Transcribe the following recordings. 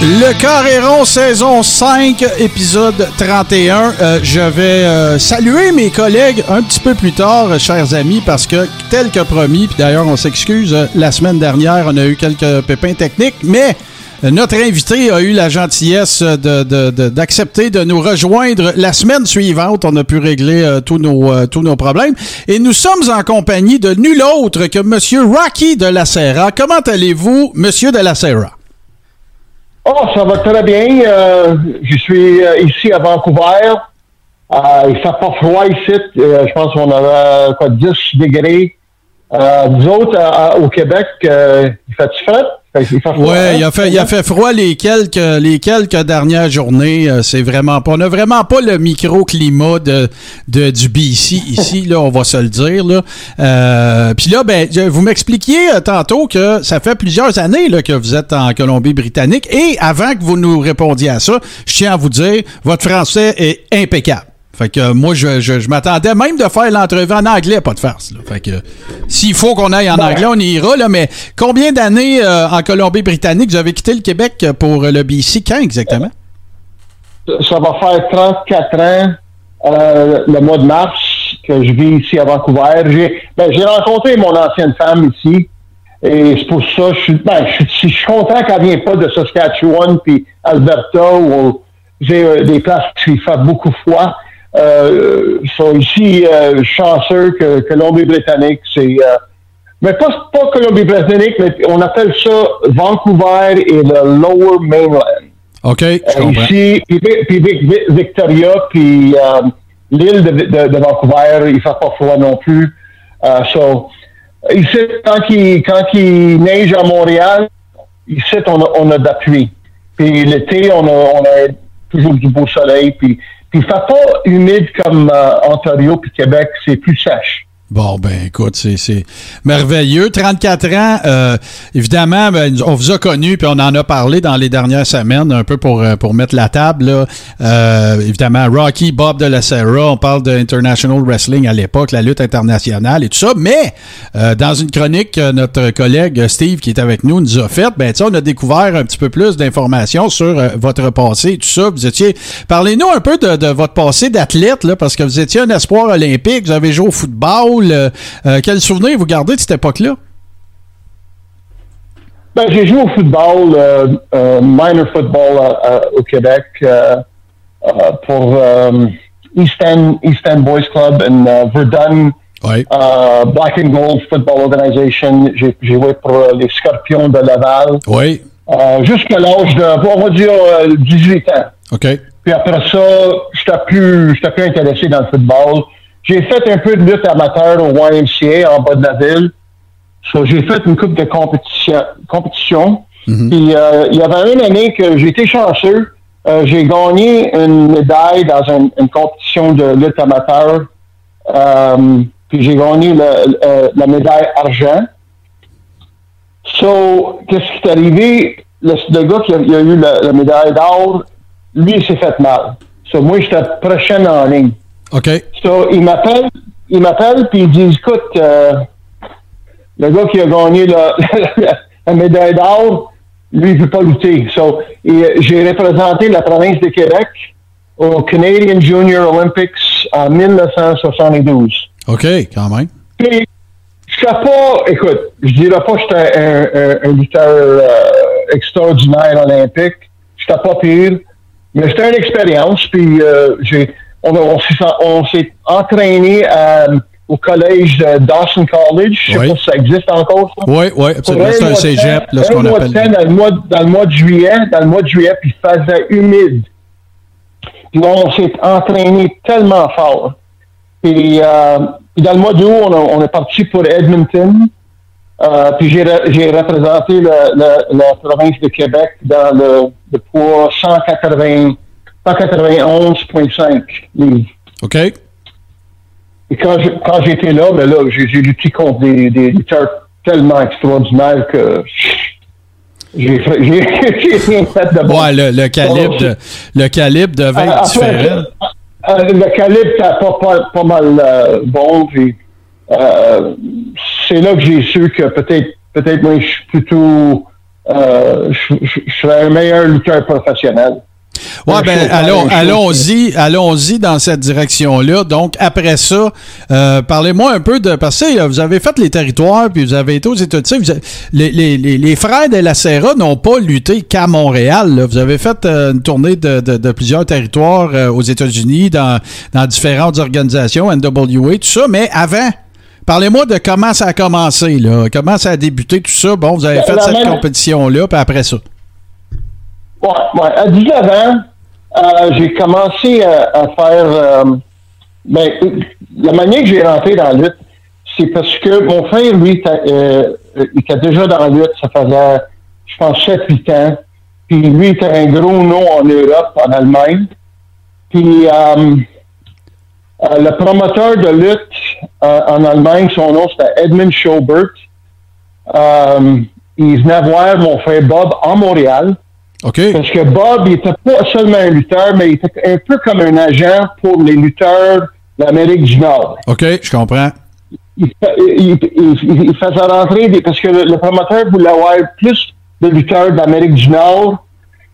Le Carré rond, saison 5, épisode 31. Euh, je vais euh, saluer mes collègues un petit peu plus tard, euh, chers amis, parce que, tel que promis, puis d'ailleurs, on s'excuse, euh, la semaine dernière, on a eu quelques pépins techniques, mais euh, notre invité a eu la gentillesse de- de- de- d'accepter de, nous rejoindre la semaine suivante. On a pu régler euh, tous, nos, euh, tous nos problèmes. Et nous sommes en compagnie de nul autre que Monsieur Rocky de la Serra. Comment allez-vous, Monsieur de la Serra? Oh, ça va très bien. Euh, je suis euh, ici à Vancouver. Euh, il fait pas froid ici. Euh, je pense qu'on a quoi, 10 degrés. Euh, nous autres, à- au Québec, euh, il fait frais? Hein? il a fait, il a fait froid les quelques, les quelques dernières journées. euh, c'est vraiment pas, on n'a vraiment pas le microclimat de, de du BC ici. Là, on va se le dire. Là. Euh, Puis là, ben, vous m'expliquiez euh, tantôt que ça fait plusieurs années là, que vous êtes en Colombie-Britannique. Et avant que vous nous répondiez à ça, je tiens à vous dire, votre français est impeccable. Fait que euh, moi, je, je, je m'attendais même de faire l'entrevue en anglais, pas de farce. Là. Fait que euh, s'il faut qu'on aille en anglais, on y ira. Là, mais combien d'années euh, en Colombie-Britannique vous avez quitté le Québec pour euh, le BC? Quand exactement? Ça va faire 34 ans le mois de mars que je vis ici à Vancouver. J'ai ben, j'ai rencontré mon ancienne femme ici. Et c'est pour ça, je suis, ben, je, suis- je suis content qu'elle ne vienne pas de Saskatchewan puis Alberta où j'ai des places qui fait beaucoup froid. Euh, so, ici, euh, chanceux que Colombie-Britannique, c'est euh, mais pas, pas Colombie-Britannique, mais on appelle ça Vancouver et le Lower Mainland. OK, je comprends. ici, puis, puis Vic- Vic- Victoria, puis euh, l'île de, de- de Vancouver, il fait pas froid non plus. Euh, so, ici, quand il, quand il neige à Montréal, ici, on a, on a d'appui. Puis l'été, on a, on a toujours du beau soleil. Puis, puis fait pas humide comme euh, Ontario puis Québec, c'est plus sèche. Bon, ben écoute, c'est merveilleux. 34 ans, euh, évidemment, ben, on vous a connu, puis on en a parlé dans les dernières semaines, un peu pour, euh, pour mettre la table. Là. Euh, évidemment, Rocky, Bob de la Serra, on parle de International Wrestling à l'époque, la lutte internationale et tout ça, mais euh, dans une chronique que notre collègue Steve, qui est avec nous, nous a faite, ben, on a découvert un petit peu plus d'informations sur euh, votre passé et tout ça. Vous étiez... Parlez-nous un peu de, de votre passé d'athlète, là, parce que vous étiez un espoir olympique, vous avez joué au football. Euh, euh, quel souvenir vous gardez de cette époque-là? Ben, j'ai joué au football, euh, euh, minor football au Québec pour East, End, East End Boys Club en euh, Verdun, euh, Black and Gold Football Organization. J'ai joué pour euh, les Scorpions de Laval Oui. euh, jusqu'à l'âge de, on va dire, euh, 18 ans. OK. Puis après ça, j'étais plus, j'étais plus intéressé dans le football. J'ai fait un peu de lutte amateur au YMCA en bas de la ville. So, j'ai fait une coupe de compétition. compétition. Puis euh, il y avait une année que j'ai été chanceux. Euh, j'ai gagné une médaille dans une, une compétition de lutte amateur. Euh, puis j'ai gagné le- la médaille argent. So, qu'est-ce qui est arrivé? Le, le gars qui a, il a eu la, la médaille d'or, lui, il s'est fait mal. So, moi, j'étais prochaine en ligne. OK. So, il m'appelle, il m'appelle, puis il dit, écoute, euh, le gars qui a gagné la, la médaille d'or, lui, il veut pas lutter. So, et j'ai représenté la province de Québec au Canadian Junior Olympics en 1972. OK, quand même. Puis, je sais pas, écoute, je dirais pas que j'étais un, un, un lutteur euh, extraordinaire olympique. J'étais pas pire. Mais c'était une expérience. Puis, euh, j'ai, on, on s'est, on s'est entraîné euh, au collège de Dawson College. Je sais Oui. pas si ça existe encore. ça. Oui, oui, absolument. C'est un cégep, là, ce qu'on appelle. Dans le, mois, dans le mois de juillet, dans le mois de juillet, puis il faisait humide. Puis on s'est entraîné tellement fort. Puis, euh, puis dans le mois d'août, on, on est parti pour Edmonton. Euh, puis j'ai, re- j'ai représenté le- le- la province de Québec dans le, le poids 180, 191,5 livres. OK. Et quand je- quand j'étais là, ben là, j'ai j'ai lutté contre des, des lutteurs tellement extraordinaire que j'ai fait- j'ai j'ai rien fait de bon. Ouais, le, le calibre Bon, de, le calibre devait Euh, être après, différent. euh, le calibre était pas, pas, pas mal euh, bon. Puis, euh, c'est là que j'ai su que peut-être peut-être moi je suis plutôt euh, je, je- je serais un meilleur lutteur professionnel. Ouais, ben allons, allons-y, allons-y dans cette direction-là. Donc après ça, euh, parlez-moi un peu de parce que euh, vous avez fait les territoires puis vous avez été aux États-Unis. Vous avez- les, les, les, les frères de la Serra n'ont pas lutté qu'à Montréal. là. Vous avez fait euh, une tournée de, de, de plusieurs territoires euh, aux États-Unis dans, dans différentes organisations, NWA, tout ça. Mais avant. Parlez-moi de comment ça a commencé, là. Comment ça a débuté, tout ça. Bon, vous avez Ben, fait la cette même- compétition-là, puis après ça. Ouais, ouais. À 19 ans, euh, j'ai commencé à, à faire. euh, ben, la manière que j'ai rentré dans la lutte, c'est parce que mon frère, lui, euh, il était déjà dans la lutte, ça faisait, je pense, 7-8 ans. Puis lui, il était un gros nom en Europe, en Allemagne. Puis euh, euh, le promoteur de lutte euh, en Allemagne, son nom, c'était Edmund Schobert. Euh, il venait voir mon frère Bob en Montréal. Parce que Bob, il était pas seulement un lutteur, mais il était un peu comme un agent pour les lutteurs de l'Amérique du Nord. OK, je comprends. Il, fa- il- il- il faisait rentrer des, parce que le, le promoteur voulait avoir plus de lutteurs d'Amérique du Nord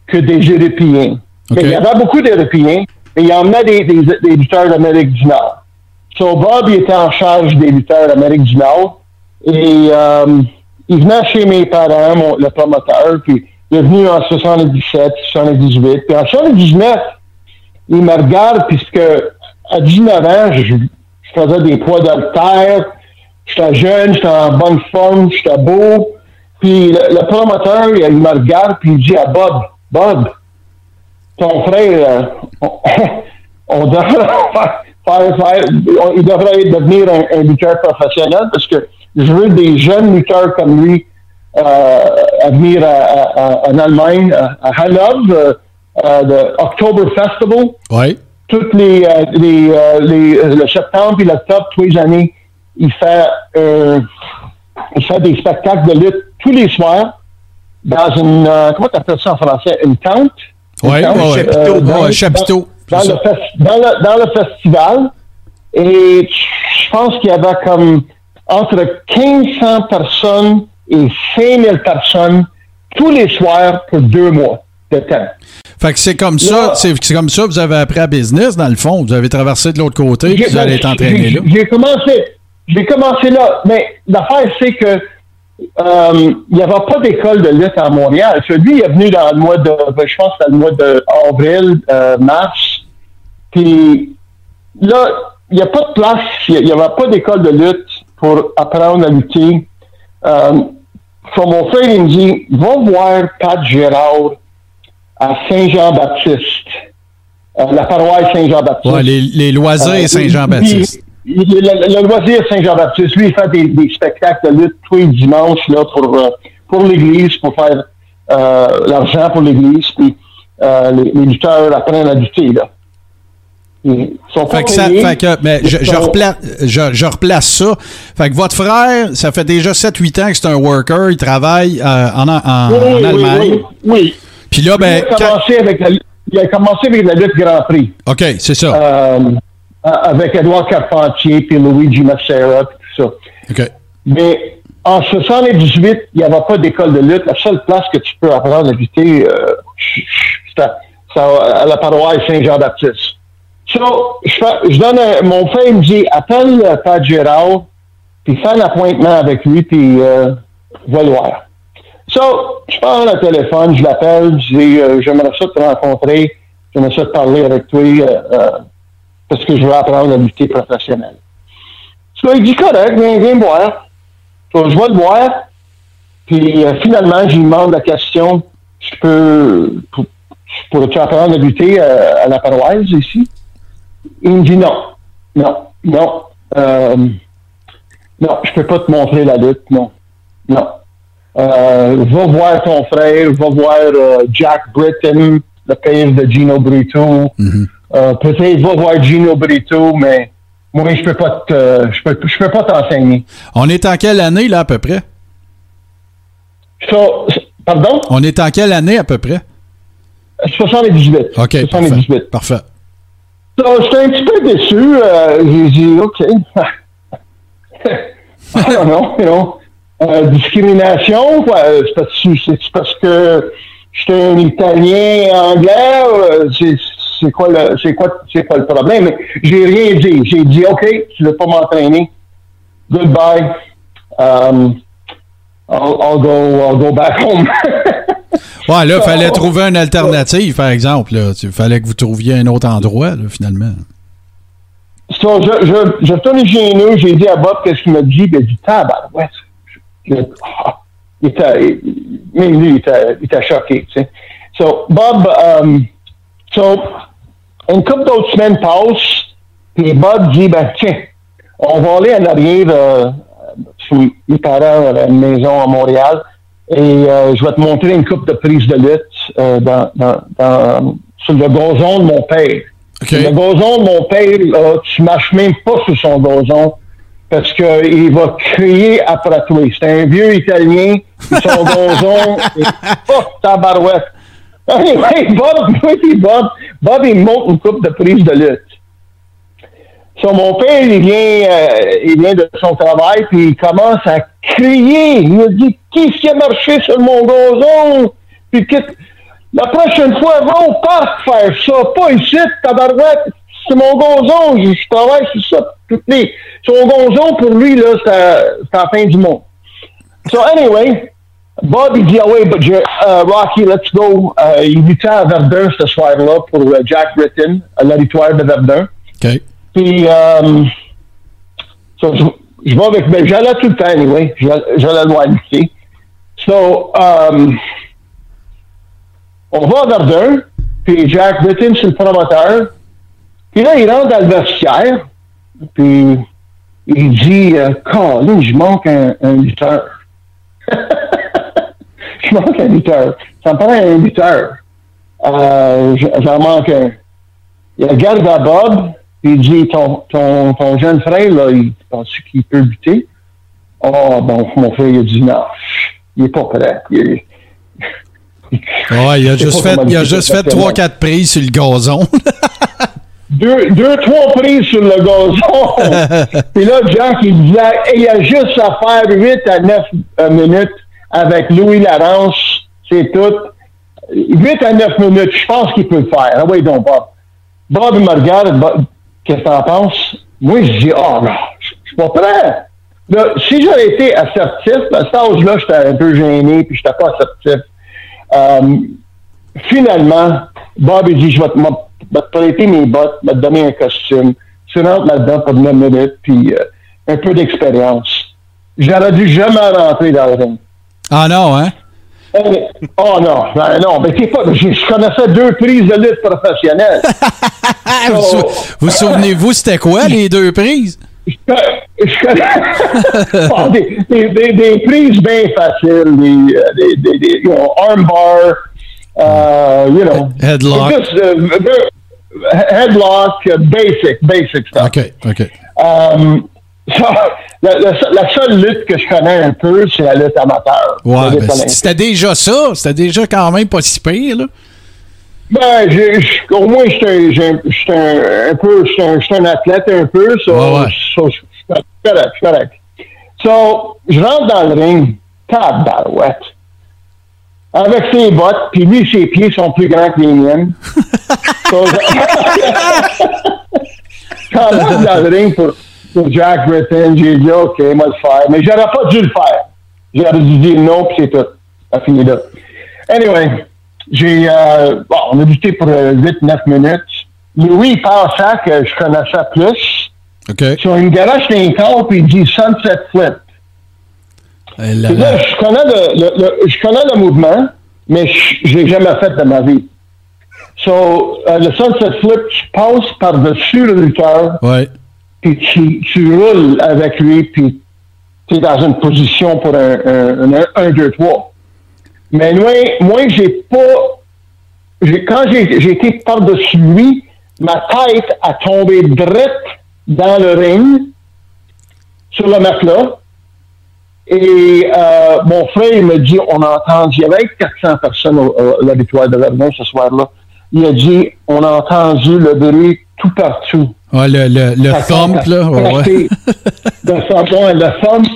que des Européens. Mais il y avait beaucoup d'Européens, mais il y en a des, des, des lutteurs d'Amérique du Nord. So Bob, il était en charge des lutteurs d'Amérique du Nord. Et euh, il venait chez mes parents, mon- le promoteur, puis il est venu en 77, 78. Puis en 79, il me regarde, puisque à 19 ans, je, faisais des poids d'haltère, j'étais jeune, j'étais en bonne forme, j'étais beau. Puis le, promoteur, il, me regarde, puis il dit à Bob, Bob, ton frère, euh, on, devrait faire, il devrait devenir un, un lutteur professionnel parce que je veux des jeunes lutteurs comme lui euh, à venir à- à- à- en Allemagne, à, à Hanovre, euh, euh, de October Festival Oui. toutes les, euh, les, euh, les- euh, le septembre et l'octobre, tous les années, il fait, euh, il fait des spectacles de lutte tous les soirs dans une, euh, comment tu appelles ça en français, une tente? Oui, ouais, euh, dans- un chapiteau. Le, dans, le, dans le festival. Et je pense qu'il y avait comme entre 1500 personnes et 5000 personnes tous les soirs pour deux mois de temps. Fait que c'est comme ça, Là- c'est c'est comme ça que vous avez appris à business, dans le fond. Vous avez traversé de l'autre côté, puis vous allez être entraîné là. J'ai commencé, j'ai commencé là, mais l'affaire c'est que euh, il n'y avait pas d'école de lutte à Montréal. Celui il est venu dans le mois de, ben, je pense c'était le mois d'avril, euh, mars. Puis là, il n'y a pas de place, il n'y avait pas d'école de lutte pour apprendre à lutter. Euh, so mon frère il me dit, va voir Pat Gérard à Saint-Jean-Baptiste, euh, la paroisse Saint-Jean-Baptiste. Ouais, les, les loisirs Euh, Saint-Jean-Baptiste. Le, le loisir Saint-Jean-Baptiste, lui, il fait des, des spectacles de lutte tous les dimanches là, pour, euh, pour l'Église, pour faire euh, l'argent pour l'Église. Puis euh, les, les lutteurs apprennent à lutter. Là. Ils sont pas Fait que ça, payés. fait que, mais je, replace, je, je replace ça. Fait que votre frère, ça fait déjà 7-8 ans que c'est un worker, il travaille euh, en, en, en Oui, oui, oui, Allemagne. oui. Puis là, ben, il, a quand- commencé avec la, il a commencé avec la lutte Grand Prix. OK, c'est ça. euh, avec Edouard Carpentier, puis Luigi Massera, puis tout ça. OK. Mais en 78, il n'y avait pas d'école de lutte. La seule place que tu peux apprendre à lutter, euh, c'est à, c'est à- à la paroisse Saint-Jean-Baptiste. So, je, fais- je donne un- mon frère me dit, appelle euh, Pat Gérard, puis fais un appointement avec lui, puis euh, va le voir. So, je prends le téléphone, je l'appelle, je dis, euh, j'aimerais ça te rencontrer, j'aimerais ça te parler avec toi, euh, euh, parce que je veux apprendre à lutter professionnel. So, il dit, correct, viens, viens voir. So, je vais le voir. Puis euh, finalement, je lui demande la question, je peux, pour- pourrais-tu apprendre à lutter à la paroisse ici? Il me dit non, non, non, euh, non, je peux pas te montrer la lutte, non, non. Euh, va voir ton frère, va voir euh, Jack Britton, le père de Gino Brito. Euh, Peut-être va voir Gino Brito, mais moi, je peux pas te, je peux, je peux pas t'enseigner. On est en quelle année, là, à peu près? Pardon? On est en quelle année à peu près? 78. OK. 78. Parfait. parfait. J'étais un petit peu déçu. Euh, j'ai dit, OK. Know, you know. Euh, discrimination, quoi. C'est parce, que j'étais un Italien anglais. Euh, c'est, c'est quoi le, c'est quoi, c'est quoi le problème? Mais j'ai rien dit. J'ai dit, OK, tu veux pas m'entraîner. Goodbye. Um, I'll, I'll go, I'll go back home. ouais, là, il fallait trouver une alternative, par exemple. Il fallait que vous trouviez un autre endroit, là, finalement. So, je, je, je retourne chez nous, j'ai dit à Bob qu'est-ce qu'il m'a dit, ben, il a dit, tabarouette. Ah, il était, même lui, il était, il était choqué, tu sais. So, Bob, um, so, une couple d'autres semaines passent, puis Bob dit, ben, tiens, on va aller en arrière euh, mes parents à une maison à Montréal, et euh, je vais te montrer une coupe de prise de lutte euh, dans, dans, dans, sur le gazon de mon père. Okay. Le gazon de mon père, là, tu marches même pas sur son gazon parce qu'il va crier après toi. C'est un vieux Italien, son gazon, et oh, tabarouette. Anyway, Bob, Bob, Bob, il monte une coupe de prise de lutte. Mon père, il vient, euh, il vient de son travail, puis il commence à crier. Il me dit, qui qui a marché sur mon gazon? Puis la prochaine fois, va au parc faire ça, pas ici, tabarouette. C'est mon gazon, je, travaille sur ça toutes les. Son gazon, pour lui, là, c'est la fin du monde. So, anyway, Bob, il dit, ah ouais, but uh, Rocky, let's go. Uh, il était à Verdun ce soir-là pour uh, Jack Britton, à l'auditoire de Verdun. Puis, so, je, vais avec, ben, j'allais tout le temps, anyway. J'allais loin ici. So, um, on va à Verdun, puis Jack Britton, c'est le promoteur. Puis là, il rentre dans le vestiaire, puis il dit, euh, Colin, je manque un, un lutteur. je manque un lutteur. Ça me paraît un lutteur. Euh, J'en manque un. Il regarde à Bob, puis il dit, ton, ton, ton jeune frère, là, il pense qu'il peut lutter? Oh, bon, mon frère, il a dit, non, il est pas prêt. Il, Ouais, il a juste fait, il a juste fait 3-4 prises sur le gazon. deux, deux, trois prises sur le gazon. Puis là, Jack, il disait, il a juste à faire 8 à 9 euh, minutes avec Louis Larance. C'est tout. 8 à 9 minutes, je pense qu'il peut le faire. Ah oui, donc, Bob. Bob, il me regarde. Qu'est-ce que t'en penses? Moi, je dis, oh non, je suis pas prêt. Là, si j'avais été assertif, à cet âge-là, j'étais un peu gêné, puis j'étais pas assertif. Euh, finalement, Bob il dit Je vais te, te prêter mes bottes, je vais te donner un costume. Tu rentres là-dedans pour 9 minutes, puis euh, un peu d'expérience. J'aurais dû jamais rentrer dans le ring. Ah non, hein? Oh, oh non, ben non, ben c'est pas. Je, je, connaissais deux prises de lutte professionnelles. so, vous vous souvenez-vous, c'était quoi les deux prises? Je, je connais oh, des, des, des, des, prises bien faciles, des, des, des, you know, armbar, uh, you know, headlock, just, uh, headlock, uh, basic, basic stuff. OK, OK. Um, la, la, la, seule lutte que je connais un peu, c'est la lutte amateur. Ouais, ben c'était déjà ça. C'était déjà quand même pas si pire, là. Ben, j au moins, je suis un, un, peu, un, un athlète un peu, so, ouais, ouais. so je suis correct, je suis correct. So, je rentre dans le ring, tabarouette, avec ses bottes, puis lui, ses pieds sont plus grands que les miennes. so, je rentre dans le ring pour, pour Jack Britton, j'ai dit, OK, moi le faire, mais j'aurais pas dû le faire. J'aurais dû dire non, puis c'est tout. Ça finit là. Anyway, j'ai euh, bon, on a lutté pour euh, 8-9 minutes. Louis pensait que je connaissais plus. OK. Sur une garoche d'un corps, puis il dit Sunset Flip. Et là, là, je, connais le, le, le, je connais le mouvement, mais je l'ai jamais fait de ma vie. So, euh, le Sunset Flip, tu passes par-dessus le lutteur, ouais. Puis tu, roules avec lui, puis tu es dans une position pour un 1, 2, 3. Mais moi, moi j'ai pas. Quand j'ai été par-dessus lui, ma tête a tombé direct dans le ring, sur le matelas. Et euh, mon frère, il me dit, on a entendu, il y avait 400 personnes à victoire de Verdun ce soir-là. Il a dit, on a entendu le bruit tout partout. Ouais, le, le, le Ça thump, là. ouais, thump, ouais, le thump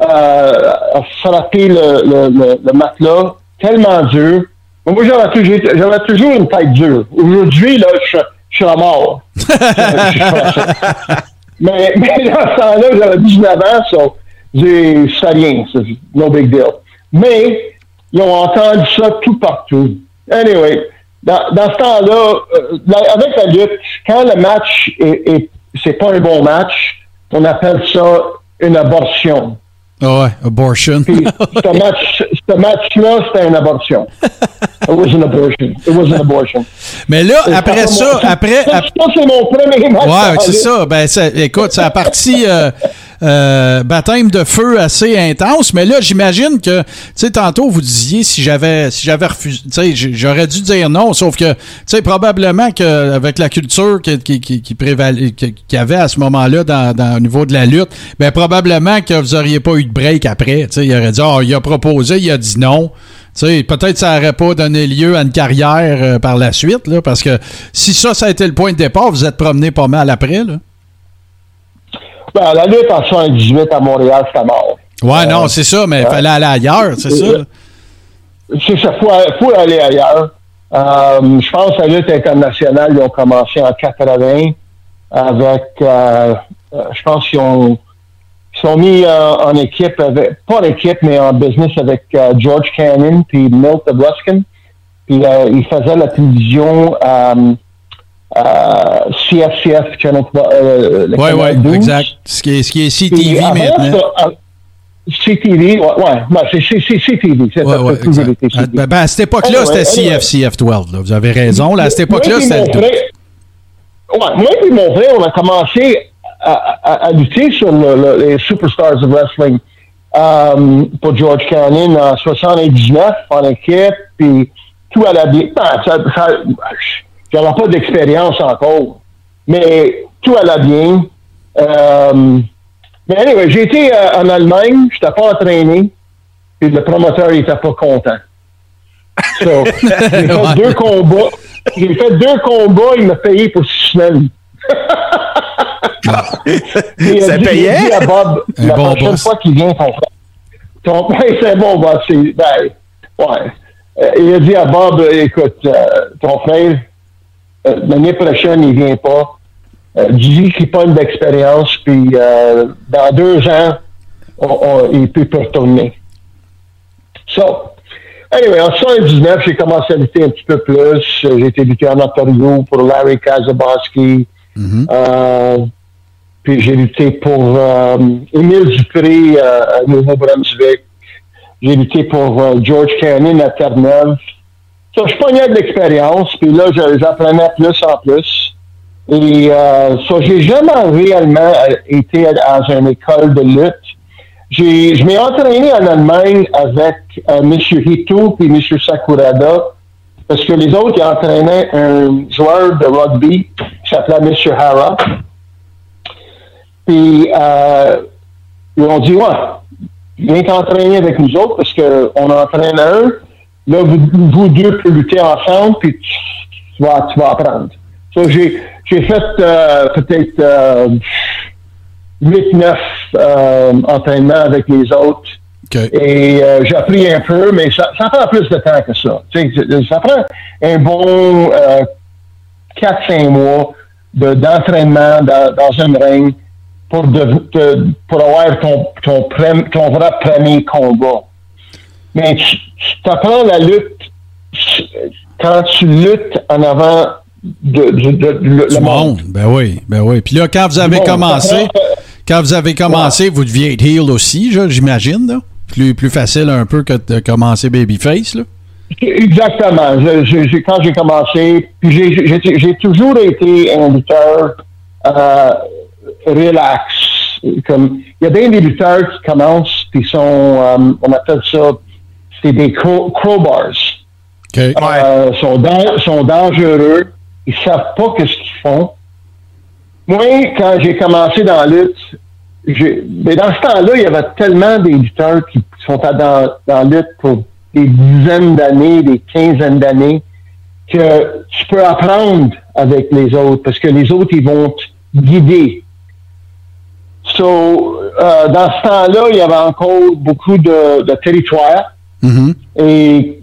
euh, a frappé le, le, le, matelas tellement dur. Moi, j'avais toujours, j'avais toujours une tête dure. Aujourd'hui, là, je, je suis à mort. Je mais, mais dans ce temps-là, j'avais 19 ans, so, j'ai, c'est rien, c'est no big deal. Mais, ils ont entendu ça tout partout. Anyway, dans, dans ce temps-là, euh, avec la lutte, quand le match est, est- c'est pas un bon match, on appelle ça une abortion. Ah ouais, abortion. Puis, ce match, ce match-là, c'était une abortion. It was an abortion. It was an abortion. Mais là, après ça, après. Ça, ap- ça, c'est mon premier match. Ouais, c'est ça. Ben, ça- écoute, c'est la partie euh, euh, baptême de feu assez intense, mais là, j'imagine que, tu sais, tantôt, vous disiez si j'avais si j'avais refusé, tu sais, j'aurais dû dire non, sauf que, tu sais, probablement qu'avec la culture qui, qui, qui, prévalait, qui- qu'il y avait à ce moment-là dans, dans, au niveau de la lutte, ben, probablement que vous auriez pas eu de break après. Tu sais, il aurait dit, oh, il a proposé, il a dit non. Peut-être ça n'aurait pas donné lieu à une carrière euh, par la suite, là, parce que si ça, ça a été le point de départ, vous êtes promené pas mal après, là. Ben, la lutte en 78 à Montréal, c'était mort. Ouais, Euh, non, c'est ça, mais il fallait aller ailleurs, c'est ça. là. C'est ça, faut, faut aller ailleurs. Euh, je pense que la lutte internationale, ils ont commencé en 80 avec, euh, euh, je pense qu'ils ont, ils sont mis euh, en équipe avec, pas en équipe, mais en business avec euh, George Cannon puis Milt Ruskin. Puis euh, ils faisaient la télévision euh, CFCF, Channel 3, euh, le Ouais, canal ouais, 12. exact. Ce qui est, ce qui est CTV avant maintenant. ça, euh, CTV, ouais, ouais, ouais, c'est CTV. C'est Ouais, ouais, exact. été Ah, CTV. Ben, ben, à cette époque-là, c'était anyway. CFCF12. Là. Vous avez raison. Là, à cette époque-là, c'était le tout. frère- Ouais, moi et mon frère, on a commencé à, à- à lutter sur le- le- les Superstars of Wrestling euh, pour George Cannon en 79 en équipe, puis tout allait bien. Ben, ça, ça, j'avais pas d'expérience encore, mais tout allait bien. Euh, mais anyway, j'ai été euh, en Allemagne, je n'étais pas entraîné, puis le promoteur n'était pas content. So, j'ai fait deux combats. J'ai fait deux combats, il m'a payé pour six semaines. Il a Ça dit- payait? Il a dit à Bob, Un la bon prochaine boss. fois qu'il vient, ton frère. Ton père, c'est bon, boss. c'est- Ben, ouais. Euh, il a dit à Bob, écoute, euh, ton frère, l'année prochaine, il vient pas. Dis qu'il n'a pas d'expérience, puis euh, dans deux ans, on- on- il peut pas retourner. So, anyway, en 79, j'ai commencé à lutter un petit peu plus. J'ai été lutté en Ontario pour Larry Kazaboski. Euh, puis j'ai lutté pour euh, Émile Dupré euh, à Nouveau-Brunswick. J'ai lutté pour George Cannon à Terre-Neuve. So, je pognais de l'expérience, puis là, j'apprenais plus en plus. Et euh, so, j'ai jamais réellement euh, été dans une école de lutte. J'ai, je m'ai entraîné en Allemagne avec euh, M. Hito et M. Sakurada, parce que les autres, ils entraînaient un joueur de rugby qui s'appelait M. Hara. Puis, euh, ils ont dit, ouais, viens t'entraîner avec nous autres, parce qu'on entraîne un. Là, vous, vous deux pouvez lutter ensemble, puis tu, tu vas, tu vas apprendre. So, j'ai, j'ai fait euh, peut-être euh, 8-9 euh, entraînements avec les autres. Et euh, j'ai appris un peu, mais ça, ça prend plus de temps que ça. Ça prend un bon euh, 4-5 mois de, d'entraînement dans, dans un ring pour, de, de- pour avoir ton, ton, prem- ton vrai premier combat. Mais tu, tu apprends la lutte quand tu luttes en avant de, de, de- Du monde. Ben oui, ben oui. Puis là, quand vous avez commencé, prend- quand vous avez commencé, vous deviez être heel aussi, j'imagine, là. Plus, plus facile un peu que de commencer Babyface, là. Exactement. Je- je- je- quand j'ai commencé, puis j'ai- j'ai j'ai toujours été un lutteur euh, relax. Comme il y a bien des lutteurs qui commencent, puis sont, euh, on appelle ça, c'est des crow- crowbars. OK. Euh, sont, dan- sont dangereux. Ils savent pas ce qu'ils font. Moi, quand j'ai commencé dans la lutte, mais dans ce temps-là, il y avait tellement des lutteurs qui sont à- dans, dans la lutte pour des dizaines d'années, des quinzaines d'années, que tu peux apprendre avec les autres parce que les autres, ils vont te guider. So, euh, dans ce temps-là, il y avait encore beaucoup de, de Mhm. et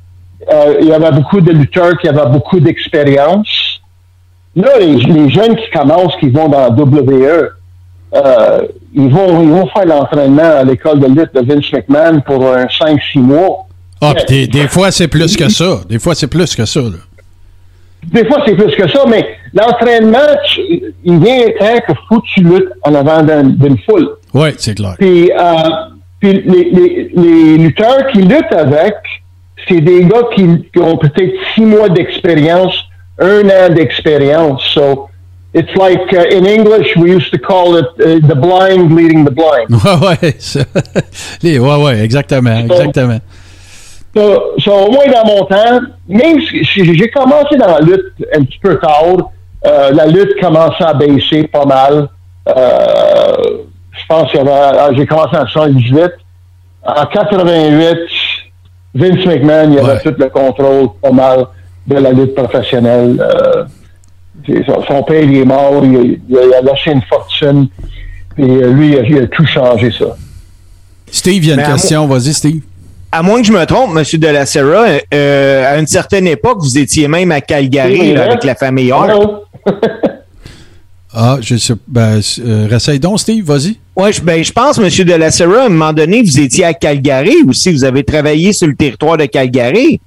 euh, il y avait beaucoup de lutteurs qui avaient beaucoup d'expérience. Là, les, les jeunes qui commencent, qui vont dans la WE, euh, ils, vont, ils vont faire l'entraînement à l'école de lutte de Vince McMahon pour un 5-6 mois. Ah, puis des, des fois, c'est plus que ça. Des fois, c'est plus que ça. Là. Des fois, c'est plus que ça, mais l'entraînement, il vient temps que faut que tu luttes en avant d'un- d'une foule. Oui, c'est clair. Puis, euh, puis les, les, les lutteurs qui luttent avec, c'est des gars qui, qui ont peut-être six mois d'expérience, un an d'expérience. So, it's like uh, in English, we used to call it uh, the blind leading the blind. Ouais, ouais. Les- ouais, ouais, exactement. Exactement. So, so, au moins dans mon temps, même si si j'ai commencé dans la lutte un petit peu tard, euh, la lutte commençait à baisser pas mal. Euh, je pense que j'ai commencé en 78. En 88, Vince McMahon, il avait Ouais. tout le contrôle pas mal de la lutte professionnelle. Euh, son, son père, il est mort, il, il a lâché une fortune. Puis euh, lui, il a, il a tout changé ça. Steve, il y a une Mais question. Vas-y, Steve. À moins que je me trompe, M. De la Serra, euh, à une certaine époque, vous étiez même à Calgary là, avec la famille Hart. Ah, je sais. Ben, euh, donc, Steve. Vas-y. Ouais, je, ben, je pense, M. De la Serra, à un moment donné, vous étiez à Calgary aussi. Vous avez travaillé sur le territoire de Calgary.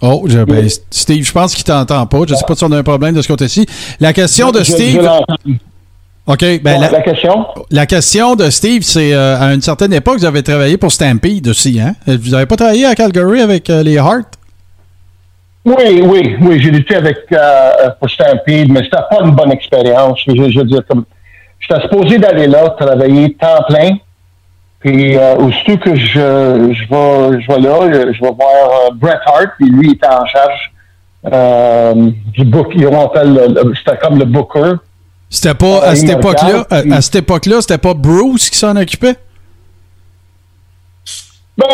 Oh, je- ben, Oui. Steve, je pense qu'il t'entend pas. Je sais pas si on a un problème de ce côté-ci. La question de Steve. OK. Ben, Bon, la, la question? la question de Steve, c'est euh, à une certaine époque, vous avez travaillé pour Stampede aussi, hein? Vous n'avez pas travaillé à Calgary avec euh, les Heart? Oui, oui, oui, j'ai lutté avec euh, pour Stampede, mais c'était pas une bonne expérience. Je, je veux dire, comme j'étais supposé d'aller là, travailler temps plein. Puis euh, aussitôt que je, je vais je vais là, je vais voir euh, Bret Hart, puis lui il était en charge euh, du book. Ils ont le- le- c'était comme le booker. C'était pas, à cette époque-là, à, cette époque-là, c'était pas Bruce qui s'en occupait? Ben,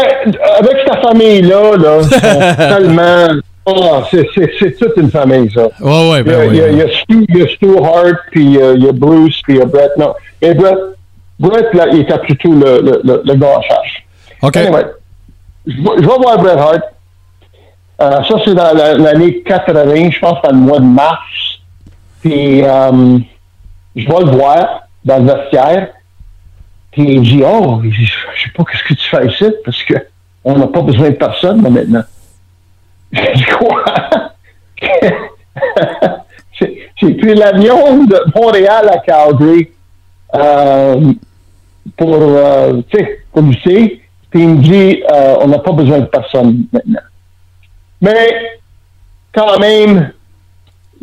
avec cette famille-là, là, sont tellement. Ah, c'est, toute une famille, ça. Ouais, ouais, Il y ben a, oui. il y a, il y a Stu, il y a Stu Hart, puis euh, il y a Bruce, puis il y a Brett. Non. Mais Brett, Brett là, il était plutôt le, le, le, le gars en charge. OK. Anyway, je vais je vais voir Bret Hart. Euh, ça, c'est dans la- l'année 80, je pense, dans le mois de mars. Puis, euh, je vais le voir dans le vestiaire. Puis, il dit, oh, je sais pas qu'est-ce que tu fais ici, parce que on n'a pas besoin de personne, là, maintenant. J'ai dit, quoi? J'ai j'ai pris l'avion de Montréal à Calgary euh, pour, euh, tu sais, pour lutter. Puis il me dit, euh, on n'a pas besoin de personne maintenant. Mais quand même,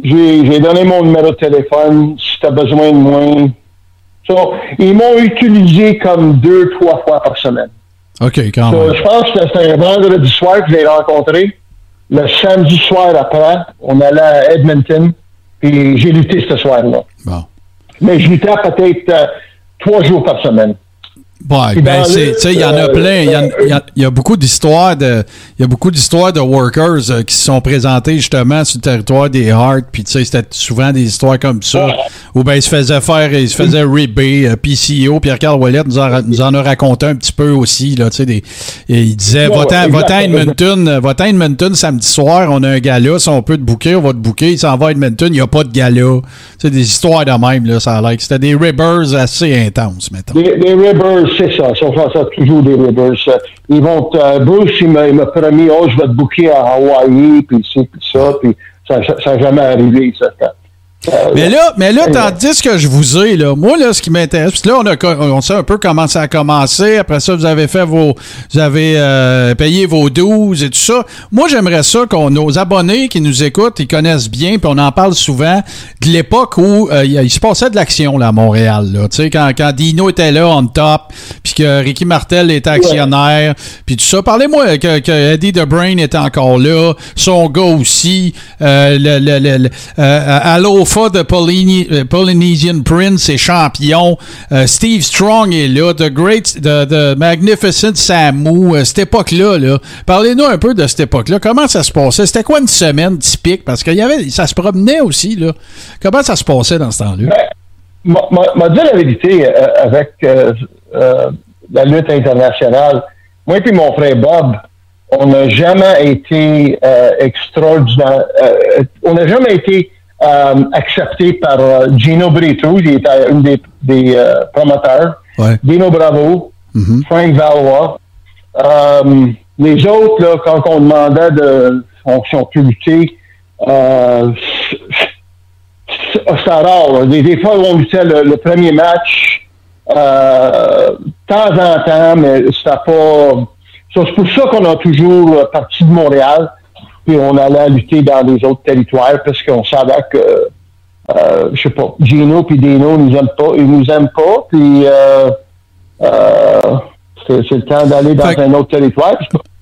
j'ai j'ai donné mon numéro de téléphone si tu as besoin de moi. So, ils m'ont utilisé comme deux, trois fois par semaine. OK, quand So, même. je pense que c'était un vendredi soir que je l'ai rencontré. Le samedi soir après, on allait à Edmonton. Puis j'ai lutté ce soir-là. Bon. Mais je luttais peut-être euh, trois jours par semaine. Ouais, Puis ben, le- tu sais, il y en a euh, plein. Il y, a- il y a beaucoup d'histoires de, il y a beaucoup d'histoires de workers euh, qui se sont présentés justement sur le territoire des Heart. Puis, tu sais, c'était souvent des histoires comme ça. Où ben, ils se faisaient faire, ils se faisaient ribber. Euh, PCO, Pierre-Carl Ouellet nous en, ra- nous en a raconté un petit peu aussi, là, tu sais, des, il disait, Ouais, va-t'en, exactement. Edmonton, euh, va-t'en Edmonton samedi soir, on a un gala, si on peut te booker, on va te booker. Il s'en va à Edmonton, il n'y a pas de gala. C'est des histoires de même, là, ça a l'air. C'était des ribbers assez intenses, mettons. Les, les Ribbers, c'est ça. Ça, ça, toujours des. Euh, Ils vont, euh, Bruce, il m'a, il m'a promis, oh, je vais te booker à Hawaï, puis ci, puis ça, puis ça n'a jamais arrivé, ça. Euh, Mais là, mais là, Ouais. tandis que je vous ai, là, moi, là, ce qui m'intéresse, que là, on, a, on sait un peu comment ça a commencé. Après ça, vous avez fait vos, vous avez euh, payé vos 12 et tout ça. Moi, j'aimerais ça qu'on, nos abonnés qui nous écoutent, ils connaissent bien, puis on en parle souvent, de l'époque où euh, il se passait de l'action, là, à Montréal, là. Tu sais, quand, quand Dino était là, on top, puis que Ricky Martel était actionnaire, puis tout ça. Parlez-moi que, que Eddie DeBrain était encore là, son gars aussi, euh, le, le, le- le- euh, Allo Alpha de euh, Polynesian Prince est champion. Euh, Steve Strong est là. The Great, the, Magnificent Samu. euh, cette époque-là, là. Parlez-nous un peu de cette époque-là. Comment ça se passait? C'était quoi une semaine typique? Parce qu'il y avait, ça se promenait aussi, là. Comment ça se passait dans ce temps-là? Ben, m'a- dit la vérité avec la lutte internationale. Moi et mon frère Bob, on n'a jamais été extraordinaire. on n'a jamais été euh, accepté par euh, Gino Brito, il était un des, des euh, promoteurs. Ouais. Dino Bravo, Mhm. Frank Valois. Euh, les autres, là, quand on demandait de fonction publique, euh, c'est- rare. là. Des, des fois, on luttait le, le premier match euh, de temps en temps, mais c'était pas. C'est pour ça qu'on a toujours parti de Montréal, puis on allait lutter dans les autres territoires parce qu'on savait que, euh, je sais pas, Gino puis Dino nous aiment pas, ils nous aiment pas, puis euh, euh, c'est le temps d'aller dans Fait un autre territoire.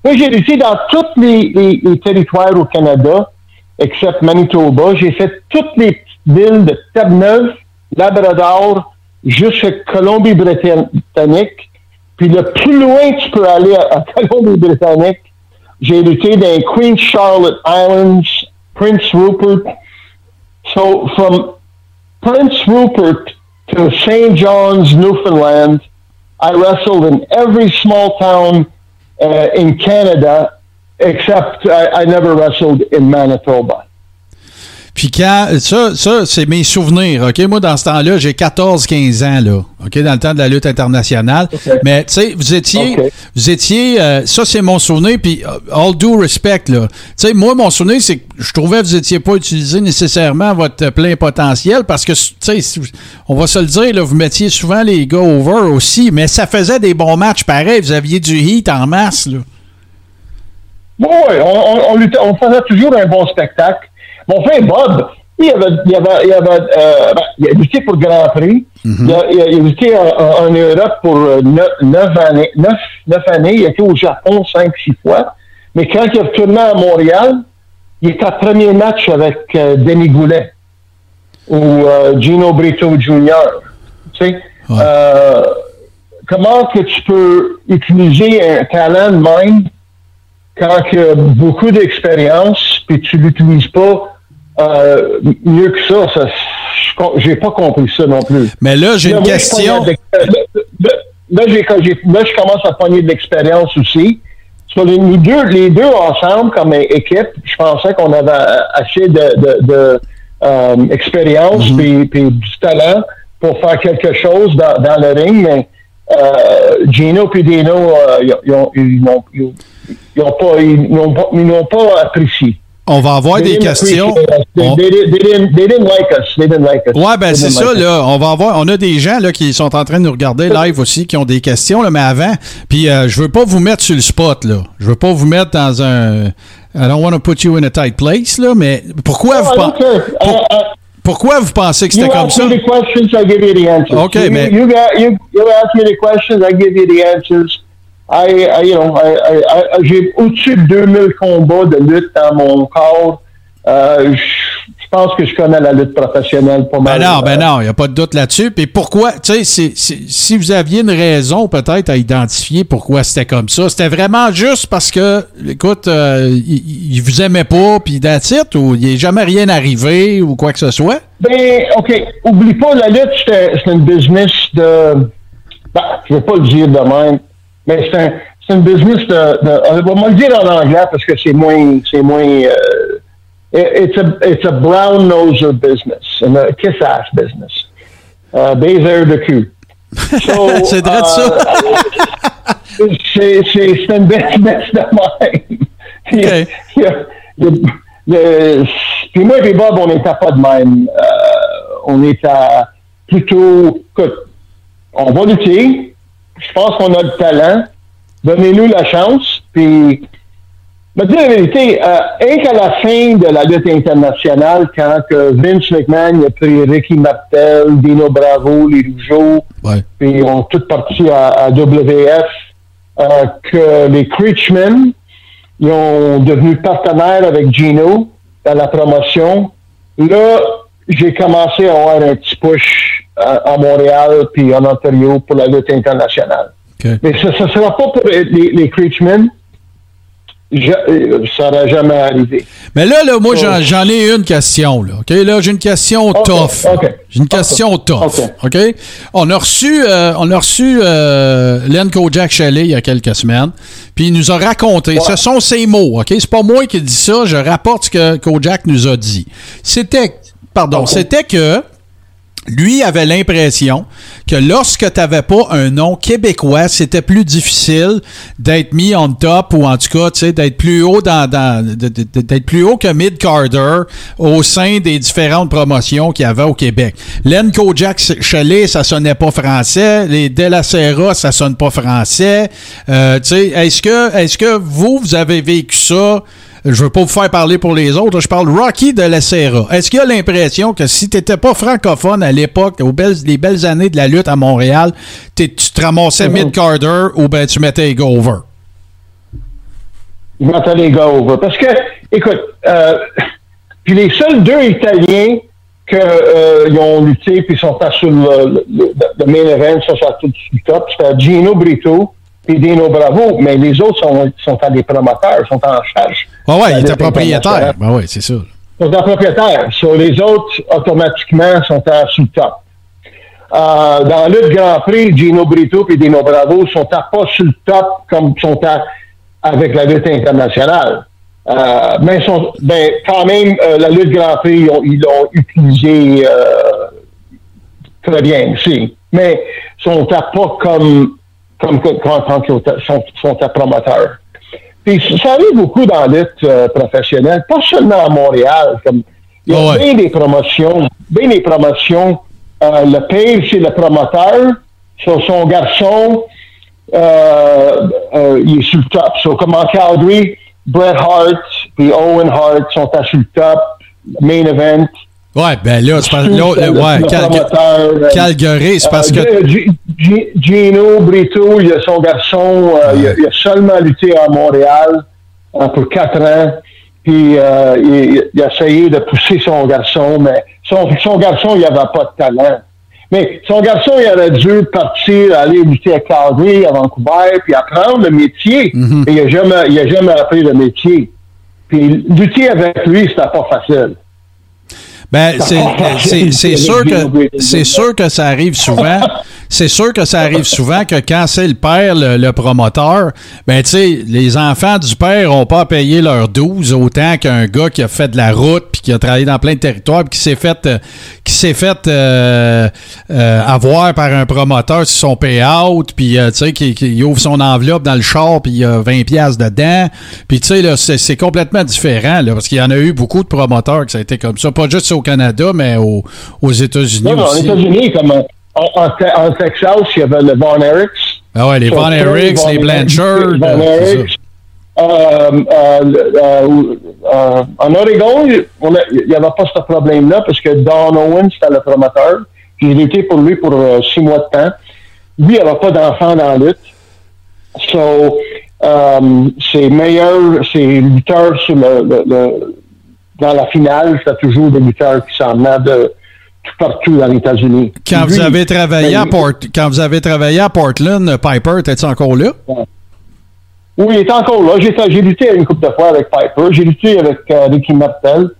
Moi, j'ai lutté dans tous les, les- les territoires au Canada, except Manitoba. J'ai fait toutes les petites villes de Terre-Neuve, Labrador, jusqu'à Colombie-Britannique. Puis le plus loin que tu peux aller à, à Colombie-Britannique, lutté dans Queen Charlotte Islands, Prince Rupert. So from Prince Rupert to St. John's, Newfoundland, I wrestled in every small town uh, in Canada, except I, I never wrestled in Manitoba. Puis quand, ça, ça c'est mes souvenirs, OK? Moi, dans ce temps-là, j'ai 14-15 ans, là, OK? Dans le temps de la lutte internationale. Mais, tu sais, vous étiez, vous étiez, euh, ça, c'est mon souvenir, puis euh, all due respect, là. Tu sais, moi, mon souvenir, c'est que je trouvais que vous étiez pas utilisé nécessairement votre plein potentiel parce que, tu sais, on va se le dire, là, vous mettiez souvent les gars over aussi, mais ça faisait des bons matchs pareil. Vous aviez du heat en masse, là. Oui, on, on, on faisait toujours un bon spectacle. Mon frère Bob, il avait, il avait, il avait, euh, ben, il a lutté pour le Grand Prix. il, a, il a- il a lutté en, Europe pour euh, neuf, neuf années. Neuf, neuf années. Il a été au Japon cinq, six fois. Mais quand il est retourné à Montréal, il était à premier match avec euh, Denis Goulet ou euh, Gino Brito Jr. Tu sais, Ouais. comment que tu peux utiliser un talent de même quand tu as beaucoup d'expérience puis tu l'utilises pas euh, mieux que ça, ça j'ai pas compris ça non plus. Mais là, j'ai une question. Là, je commence à pogner de l'expérience aussi. Sur les, deux, les deux ensemble, comme équipe, je pensais qu'on avait assez de, de, de, euh, Mhm. puis, puis du talent pour faire quelque chose dans, dans le ring, mais euh, Gino et Dino, ils ils ont- ils n'ont pas, ils pas apprécié. On va avoir They des questions. On- they they didn't- they didn't like us. They didn't like us. Ouais, ben c'est ça, us. là. On va avoir. On a des gens là, qui sont en train de nous regarder live aussi, qui ont des questions, là, mais avant. Puis euh, je veux pas vous mettre sur le spot, là. Je veux pas vous mettre dans un. I don't want to put you in a tight place, là, mais pourquoi vous Oh, I pen- don't care. pour- Uh, uh, pourquoi vous pensez que You c'était comme ask ça? me the questions, I give you the answers. Okay, you, mais- you, got, you, you ask me the questions, I give you the answers. I, I you know, I, I, I- j'ai au-dessus de 2000 combats de lutte dans mon corps. Euh, je pense que je connais la lutte professionnelle pas Ben mal. non, ben Euh, non, il n'y a pas de doute là-dessus. Puis pourquoi, tu sais, si vous aviez une raison peut-être à identifier pourquoi c'était comme ça, c'était vraiment juste parce que, écoute, euh, il, il vous aimait pas, puis it, ou il n'est jamais rien arrivé, ou quoi que ce soit? Ben, OK. Oublie pas, la lutte, c'est un- c'est un business de. Ben, je ne vais pas le dire de même, mais c'est un, c'est un business de. de on va le dire en anglais parce que c'est moins. C'est moins euh, it's, a, it's a brown noser business, and a kiss ass business. Uh, baiser de cul. So, C'est vrai de ça. euh, c'est c'est- c'est un business de même. Le- Puis moi et Bob, on n'était pas de même. Euh, on était plutôt, écoute, on va lutter. Je pense qu'on a le talent. Donnez-nous la chance. Puis, me dire la vérité, euh, qu'à la fin de la lutte internationale, quand que Vince McMahon il a pris Ricky Martel, Dino Bravo, les Rougeaux, Ouais. puis ils ont tous parti à, à WF, euh, que les Creechmen, ils ont devenu partenaires avec Gino dans la promotion. Là, j'ai commencé à avoir un petit push à, à Montréal puis en Ontario pour la lutte internationale. Mais ça ne sera pas pour les, les Creechman. Je- euh, ça n'aurait jamais arrivé. Mais là, là, moi, Oh. j'en, j'en ai une question, là. Là, j'ai une question tough. J'ai une question tough. On a reçu, euh, on a reçu euh, Len Kojak Shelley il y a quelques semaines. Puis il nous a raconté. Ce sont ses mots. OK? C'est pas moi qui dis ça. Je rapporte ce que Kojak nous a dit. C'était, pardon, c'était que lui avait l'impression que lorsque tu n'avais pas un nom québécois, c'était plus difficile d'être mis on top ou en tout cas, d'être plus haut dans, dans- d'être plus haut que mid Carter au sein des différentes promotions qu'il y avait au Québec. Len Kojak Chalet, ça sonnait pas français. Les De La Serra, ça sonne pas français. Euh, est-ce que, est-ce que vous, vous avez vécu ça? Je veux pas vous faire parler pour les autres. Je parle Rocky de la Serra. Est-ce qu'il y a l'impression que si tu n'étais pas francophone à l'époque, aux belles, les belles années de la lutte à Montréal, tu te ramassais mid-carder ou ben tu mettais les over? Je m'entends les over. Parce que, écoute, euh, puis les seuls deux Italiens que euh, ont lutté puis sont pas sur le, le, le main event, ça, ça tout du top, c'était Gino Brito et Dino Bravo, mais les autres sont, sont à des promoteurs, sont en charge. Ah ouais, La il était propriétaire. Ben ouais, c'est ça. sont des propriétaires. So, les autres, automatiquement, sont à sous le top. Euh, dans le Grand Prix, Gino Brito et Dino Bravo sont à pas sur le top comme sont à, avec la lutte internationale. Euh, mais sont, ben, quand même, euh, la lutte Grand Prix, ils ont- ils l'ont utilisé euh, très bien aussi. Mais sont à pas comme, comme quand, quand ils sont, sont à promoteurs. Puis ça arrive beaucoup dans la lutte euh, professionnelle, pas seulement à Montréal. Comme, il y a Ouais. bien des promotions, bien des promotions. Euh, le père, c'est le promoteur. Son, son garçon, euh, euh, il est sur le top. So, comme en Calgary, Bret Hart et Owen Hart sont à sur le top, main event. Ouais, ben là, c'est parce promoteur, euh, Calgary, c'est parce que. euh, G- G- Gino Brito, il a son garçon, euh, il, a, il a seulement lutté à Montréal pour quatre ans. Puis euh, il, il a essayé de pousser son garçon, mais son, son garçon, il n'avait pas de talent. Mais son garçon, il aurait dû partir, aller lutter à Calgary, à Vancouver, puis apprendre le métier. Mhm. Mais il n'a jamais, il a jamais appris le métier. Puis lutter avec lui, c'était pas facile. Ben, c'est, c'est sûr que, c'est sûr que ça arrive souvent. C'est sûr que ça arrive souvent que quand c'est le père, le, le promoteur, ben, tu sais, les enfants du père n'ont pas à payer leur 12 autant qu'un gars qui a fait de la route puis qui a travaillé dans plein de territoires puis qui s'est fait, euh, qui s'est fait euh, euh, avoir par un promoteur sur son payout puis, euh, tu sais, qui, qui ouvre son enveloppe dans le char puis il y a 20 pièces dedans. Puis, tu sais, là, c'est, c'est complètement différent, là, parce qu'il y en a eu beaucoup de promoteurs que ça a été comme ça. Pas juste au Canada, mais au- aux États-Unis Non, non, aux aussi. États-Unis, comme en, en, en Texas, il y avait le Von Eriks. Ah ouais, les Von Erichs, les Blanchard. En Oregon, on a- il n'y avait pas ce problème-là parce que Don Owens, c'était le promoteur. J'ai lutté pour lui pour euh, six mois de temps. Lui, il n'avait pas d'enfant dans la lutte. So, euh, ses meilleurs, ses lutteurs sur le, le- le- dans la finale, c'était toujours des lutteurs qui s'en venaient de tout partout dans les États-Unis. Quand vous Lui, avez travaillé à ben, Port, quand vous avez travaillé à Portland, Piper, t'es-tu encore là? Oui, il est encore là. J'ai, lutté une couple de fois avec Piper. J'ai lutté avec euh, Ricky Martel.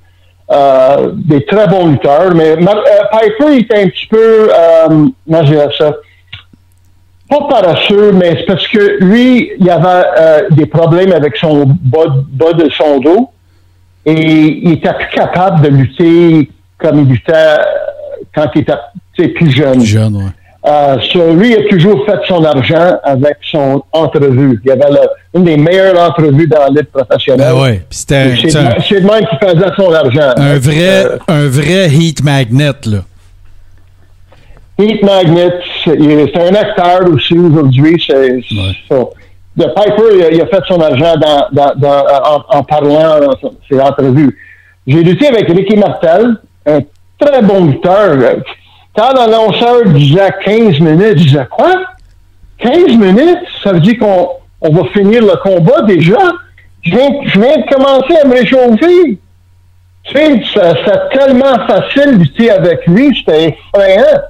Euh, des très bons lutteurs. Mais euh, Piper il était un petit peu, euh, comment je ça, pas paresseux, mais c'est parce que lui, il avait des problèmes avec son bas, bas de son dos. Et il était plus capable de lutter comme il luttait quand il était plus jeune. Jeune, ouais. Euh, lui a toujours fait son argent avec son entrevue. Il avait le- une des meilleures entrevues dans la lutte professionnelle. Ben ouais. C'était C'est c'est même- même qu'il faisait son argent. un vrai, Euh, un vrai heat magnet, là. Heat Magnet, c'est c'est un acteur aussi aujourd'hui. C'est, so, de Piper, il a, il a fait son argent dans, dans, dans- en, en parlant dans ses entrevues. J'ai lutté avec Ricky Martel, un très bon lutteur. Quand l'annonceur disait 15 minutes, je disais quoi? 15 minutes? Ça veut dire qu'on on va finir le combat déjà? Je viens, je viens de commencer à me réchauffer. Tu sais, c'était tellement facile lutter avec lui, c'était effrayant.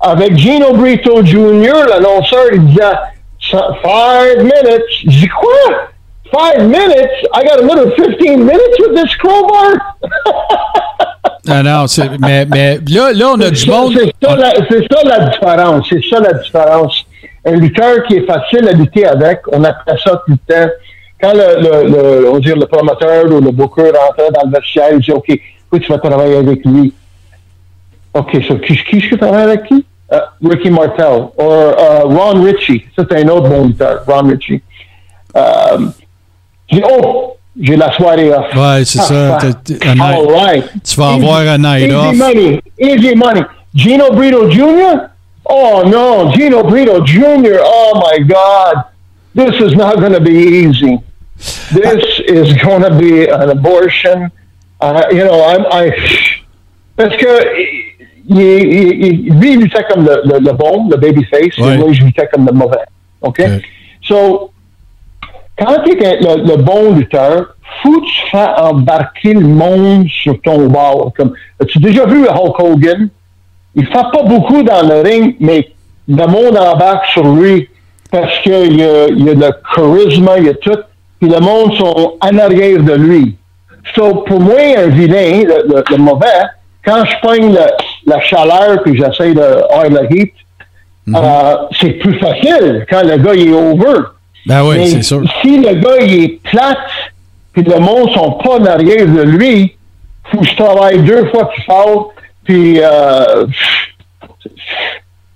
Avec Gino Brito Jr., l'annonceur, il disait "So- Five minutes. Je dis quoi? Five minutes? I got another 15 minutes with this crowbar? Non, c'est- mais, mais là, là, on a du ça- monde. C'est ça, la- c'est ça la différence. C'est ça la différence. Un lutteur qui est facile à lutter avec, on appelle ça tout le temps. Quand le, le, le- on dire le promoteur ou le booker rentrait dans le vestiaire, il dit OK, oui, tu vas travailler avec lui? OK, so, qui, qui je travaille avec qui? Euh, Ricky Martel. Ou euh, Ron Ritchie. Ça, c'est un autre bon lutteur, Ron Ritchie. Euh, je dis, oh, j'ai la soirée off. Ouais, c'est ça. T'as- t'as- un night- All right. Tu vas avoir un night easy off. money. Easy money. Gino Brito Jr.? Oh, no. Gino Brito Jr. Oh, my God. This is not going to be easy. This is going to be an abortion. Uh, you know, I'm, I, parce que il, lui, il luttait comme le, le, le bon, le babyface, Ouais. et moi, je luttais comme le mauvais. OK? Ouais. So, quand tu es le, le bon lutteur, faut que tu fasses embarquer le monde sur ton bord. Comme, as-tu déjà vu Hulk Hogan? Il fait pas beaucoup dans le ring, mais le monde embarque sur lui parce qu'il y a, il y a le charisme, il y a tout, puis le monde sont en arrière de lui. So, pour moi, un vilain, le, le- le mauvais, quand je pogne la chaleur puis j'essaie de avoir le heat, euh, c'est plus facile quand le gars il est over. Ben oui, c'est sûr. Si le gars il est plate, puis le monde sont pas en arrière de lui, faut que je travaille deux fois plus fort, puis euh,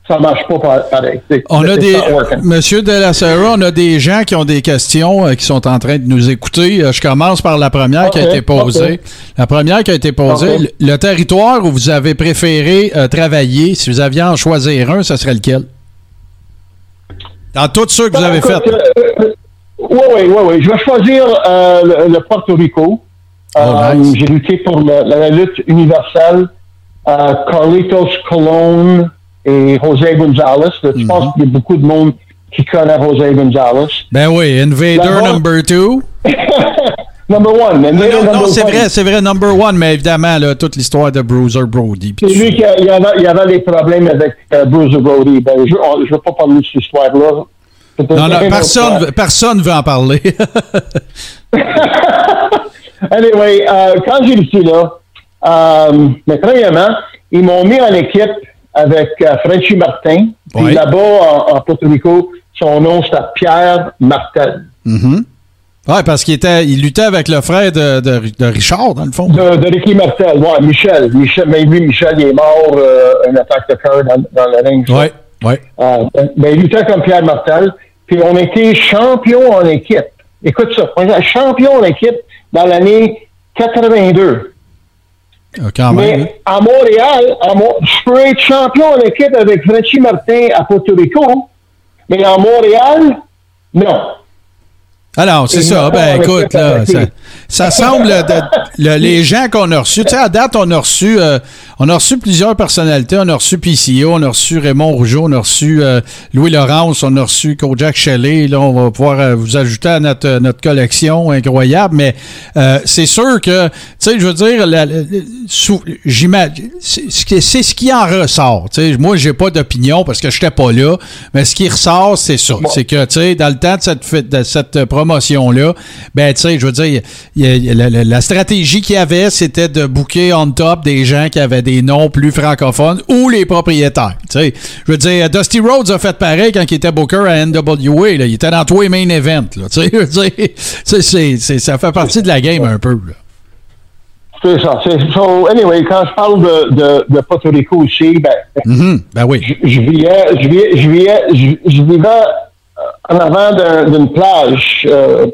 ça marche pas pa- pareil. On a des. working. Monsieur De La Serra, on a des gens qui ont des questions euh, qui sont en train de nous écouter. Euh, je commence par la première qui a été posée. La première qui a été posée. Le, le territoire où vous avez préféré euh, travailler, si vous aviez à en choisir un, ce serait lequel? Dans tous ceux que vous avez Écoute, fait. euh, Oui, oui, oui, oui. Je vais choisir euh, le, le Porto Rico. Oh, Euh, nice. J'ai lutté pour le- la, lutte universelle. Euh, Carlitos Colon et José Gonzalez. Je Mhm. pense qu'il y a beaucoup de monde qui connaît José Gonzalez. Ben oui, Invader number two. Number one. Non, Number non, c'est vrai, c'est vrai, number one, mais évidemment, là, toute l'histoire de Bruiser Brody. C'est lui qui il y avait, il y avait des problèmes avec euh, Bruce Brody. Ben, je ne veux pas parler de cette histoire-là. Non, non, personne, personne veut en parler. Anyway, euh, quand j'ai lutté là, euh, mais premièrement, ils m'ont mis en équipe avec Frenchy Martin. Puis Ouais. là-bas, en, en Porto Rico, son nom, c'était Pierre Martel. Mhm. Ouais, parce qu'il était, il luttait avec le frère de, de, de Richard, dans le fond. De, de Ricky Martel. Ouais, Michel. Michel. Mais lui, Michel, il est mort, euh, une attaque de cœur dans, dans le ring. Ouais. Euh, ben, il luttait comme Pierre Martel. Puis on était champion en équipe. Écoute ça. On était champion en équipe dans l'année 82. Ah, Quand même. hein. Mais à Montréal, à Mo- je peux être champion en équipe avec Frenchy Martin à Porto Rico, mais à Montréal, non. Alors, c'est Et ça. Ben, écoute, là, ça, semble de- le- les gens qu'on a reçus. Tu sais, à date, on a reçu, euh, on a reçu plusieurs personnalités. On a reçu PCO, on a reçu Raymond Rougeau, on a reçu euh, Louis Laurence, on a reçu Kojak Shelley. Là, on va pouvoir euh, vous ajouter à notre, notre collection incroyable. Mais c'est sûr que, tu sais, je veux dire, j'imagine, c'est ce qui- c'est en ressort. Tu sais, moi, j'ai pas d'opinion parce que je n'étais pas là. Mais ce qui ressort, c'est ça. C'est que, tu sais, dans le temps de cette, de cette promotion-là, ben, tu sais, je veux dire, il y a- il y a la, stratégie qu'il y avait, c'était de booker on top des gens qui avaient des noms plus francophones ou les propriétaires. Tu sais, je veux dire, Dusty Rhodes a fait pareil quand il était booker à NWA. Là. Il était dans tous les main events. Là, tu sais, je veux dire, ça fait partie de la game un peu. Là. C'est ça. So, anyway, quand je parle de, de, de Porto Rico aussi, ben, Mhm, ben oui. je, je vivais, je vivais, je vivais, je, je vivais en avant d'un- d'une plage. Euh,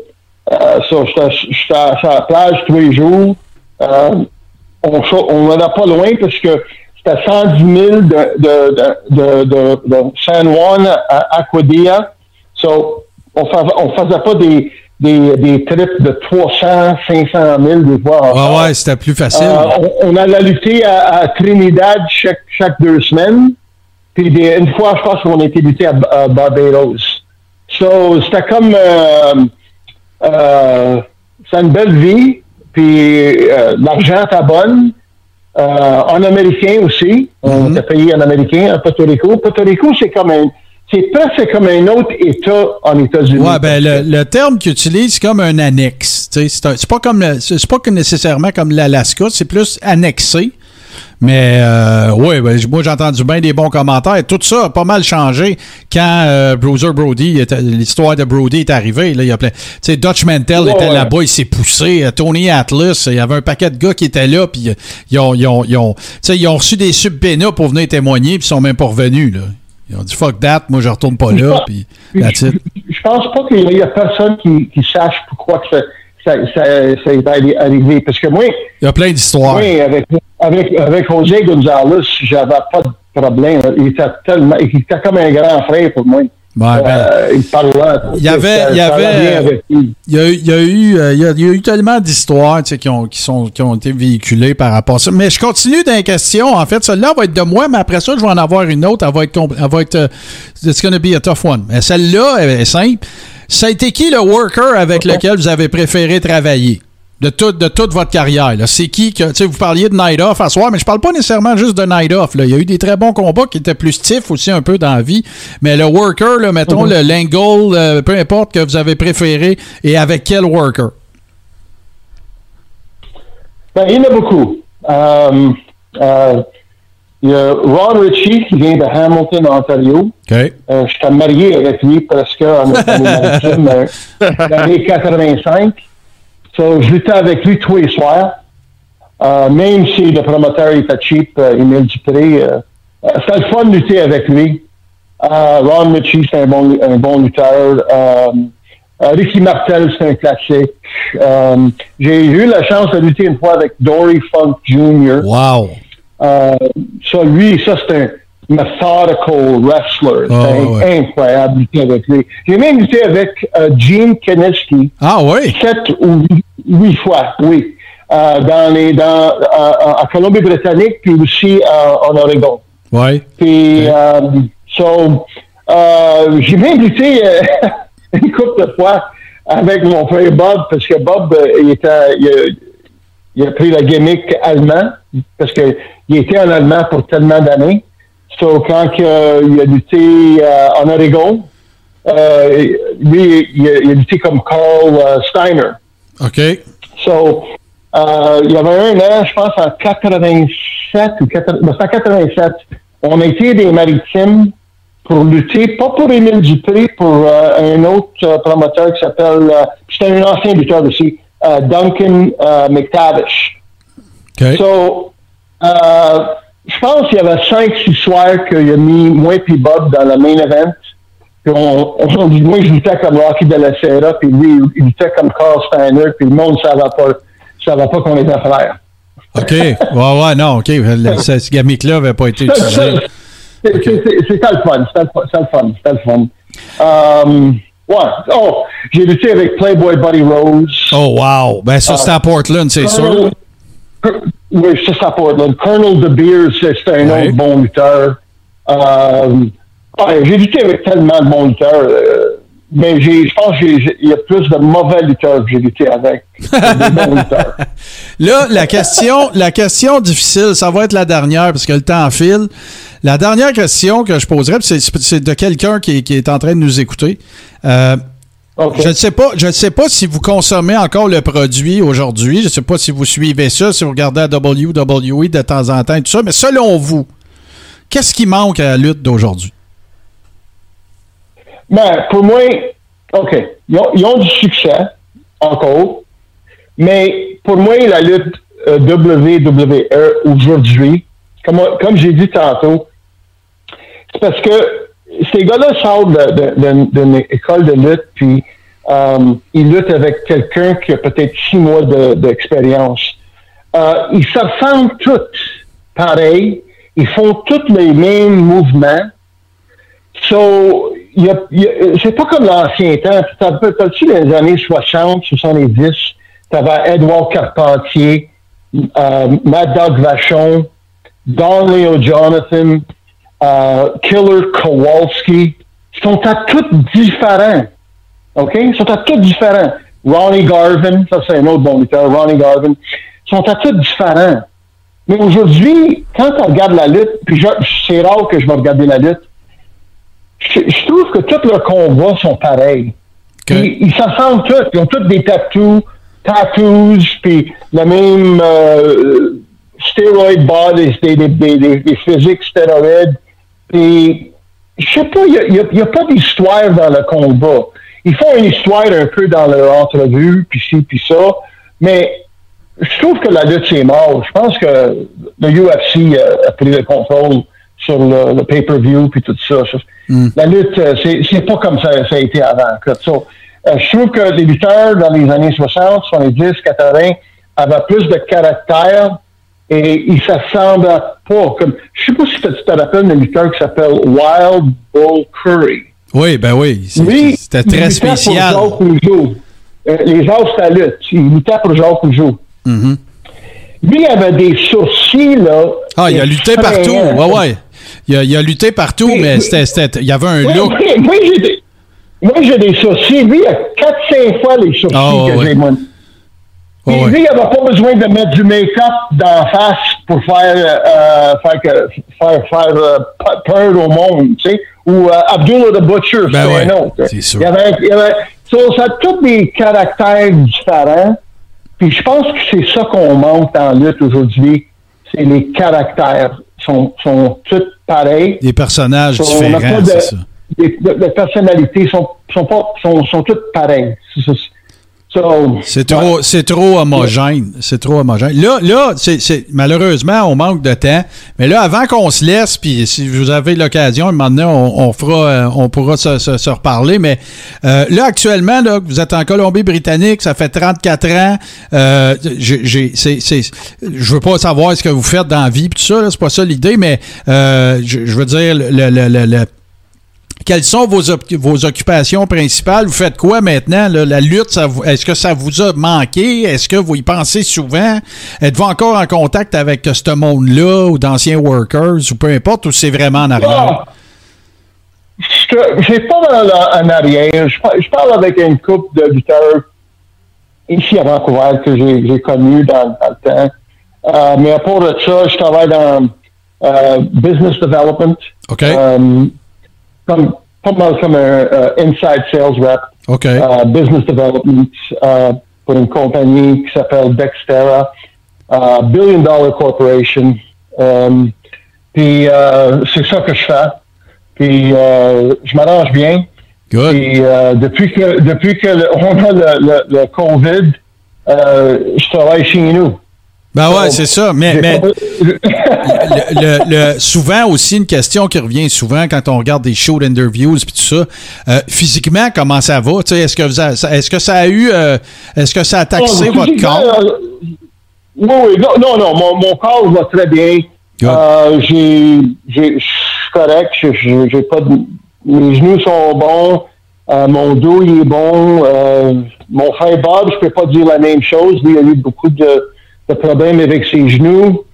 euh, j'étais j'étais sur la plage tous les jours. Euh, on on n'allait pas loin parce que c'était 110 000 de, de, de, de, San Juan à Aquadia. So, on faisait, on faisait pas des, des, des trips de 300, 500 000 des fois. Ouais, ouais, c'était plus facile. Euh, on, on allait lutter à, à Trinidad chaque, chaque deux semaines. Puis des- une fois, je pense qu'on a été lutter à, à Barbados. So, c'était comme... Euh, euh, c'est une belle vie. puis euh, l'argent t'abonne. En américain aussi. On était payé en américain à Puerto Rico. Puerto Rico, c'est comme un, c'est presque comme un autre État en États-Unis. Ouais, ben le, le terme qu'ils utilisent, c'est comme un annexe. C'est pas comme c'est pas que nécessairement comme l'Alaska, c'est plus annexé. Mais euh, oui, ben, moi j'ai entendu bien des bons commentaires. Tout ça a pas mal changé quand euh, Bruiser Brody, l'histoire de Brody est arrivée. Là, il y a plein. Tu sais, Dutch Mantel était ouais. là-bas, il s'est poussé. Euh, Tony Atlas, il y avait un paquet de gars qui étaient là, puis euh, ils ont, ils ont, ils ont, ils ont reçu des subpénas pour venir témoigner, puis ils sont même pas revenus. Là. Ils ont dit fuck that, moi je retourne pas là, puis that's it. Je pense pas qu'il y a personne qui, qui sache pourquoi que ça, ça, ça, ça est arri- arrivé. Parce que moi, Il y a plein d'histoires. moi avec, avec, avec José Gonzalez, j'avais pas de problème. Il était tellement, il était comme un grand frère pour moi. Ouais, ben, Euh, il parlait. Il y avait- il y avait-. Il y a, eu- il y a eu, euh, il y a, il y a eu tellement d'histoires tu sais, qui, ont, qui, sont, qui ont été véhiculées par rapport à ça. Mais je continue dans les questions. En fait, celle-là va être de moi, mais après ça, je vais en avoir une autre. Elle va être, elle va être euh, it's gonna be a tough one. Mais celle-là, elle est simple. Ça a été qui le worker avec lequel vous avez préféré travailler? De, tout, de toute votre carrière. C'est qui que. Tu sais, vous parliez de Night Off à soir, mais je parle pas nécessairement juste de Night Off. Là. Il y a eu des très bons combats qui étaient plus stiff aussi un peu dans la vie. Mais le worker, là, mettons le l'angle, euh, peu importe que vous avez préféré, et avec quel worker? Ben, il y en a beaucoup. Euh, euh, il y a Ron Ritchie qui vient de Hamilton, Ontario. OK. Euh, J'étais marié avec lui presque en Australie-Maritime euh, dans les années 85. So, je luttais avec lui tous les soirs. Euh, même si le promoteur était cheap, euh, Emile Dupré, euh, euh, c'était le fun de lutter avec lui. Euh, Ron Ritchie, c'est un bon, un bon lutteur. Ricky Martel, c'est un classique. J'ai eu la chance de lutter une fois avec Dory Funk Jr. Wow. Ça, lui, ça, c'est un methodical wrestler. Ah, c'est ouais. incroyable avec lui. J'ai même lutté avec euh, Gene Keniski Ah oui? sept ou huit, fois, oui. Euh, dans les, dans, euh, à Colombie-Britannique, puis aussi en Oregon. Oui. Puis, so, euh, j'ai même euh, une couple de fois avec mon frère Bob, parce que Bob, il, était, il, a, il a pris la gimmick allemand, parce que il était en allemand pour tellement d'années. So, quand que, il a lutté euh, en Oregon, euh, lui, il a, il a lutté comme Carl euh, Steiner. OK. So, euh, il y avait un an, je pense en 87 ou 80, ben, c'est en 87, on a été des maritimes pour lutter, pas pour Émile Dupré, pour euh, un autre euh, promoteur qui s'appelle, euh, c'était un ancien lutteur aussi, euh, Duncan euh, McTavish. OK. So, euh, je pense qu'il y avait cinq, six soirs qu'il a mis moi et Bob dans le main event. Puis on, on dit, moi, je luttais comme Rocky de la Serra, puis lui, il luttait comme Carl Steiner, puis le monde ne savait pas, savait pas qu'on était frères. OK. Ouais, ouais, non, OK. Le- ce ce gimmick-là n'avait pas été utilisé. C'était le fun, c'était le fun, c'était le fun, c'était le fun. Um, ouais, oh, j'ai lutté avec Playboy Buddy Rose. Oh, wow. Ben, ça, c'était à Portland, c'est sûr. Oui, c'est ça, Portland. Colonel De Beers, c'était un Ouais. autre bon lutteur. Euh, ouais, j'ai lutté avec tellement de bons lutteurs, euh, mais j'ai- je pense qu'il y a plus de mauvais lutteurs que j'ai lutté avec. que des bons lutteurs. Là, la question, la question difficile, ça va être la dernière parce que le temps file. La dernière question que je poserais, puis c'est c'est de quelqu'un qui, qui est en train de nous écouter. Euh, Je ne sais pas, je ne sais pas si vous consommez encore le produit aujourd'hui. Je ne sais pas si vous suivez ça, si vous regardez la WWE de temps en temps et tout ça. Mais selon vous, qu'est-ce qui manque à la lutte d'aujourd'hui? Ben, pour moi, OK, ils ont, ils ont du succès, encore, mais pour moi, la lutte euh, WWE aujourd'hui, comme, comme j'ai dit tantôt, c'est parce que ces gars-là sortent d'une école de lutte, puis euh, ils luttent avec quelqu'un qui a peut-être six mois de- d'expérience. Euh, ils se ressemblent tous pareil, ils font tous les mêmes mouvements, So, c'est pas comme l'ancien temps. T'as-tu les années 60, 70? T'avais Edouard Carpentier, euh, Mad Dog Vachon, Don Leo Jonathan, euh, Killer Kowalski. Sont à tous différents. OK? Ils sont à tous différents. Ronnie Garvin, ça c'est un autre bon lutteur, Ronnie Garvin, sont à tous différents. Mais aujourd'hui, quand on regarde la lutte, puis je- c'est rare que je vais regarder la lutte, je, je trouve que tous leurs combats sont pareils. Que- Ils, ils se ressemblent tous. Ils ont tous des tattoos, tattoos, puis le même euh, steroid body, des, des, des, des physiques stéroïdes. Puis, je sais pas, il n'y a, y a pas d'histoire dans le combat. Ils font une histoire un peu dans leur entrevue, puis ci, puis ça, mais je trouve que la lutte, c'est mort. Je pense que le UFC a, a pris le contrôle sur le, le pay-per-view, puis tout ça. La lutte, euh, c'est c'est pas comme ça, ça a été avant. ça. Euh, je trouve que les lutteurs dans les années 60, 70, 80 avaient plus de caractère et ils s'assemblent pas. Comme, je sais pas si tu te rappelles d'un lutteur qui s'appelle Wild Bull Curry. Oui, ben oui. C'était il très spécial. Pour Jacques. Euh, les c'était la lutte. Il luttait pour Jacques Rougeau. Mhm. Lui, il avait des sourcils, là. Ah, il a lutté partout. effrayants. Ouais, ouais. Il a, il a lutté partout, Oui, mais oui. c'était, il y avait un Oui, look. oui, moi, j'ai des, des sourcils. Lui, il a 4-5 fois les sourcils ouais, que ouais. j'ai, Puis ouais. lui, il n'avait pas besoin de mettre du make-up d'en face pour faire, euh, faire, que- faire, faire euh, pe- peur au monde, tu sais. Ou euh, Abdullah the Butcher, Ben c'est ouais, un autre. c'est sûr. Il y avait, il y avait, so, ça a tous des caractères différents. Puis je pense que c'est ça qu'on manque la lutte aujourd'hui. C'est les caractères. sont, sont tous pareils. Des personnages So, on n'a différents, de- c'est ça. Les, personnalités sont, sont, pas, sont, sont toutes pareilles. C'est- c'est- so, C'est trop, c'est trop homogène. C'est trop homogène. Là, là, c'est, c'est- malheureusement, on manque de temps. Mais là, avant qu'on se laisse, puis si vous avez l'occasion, donné, on, on fera, euh, on pourra se, se- se reparler. Mais euh, là, actuellement, là, vous êtes en Colombie-Britannique, ça fait 34 ans. Euh, j'ai, j'ai- c'est, c'est, je veux pas savoir ce que vous faites dans la vie, puis tout ça. là, c'est pas ça l'idée, mais euh, je, je veux dire, le, le, le- le- quelles sont vos, occupations principales? Vous faites quoi maintenant? là? La lutte, est-ce que ça vous a manqué? Est-ce que vous y pensez souvent? Êtes-vous encore en contact avec euh, ce monde-là ou d'anciens workers ou peu importe ou c'est vraiment en arrière? Je j'ai pas en arrière. Je, par- je parle avec une couple de lutteurs ici à Vancouver que j'ai connu dans, dans le temps. Euh, mais à part de ça, je travaille dans euh, business development. OK. Pas mal comme un euh, inside sales rep. OK. uh, business development uh, pour une compagnie qui s'appelle Dextera, uh, billion dollar corporation. Um, puis euh, c'est ça que je fais. Puis euh, je m'arrange bien. Good. Puis euh, depuis que depuis que le- on a le, le, le COVID, euh, je travaille chez nous. Ben ouais, c'est ça. Mais, mais le, le- le- souvent aussi, une question qui revient souvent quand on regarde des shows d'interviews et tout ça, euh, physiquement, comment ça va? Est-ce que, est-ce que ça a eu, euh, est-ce que ça a taxé Oh, votre corps? euh, Oui, oui, non, non, non, mon, mon corps va très bien. Euh, je suis correct, j'ai pas de, mes genoux sont bons, euh, mon dos il est bon, euh, mon frère Bob, je peux pas dire la même chose, lui il a eu beaucoup de, de problem avec ses genoux.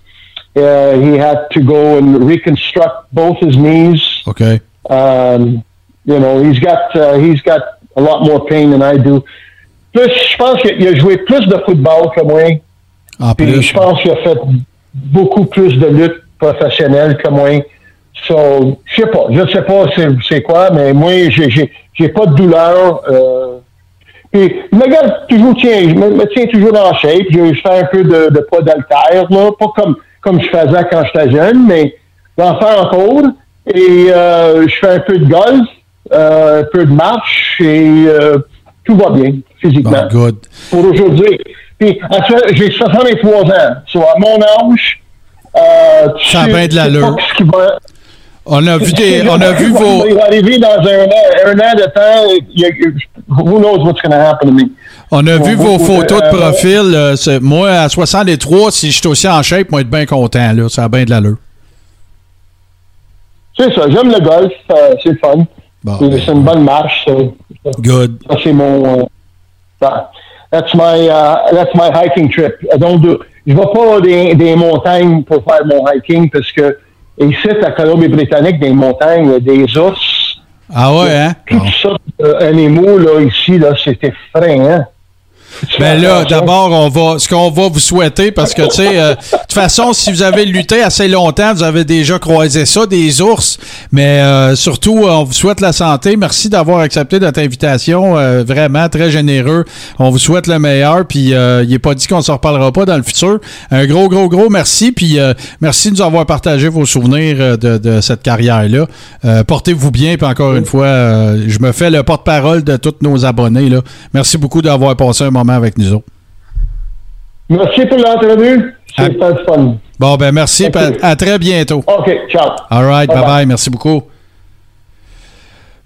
Uh, he had to go and reconstruct both his knees. OK. Um, you know, he's got uh, he's got a lot more pain than I do. Plus, je pense qu'il a joué plus de football que moi. En Puis je pense qu'il a fait beaucoup plus de lutte professionnelle que moi. So, je sais pas, je sais pas c'est, quoi, mais moi, j'ai pas de douleur. Euh, puis, je me garde toujours, tiens, je me, me tiens toujours en shape. Je, je fais un peu de, de pas d'altère, là. Pas comme, comme je faisais quand j'étais jeune, mais j'en fais encore. Et euh, je fais un peu de golf, euh, un peu de marche, et euh, tout va bien, physiquement Bon, good. pour aujourd'hui. Puis, j'ai 63 ans. So, à mon âge, euh, tu Ça a bien de l'allure. On a vu des, on a vu vos, Il va arriver dans un an, un an de temps. il y a- who knows what's going to happen to me? on a vu vos photos de profil. euh, moi, à 63, si je suis aussi en shape, moi, être bien content, là. Ça a bien de l'allure. C'est ça, j'aime le golf, euh, c'est fun. Bon, C'est- ben, c'est une bonne marche. ça. Good. Ça, c'est mon. euh, ça. that's my uh, that's my hiking trip. I don't do. Je vais pas des, des montagnes pour faire mon hiking parce que ici à Colombie-Britannique, des montagnes, a des ours, Ah ouais, hein? toutes Bon. sortes d'animaux là ici là, c'est effrayant. Ben là, d'abord, on va, ce qu'on va vous souhaiter, parce que, tu sais, euh, de toute façon, si vous avez lutté assez longtemps, vous avez déjà croisé ça, des ours, mais euh, surtout, on vous souhaite la santé. Merci d'avoir accepté notre invitation, euh, vraiment très généreux. On vous souhaite le meilleur, puis il n'est pas dit qu'on ne se reparlera pas dans le futur. Un gros, gros, gros merci, puis merci de nous avoir partagé vos souvenirs de, de cette carrière-là. Portez-vous bien, puis encore une fois, je me fais le porte-parole de tous nos abonnés. Là. Merci beaucoup d'avoir passé un moment avec nous autres. Merci pour l'entrevue. Ah. fun. Bon, ben merci. À, très bientôt. OK, ciao. All right, bye-bye. Merci beaucoup.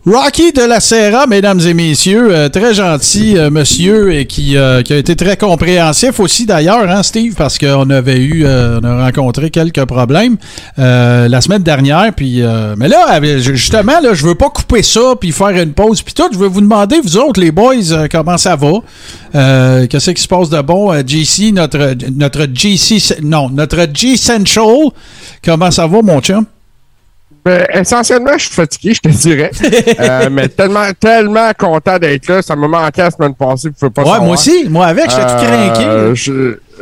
Rocky de la Serra, mesdames et messieurs, euh, très gentil euh, monsieur et qui, euh, qui, a été très compréhensif aussi d'ailleurs, hein, Steve, parce qu'on avait eu, on a rencontré quelques problèmes la semaine dernière. Puis, mais là, justement, là, je veux pas couper ça puis faire une pause puis tout. Je veux vous demander, vous autres, les boys, comment ça va? Qu'est-ce qui se passe de bon JC, notre notre GC, non, notre G Central, comment ça va, mon chum? Ben, essentiellement, je suis fatigué, je te dirais. euh, mais tellement, tellement content d'être là. Ça m'a manqué la semaine passée. Vous pas ouais, moi aussi. Moi avec, j'étais tout craqué. Euh,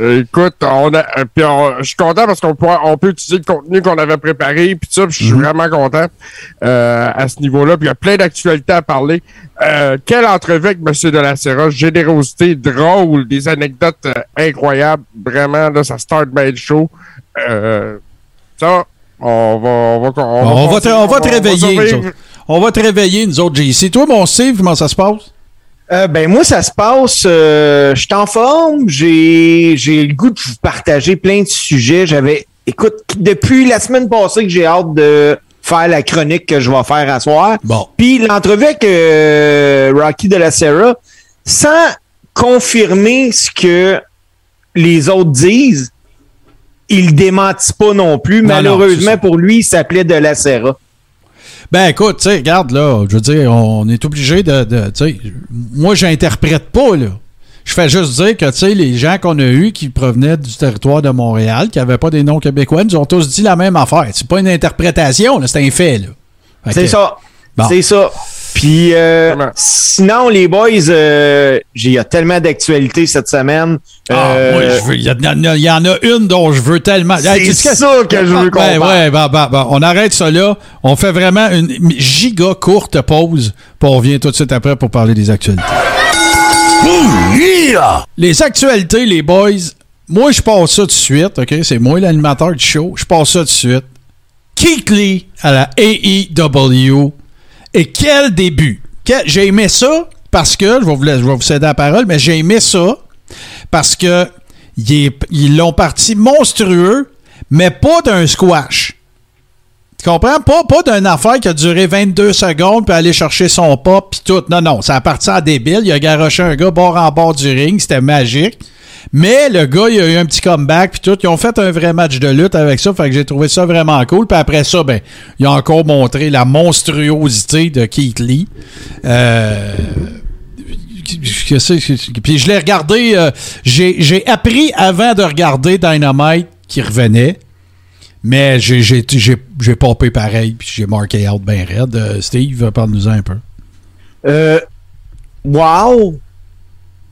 euh, écoute, on a, euh, puis je suis content parce qu'on peut, on peut utiliser le contenu qu'on avait préparé. Puis ça, je suis mhm. vraiment content euh, à ce niveau-là. Puis il y a plein d'actualités à parler. Euh, quelle entrevue avec M. de la Serra? Générosité, drôle, des anecdotes incroyables. Vraiment, là, ça start by le show. ça on va, on va, on, va, te, on va te réveiller. Nous on va te réveiller, nous autres, JC. Toi, mon Steve, comment ça se passe? Euh, ben moi, ça se passe. Euh, je suis en forme. J'ai j'ai le goût de vous partager plein de sujets. J'avais, écoute, depuis la semaine passée que j'ai hâte de faire la chronique que je vais faire à soir. Bon. Puis l'entrevue avec euh, Rocky de la Serra, sans confirmer ce que les autres disent, il démentit pas non plus. Malheureusement pour lui, il s'appelait de la Serra. Ben écoute, tu sais, regarde là, je veux dire, on est obligé de, de tu sais, moi j'interprète pas là. Je fais juste dire que, tu sais, les gens qu'on a eus qui provenaient du territoire de Montréal, qui n'avaient pas des noms québécois, nous ont tous dit la même affaire. C'est pas une interprétation, c'est un fait, là. C'est ça. C'est ça. Puis euh, sinon, les boys, euh, il y a tellement d'actualités cette semaine. Ah, euh, il y, en a une dont je veux tellement. C'est ça que je veux qu'on ben, ouais, ben, ben, ben, on arrête ça là. On fait vraiment une giga courte pause. Puis on revient tout de suite après pour parler des actualités. Les actualités, les boys. Moi, je passe ça tout de suite, OK? C'est moi l'animateur du show. Je passe ça tout de suite. Keith Lee à la AEW et quel début! J'ai aimé ça parce que, je vais, vous, je vous céder la parole, mais j'ai aimé ça parce que ils l'ont parti monstrueux, mais pas d'un squash. Tu comprends? Pas, pas d'une affaire qui a duré 22 secondes puis aller chercher son pop puis tout. Non, non, ça a parti en débile. Il a garoché un gars bord en bord du ring. C'était magique. Mais le gars, il a eu un petit comeback puis tout. Ils ont fait un vrai match de lutte avec ça. Fait que j'ai trouvé ça vraiment cool. Puis après ça, ben, il a encore montré la monstruosité de Keith Lee. Euh, puis je l'ai regardé. Euh, j'ai appris avant de regarder Dynamite qui revenait. Mais j'ai popé pareil, puis j'ai marqué out bien raide. Euh, Steve, parle-nous un peu. Euh, wow!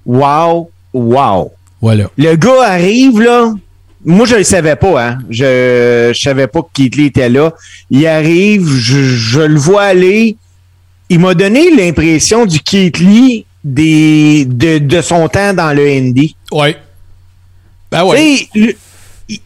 Wow! Wow! Voilà. Le gars arrive, là. Moi, je le savais pas, hein. Je, je savais pas que Keith était là. Il arrive, je, le vois aller. Il m'a donné l'impression du Keith des, de, son temps dans le Indie. Ouais. Ben ouais.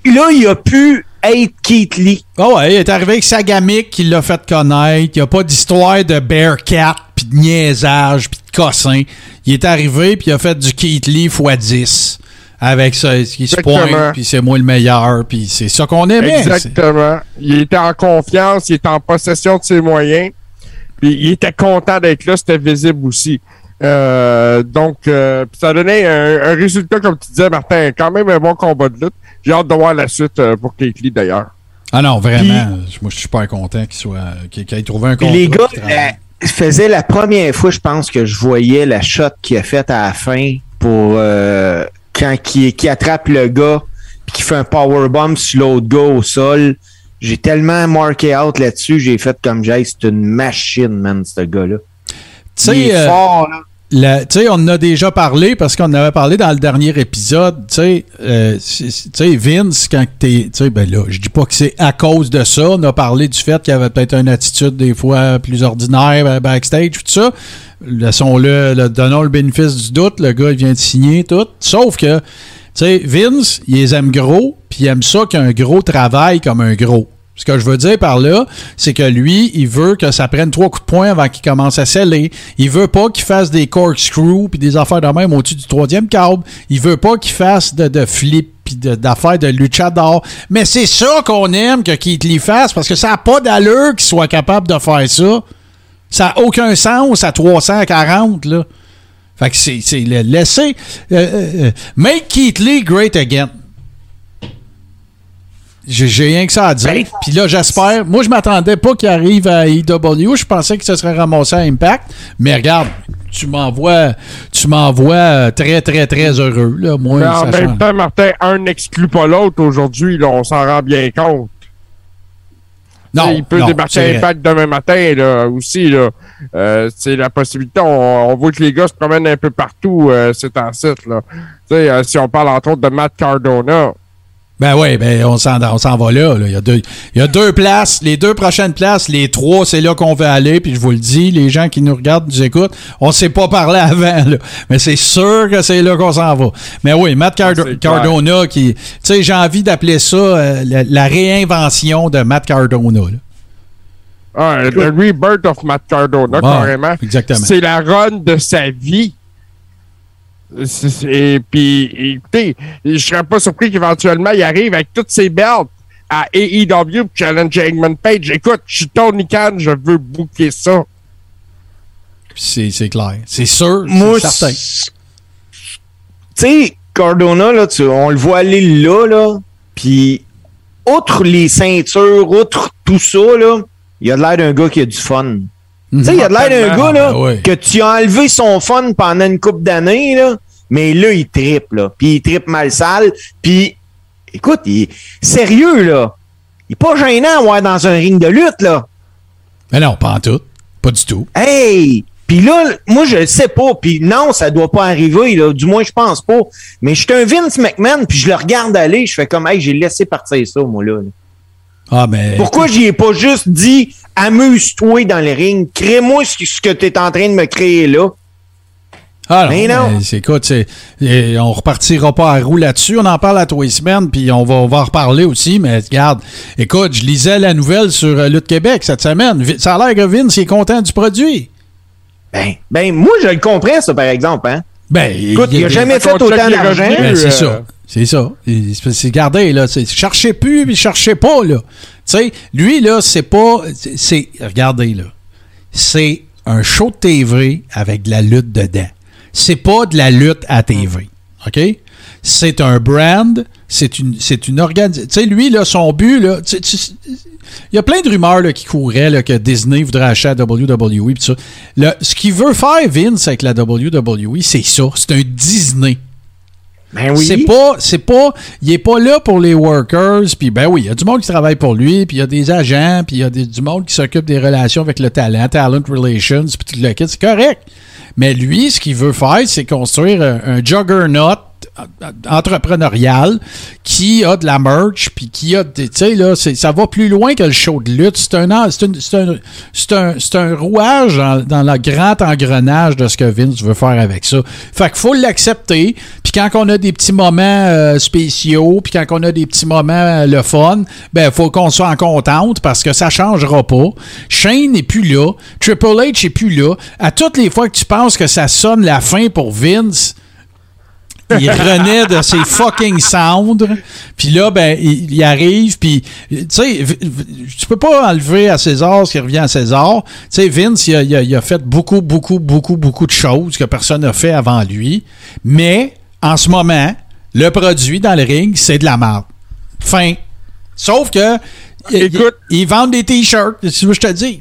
là, il a pu être Keith Lee. Oh ouais, il est arrivé avec Sagamic qui l'a fait connaître. Il n'y a pas d'histoire de Bearcat, puis de niaisage, puis de cossin. Il est arrivé, puis il a fait du Keith Lee x10 avec ça, il se pointe, puis c'est moi le meilleur, puis c'est ça qu'on aimait. Exactement. Il était en confiance, il était en possession de ses moyens, puis il était content d'être là, c'était visible aussi. Euh, donc, euh, ça donnait un, un, résultat, comme tu disais, Martin, quand même un bon combat de lutte. J'ai hâte de voir la suite euh, pour Kate Lee, d'ailleurs. Ah non, vraiment. moi, je suis super content qu'il soit qu'il ait trouvé un combat. Les gars, faisait la première fois, je pense, que je voyais la shot qu'il a faite à la fin pour euh, quand qui, qui attrape le gars puis qui fait un powerbomb sur l'autre gars au sol. J'ai tellement marqué out là-dessus, j'ai fait comme j'ai c'est une machine, man, ce gars-là. Tu sais, euh, fort, là. Sais, on en a déjà parlé parce qu'on en avait parlé dans le dernier épisode. Tu sais, euh, Vince, quand t'es. Tu sais, ben là, je dis pas que c'est à cause de ça. On a parlé du fait qu'il avait peut-être une attitude des fois plus ordinaire euh, backstage, tout ça. Laissons-le, le, donnons le bénéfice du doute. Le gars, il vient de signer tout. Sauf que, tu sais, Vince, il les aime gros, puis il aime ça qu'un gros travaille comme un gros. Ce que je veux dire par là, c'est que lui, il veut que ça prenne trois coups de poing avant qu'il commence à sceller. Il veut pas qu'il fasse des corkscrews puis des affaires de même au-dessus du troisième câble. Il veut pas qu'il fasse de, flip puis d'affaires de, luchador. Mais c'est ça qu'on aime que Keith Lee fasse parce que ça n'a pas d'allure qu'il soit capable de faire ça. Ça n'a aucun sens à 340, là. Fait que c'est laisser. euh, euh, euh, make Keith Lee great again. J'ai rien que ça à dire. Puis là, j'espère. Moi, je m'attendais pas qu'il arrive à EW. Je pensais que ça serait ramassé à Impact. Mais regarde, tu m'envoies tu m'envoies euh, très, très, très heureux. Là. Moi, Mais en même change. temps, Martin, un n'exclut pas l'autre aujourd'hui, là, on s'en rend bien compte. Non, il peut non, débarquer. Impact demain matin là, aussi. Là. Euh, c'est la possibilité. On, on voit que les gars se promènent un peu partout, euh, c'est en site. Là. Tu sais, euh, si on parle entre autres de Matt Cardona, Ben oui, ben on s'en, on s'en va là, là. Il, y a deux, il y a deux places, les deux prochaines places, les trois, c'est là qu'on veut aller. Puis je vous le dis, les gens qui nous regardent, nous écoutent, on ne s'est pas parlé avant, là. Mais c'est sûr que c'est là qu'on s'en va. Mais oui, Matt clair. Cardona, qui, tu sais, j'ai envie d'appeler ça euh, la, la réinvention de Matt Cardona. là. ah, le rebirth of Matt Cardona, Bon, carrément. exactement. C'est la run de sa vie. C'est- c'est- Et puis, écoutez, je serais pas surpris qu'éventuellement il arrive avec toutes ses belts à AEW pour challenger Eggman Page. Écoute, je suis Tony Khan, je veux bouquer ça. C'est, c'est clair. C'est sûr, Moi, c'est certain. tu sais, Cardona, là, tu- on le voit aller là, là, puis outre les ceintures, outre tout ça, là, il a de l'air d'un gars qui a du fun. Tu sais, il a de l'air d'un gars, là, Ah, ouais. que tu as enlevé son fun pendant une couple d'années, là, mais là, il tripe, là, puis il tripe mal sale, puis écoute, il est sérieux, là. Il est pas gênant à voir dans un ring de lutte, là. Mais non, pas en tout. Pas du tout. Hey! Puis là, moi, je le sais pas. Puis non, ça doit pas arriver. Là. Du moins, je pense pas. Mais je suis un Vince McMahon, puis je le regarde aller. Je fais comme, hey, j'ai laissé partir ça, moi, là. Ah, mais. Pourquoi j'y ai pas juste dit, amuse-toi dans le ring, crée-moi ce que tu es en train de me créer là? Ah non, Mais non. mais c'est- écoute, on repartira pas à roue là-dessus. On en parle à les semaines, puis on va, on va en reparler aussi. Mais regarde, écoute, je lisais la nouvelle sur euh, Lutte Québec cette semaine. Ça a l'air que Vince est content du produit. Ben, ben, moi, je le comprends, ça, par exemple, hein. Ben, Écoute, il a des- jamais fait autant d'argent. Ben, c'est euh, ça. C'est ça. C'est c'est- regardez, là. c'est- Cherchez plus, puis cherchez pas, là. Tu sais, lui, là, c'est pas. c'est- C'est. Regardez, là. C'est un show de TV avec de la lutte dedans. C'est pas de la lutte à TV. OK? C'est un brand. C'est une, c'est une organisation. Tu sais, lui, là, son but, là. Il y a plein de rumeurs là, qui couraient là, que Disney voudrait acheter la WWE. pis ça. Le- ce qu'il veut faire, Vince, avec la WWE, c'est ça. C'est un Disney. Ben oui. C'est pas, c'est pas, il est pas là pour les workers, puis ben oui, il y a du monde qui travaille pour lui, puis il y a des agents, puis il y a des- du monde qui s'occupe des relations avec le talent, talent relations, puis tout le kit, c'est correct. Mais lui, ce qu'il veut faire, c'est construire un, juggernaut euh, entrepreneurial qui a de la merch puis qui a tu sais là ça va plus loin que le show de lutte. C'est un c'est un un un rouage dans, le grand engrenage de ce que Vince veut faire avec ça. Fait qu'il faut l'accepter. Puis quand on a des petits moments euh, spéciaux puis quand on a des petits moments euh, le fun ben faut qu'on soit en contente parce que ça changera pas. Shane n'est plus là. Triple H est plus là. À toutes les fois que tu penses que ça sonne la fin pour Vince il renaît de ses fucking cendres. Puis là, ben, il, il arrive, puis, tu sais, tu peux pas enlever à César ce qui revient à César. Tu sais, Vince, il a, il a- il a fait beaucoup, beaucoup, beaucoup, beaucoup de choses que personne n'a fait avant lui. Mais, en ce moment, le produit dans le ring, c'est de la merde. Fin. Sauf que, Écoute. il- ils vendent des t-shirts, si je te dise.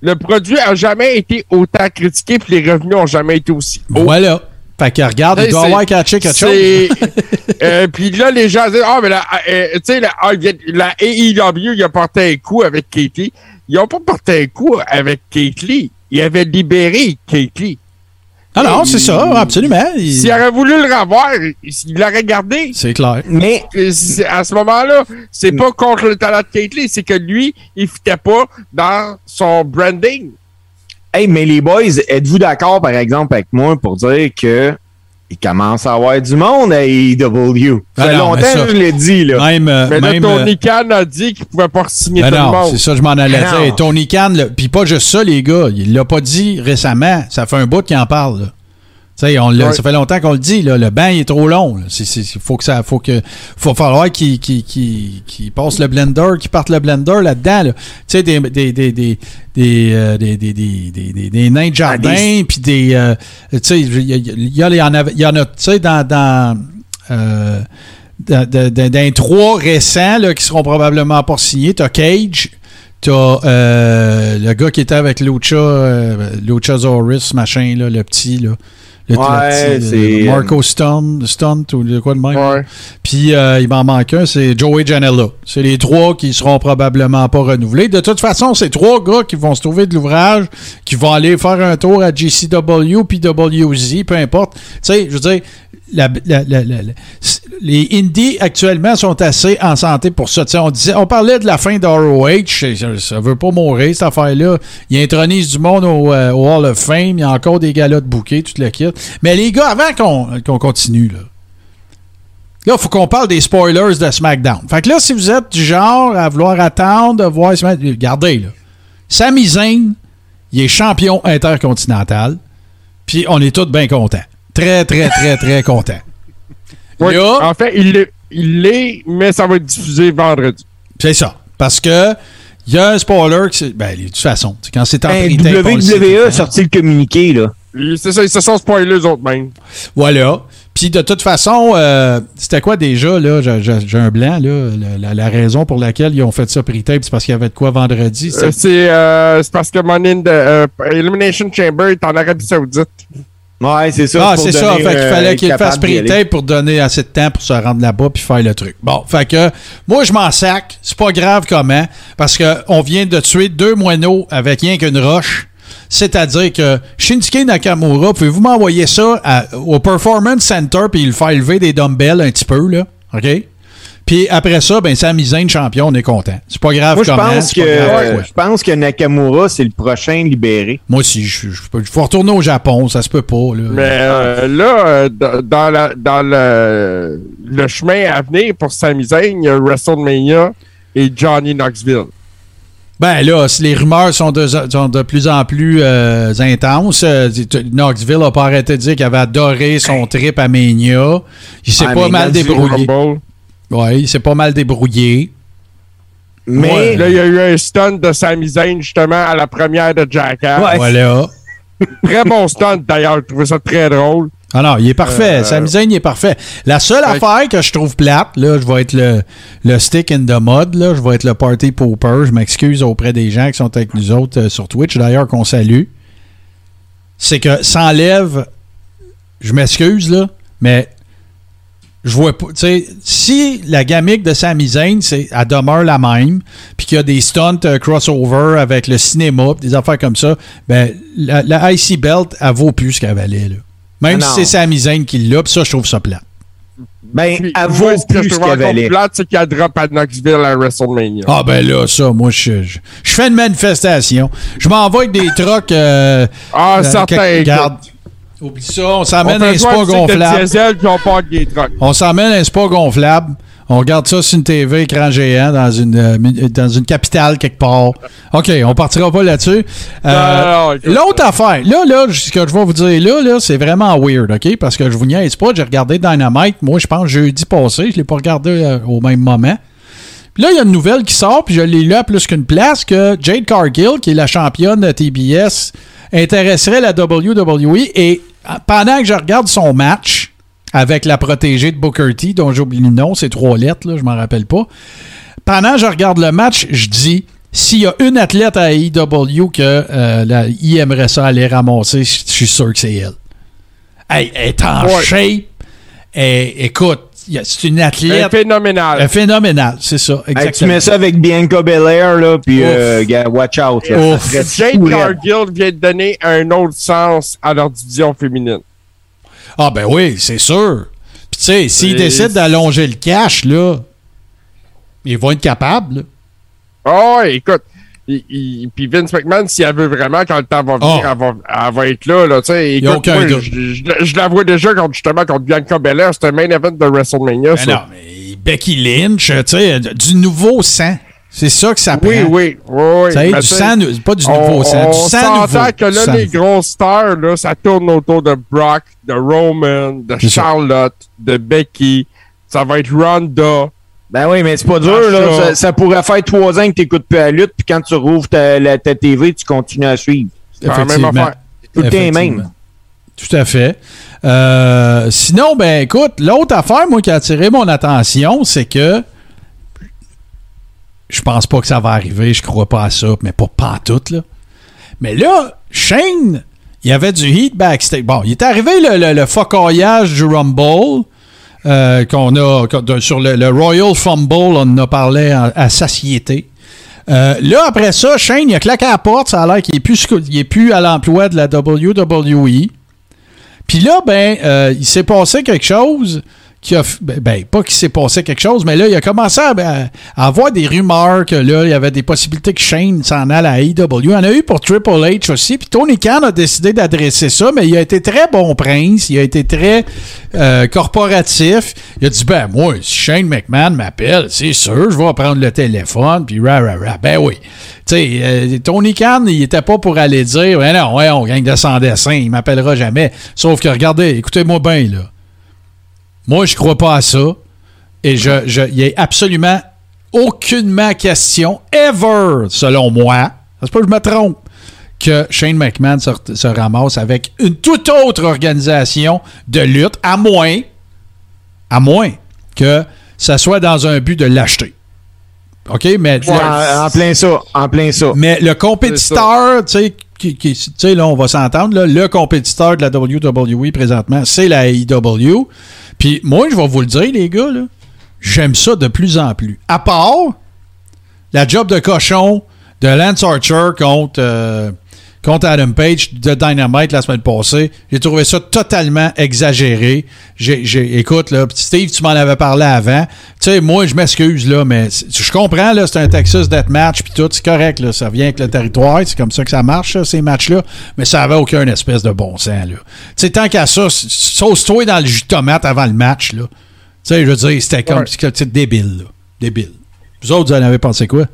Le produit a jamais été autant critiqué, puis les revenus ont jamais été aussi hauts. Voilà. Fait que regarde, il doit avoir catché quelque chose. Euh, puis là, les gens disent Ah, mais la, euh, tu sais, la, ah, la AEW, il a porté un coup avec Katie. Ils ont pas porté un coup avec Kate Lee. Ils avaient libéré Kate Lee. Ah non, c'est ça, absolument. Il- S'il aurait voulu le revoir, il l'aurait gardé. C'est clair. Mais À ce moment-là, c'est pas contre le talent de Kate Lee, c'est que lui, il fitait pas dans son branding. Hey, mais les boys, êtes-vous d'accord, par exemple, avec moi pour dire que il commence à avoir du monde à AEW? Ça Ah fait non, longtemps ça- que je l'ai dit, là. Même, euh, Mais là, même, Tony euh, Khan a dit qu'il pouvait pas signer ben tout le non, monde. c'est ça, je m'en allais Ben dire. Tony Khan, là, puis pas juste ça, les gars. Il l'a pas dit récemment. Ça fait un bout qu'il en parle. là. Tu sais, on Ouais. ça fait longtemps qu'on le dit. Là, le banc il est trop long. c'est- faut que ça, faut que, faut falloir qu'il qu'il- qu'il- qu'il passe le blender, qu'il parte le blender là-dedans. là. Tu sais, des des des des des, euh, des, des, des, des, des- des nains de jardin, Ah, des- puis des, euh, tu sais, il y, il y, il y en a, il y en a, tu sais, dans dans euh, dans, dans- dans- trois récents là, qui seront probablement pas signés, t'as Cage, t'as euh, le gars qui était avec Lucha, euh, Luchasaurus, machin, là, le petit, là. Ouais, c'est, euh, Marco Stunt, Stunt ou de quoi de même. Ouais. Puis euh, il m'en manque un, c'est Joey Janela. C'est les trois qui seront probablement pas renouvelés. De toute façon, c'est trois gars qui vont se trouver de l'ouvrage, qui vont aller faire un tour à GCW, PWZ, peu importe. Tu sais, je veux dire, les indies actuellement sont assez en santé pour ça. On, disait, on parlait de la fin d'ROH, ça, veut pas mourir cette affaire-là. Il intronise du monde au, euh, au Hall of Fame, il y a encore des galas de bouquets, tout le kit. Mais les gars, avant qu'on qu'on continue, là, Là, il faut qu'on parle des spoilers de SmackDown. Fait que là, si vous êtes du genre à vouloir attendre de voir SmackDown, regardez, là. Sami Zayn, il est champion intercontinental. Puis on est tous bien contents. Très, très, très, très. Oui. Là- En fait, il l'est, il l'est, mais ça va être diffusé vendredi. C'est ça. Parce que il y a un spoiler qui c'est- Ben, de toute façon, c'est quand c'est en Ben, tout le WWE a sorti le communiqué, là. Ils- C'est ça, ils se sont spoilés eux autres mêmes. Voilà. Puis de toute façon, euh, c'était quoi déjà, là? J'ai- J'ai j'ai un blanc, là. La, la- la raison pour laquelle ils ont fait ça pre-tape, c'est parce qu'il y avait de quoi vendredi. Euh, C'est euh, c'est parce que Money in the euh, Elimination Chamber est en Arabie Saoudite. Ouais, c'est ça. Ah, c'est ça. Fait qu'il euh, fallait qu'il capable fasse pre-tape pour donner assez de temps pour se rendre là-bas puis faire le truc. Bon, fait que moi, je m'en sac. C'est pas grave comment. Parce que on vient de tuer deux moineaux avec rien qu'une roche. C'est-à-dire que Shinsuke Nakamura, pouvez-vous m'envoyer ça à- au Performance Center puis le faire lever des dumbbells un petit peu, là? OK? Puis après ça, ben, Sami Zayn, champion, on est content. C'est pas grave Moi, je pense que, pas grave quoi. je pense que Nakamura, c'est le prochain libéré. Moi aussi, je je- je faut retourner au Japon, ça se peut pas, là. Mais euh, là, euh, dans, dans la- dans le, le chemin à venir pour Sami Zayn, il y a WrestleMania et Johnny Knoxville. Ben là, si les rumeurs sont de, sont de plus en plus euh, intenses. Knoxville n'a pas arrêté de dire qu'il avait adoré son trip à Mania. Il s'est Ah, pas mal débrouillé. Rumble. Ouais, il s'est pas mal débrouillé. Mais, Ouais. Là, il y a eu un stunt de Sami Zayn justement à la première de Jackass. Ouais. Voilà. Très bon stunt d'ailleurs, je trouvais ça très drôle. Ah non, il est parfait. Euh, Sami Zayn, il est parfait. La seule affaire que je trouve plate, là, je vais être le, le stick in the mud, là, je vais être le party pooper. Je m'excuse auprès des gens qui sont avec nous autres euh, sur Twitch, d'ailleurs, qu'on salue. C'est que ça enlève, je m'excuse, là, mais je vois pas, tu sais, si la gamique de Sami Zayn, c'est, elle demeure la même, puis qu'il y a des stunts euh, crossover avec le cinéma, pis des affaires comme ça, ben, la, la IC Belt, elle vaut plus ce qu'elle valait, là. Même Ah si c'est Sami Zayn qui l'a, pis ça, je trouve ça plat. ben, Puis, elle vaut ce que plus je ce trouve qu'elle valait. plate, c'est qu'elle drop à Knoxville à WrestleMania. Ah ben là, ça, moi, je, je, je fais une manifestation. Je m'envoie avec des trucks... Euh, Ah, euh, certain. que- écoute. Regarde, oublie ça, on s'emmène un spa gonflable. diesel, puis on part des trucks. On s'emmène un spa gonflable. On regarde ça sur une TV écran géant dans une, euh, mi- dans une capitale quelque part. OK, on partira pas là-dessus. Euh. L'autre affaire, là, là, ce que je vais vous dire là, là, c'est vraiment weird, OK? Parce que je vous niaise pas, j'ai regardé Dynamite, moi, je pense jeudi passé, je l'ai pas regardé euh, au même moment. Puis là, il y a une nouvelle qui sort, puis je l'ai lu à plus qu'une place, que Jade Cargill, qui est la championne de TBS, intéresserait la WWE. Et euh, pendant que je regarde son match avec la protégée de Booker T, dont j'oublie le nom, c'est trois lettres, là, je m'en rappelle pas. Pendant que je regarde le match, je dis, s'il y a une athlète à AEW que euh, la aimerait ça aller ramasser, je suis sûr que c'est elle. Hey, elle est en Ouais. shape. écoute, il y a- c'est une athlète phénoménale. phénoménale, c'est ça, Hey, tu exactement. mets ça avec Bianca Belair, là, puis euh, gars, watch out. Là, Jade. Cargill vient de donner un autre sens à leur division féminine. Ah ben oui, c'est sûr. Puis tu sais, s'ils décident d'allonger le cash, là, ils vont être capables. là. Oh, écoute. Il- il- Puis Vince McMahon, si elle veut vraiment, quand le temps va venir, Oh. elle, va, elle va être là. là Écoute, moi, je, je- je la vois déjà contre, justement contre Bianca Belair. C'était un main event de WrestleMania. Ben ça. non, mais Becky Lynch, tu sais, du nouveau sang. C'est ça que ça prend. Oui, oui, oui. oui. Tu sais, Mais du sang, pas du on- nouveau sang, on du sang s'entend nouveau. que là, sang les grosses stars, là, ça tourne autour de Brock, de Roman, de ça. Charlotte, de Becky. Ça va être Ronda. Ben oui, mais c'est pas dur, là. ça. Pourrait faire trois ans que t'écoutes plus à la lutte, puis quand tu rouvres ta, la, ta TV, tu continues à suivre. C'est la même affaire. Tout le même. Tout à fait. Euh, sinon, ben écoute, l'autre affaire, moi, qui a attiré mon attention, c'est que je pense pas que ça va arriver, je crois pas à ça, mais pas pantoute, là. Mais là, Shane, il y avait du heat backstage. Bon, il est arrivé le, le, le focoyage du Rumble. Euh, qu'on a sur le, Royal Fumble, on en a parlé à, satiété. Euh, là, après ça, Shane, a claqué à la porte. Ça a l'air qu'il n'est plus, plus à l'emploi de la WWE. Puis là, ben, euh, il s'est passé quelque chose qui a. Ben, ben, pas qu'il s'est passé quelque chose, mais là, il a commencé à, ben, à avoir des rumeurs que là, il y avait des possibilités que Shane s'en aille à AEW. Il y en a eu pour Triple H aussi. Puis Tony Khan a décidé d'adresser ça, mais il a été très bon prince. Il a été très euh, corporatif. Il a dit Ben, moi, si Shane McMahon m'appelle, c'est sûr, je vais prendre le téléphone. Puis ra, ra, ra. Ben oui. Tu sais, euh, Tony Khan, il était pas pour aller dire Ben non, ouais, on gagne de sans dessin, il m'appellera jamais. Sauf que, regardez, écoutez-moi bien, là. Moi, je crois pas à ça. Et je, je, il y a absolument aucunement question, ever, selon moi, se peut que je me trompe, que Shane McMahon se, se ramasse avec une toute autre organisation de lutte, à moins, à moins que ça soit dans un but de l'acheter. OK? Mais, En, en plein ça, en plein ça. mais le compétiteur, tu sais, qui, qui- tu sais, là, on va s'entendre, le compétiteur de la WWE présentement, c'est la AEW. Puis moi, je vais vous le dire, les gars, là, j'aime ça de plus en plus. À part la job de cochon de Lance Archer contre, euh, contre Adam Page de Dynamite la semaine passée, j'ai trouvé ça totalement exagéré. J'ai, j'ai- écoute, là, Steve, tu m'en avais parlé avant. Tu sais, moi, je m'excuse, là, mais je comprends, là, c'est un Texas Deathmatch, puis tout, c'est correct, là, ça vient avec le territoire, c'est comme ça que ça marche, ces matchs-là, mais ça avait aucun espèce de bon sens, là. Tu sais, tant qu'à ça, sauce-toi dans le jus de tomate avant le match, là. Tu sais, je veux dire, c'était comme, c'était débile, là. Débile. Vous autres, vous en avez pensé quoi?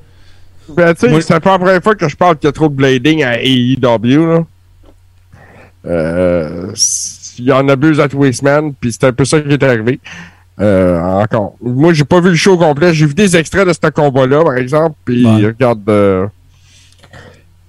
Ben, tu sais, Moi- c'est pas la première fois que je parle qu'il y a trop de blading à AEW, là. Euh, il y en abuse à tous les semaines, puis c'est un peu ça qui est arrivé. Euh, encore. Moi, j'ai pas vu le show complet. J'ai vu des extraits de ce combat-là, par exemple, puis Ouais. regarde... euh,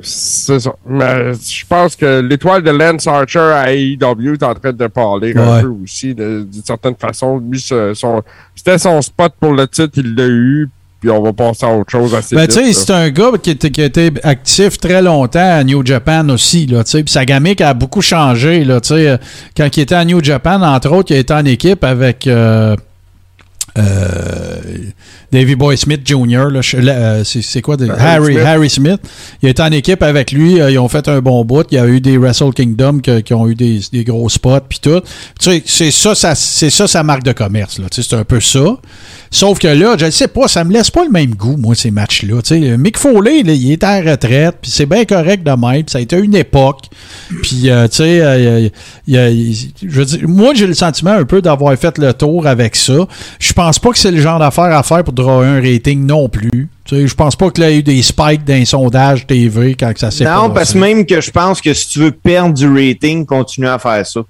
c'est ça. Mais je pense que l'étoile de Lance Archer à AEW est en train de parler Ouais. un peu aussi, d'une certaine façon. Lui, ce- son- c'était son spot pour le titre, il l'a eu, puis on va passer à autre chose assez Ben, tu sais, c'est un gars qui, était- qui a été actif très longtemps à New Japan aussi, là, tu sais. Puis sa gamique a beaucoup changé, là, tu sais. euh, Quand il était à New Japan, entre autres, il a été en équipe avec euh, euh, Davy Boy Smith Jr., euh, c'est quoi? Harry Harry, Smith. Harry Smith. Il a été en équipe avec lui, euh, ils ont fait un bon bout. Il y a eu des Wrestle Kingdom que- qui ont eu des, des gros spots, puis tout. Tu sais, c'est ça, ça, c'est ça sa marque de commerce, là, tu sais, c'est un peu ça. Sauf que là, je ne sais pas, ça me laisse pas le même goût, moi, ces matchs-là. Tu sais, Mick Foley, là, il est à la retraite, puis c'est bien correct de même. Ça a été une époque. Puis, euh, tu sais, euh, je veux dire, moi, j'ai le sentiment un peu d'avoir fait le tour avec ça. Je pense pas que c'est le genre d'affaire à faire pour drawer un rating non plus. Tu sais, je pense pas qu'il y a eu des spikes d'un sondage TV quand ça s'est Non, passé. parce que même que je pense que si tu veux perdre du rating, continue à faire ça.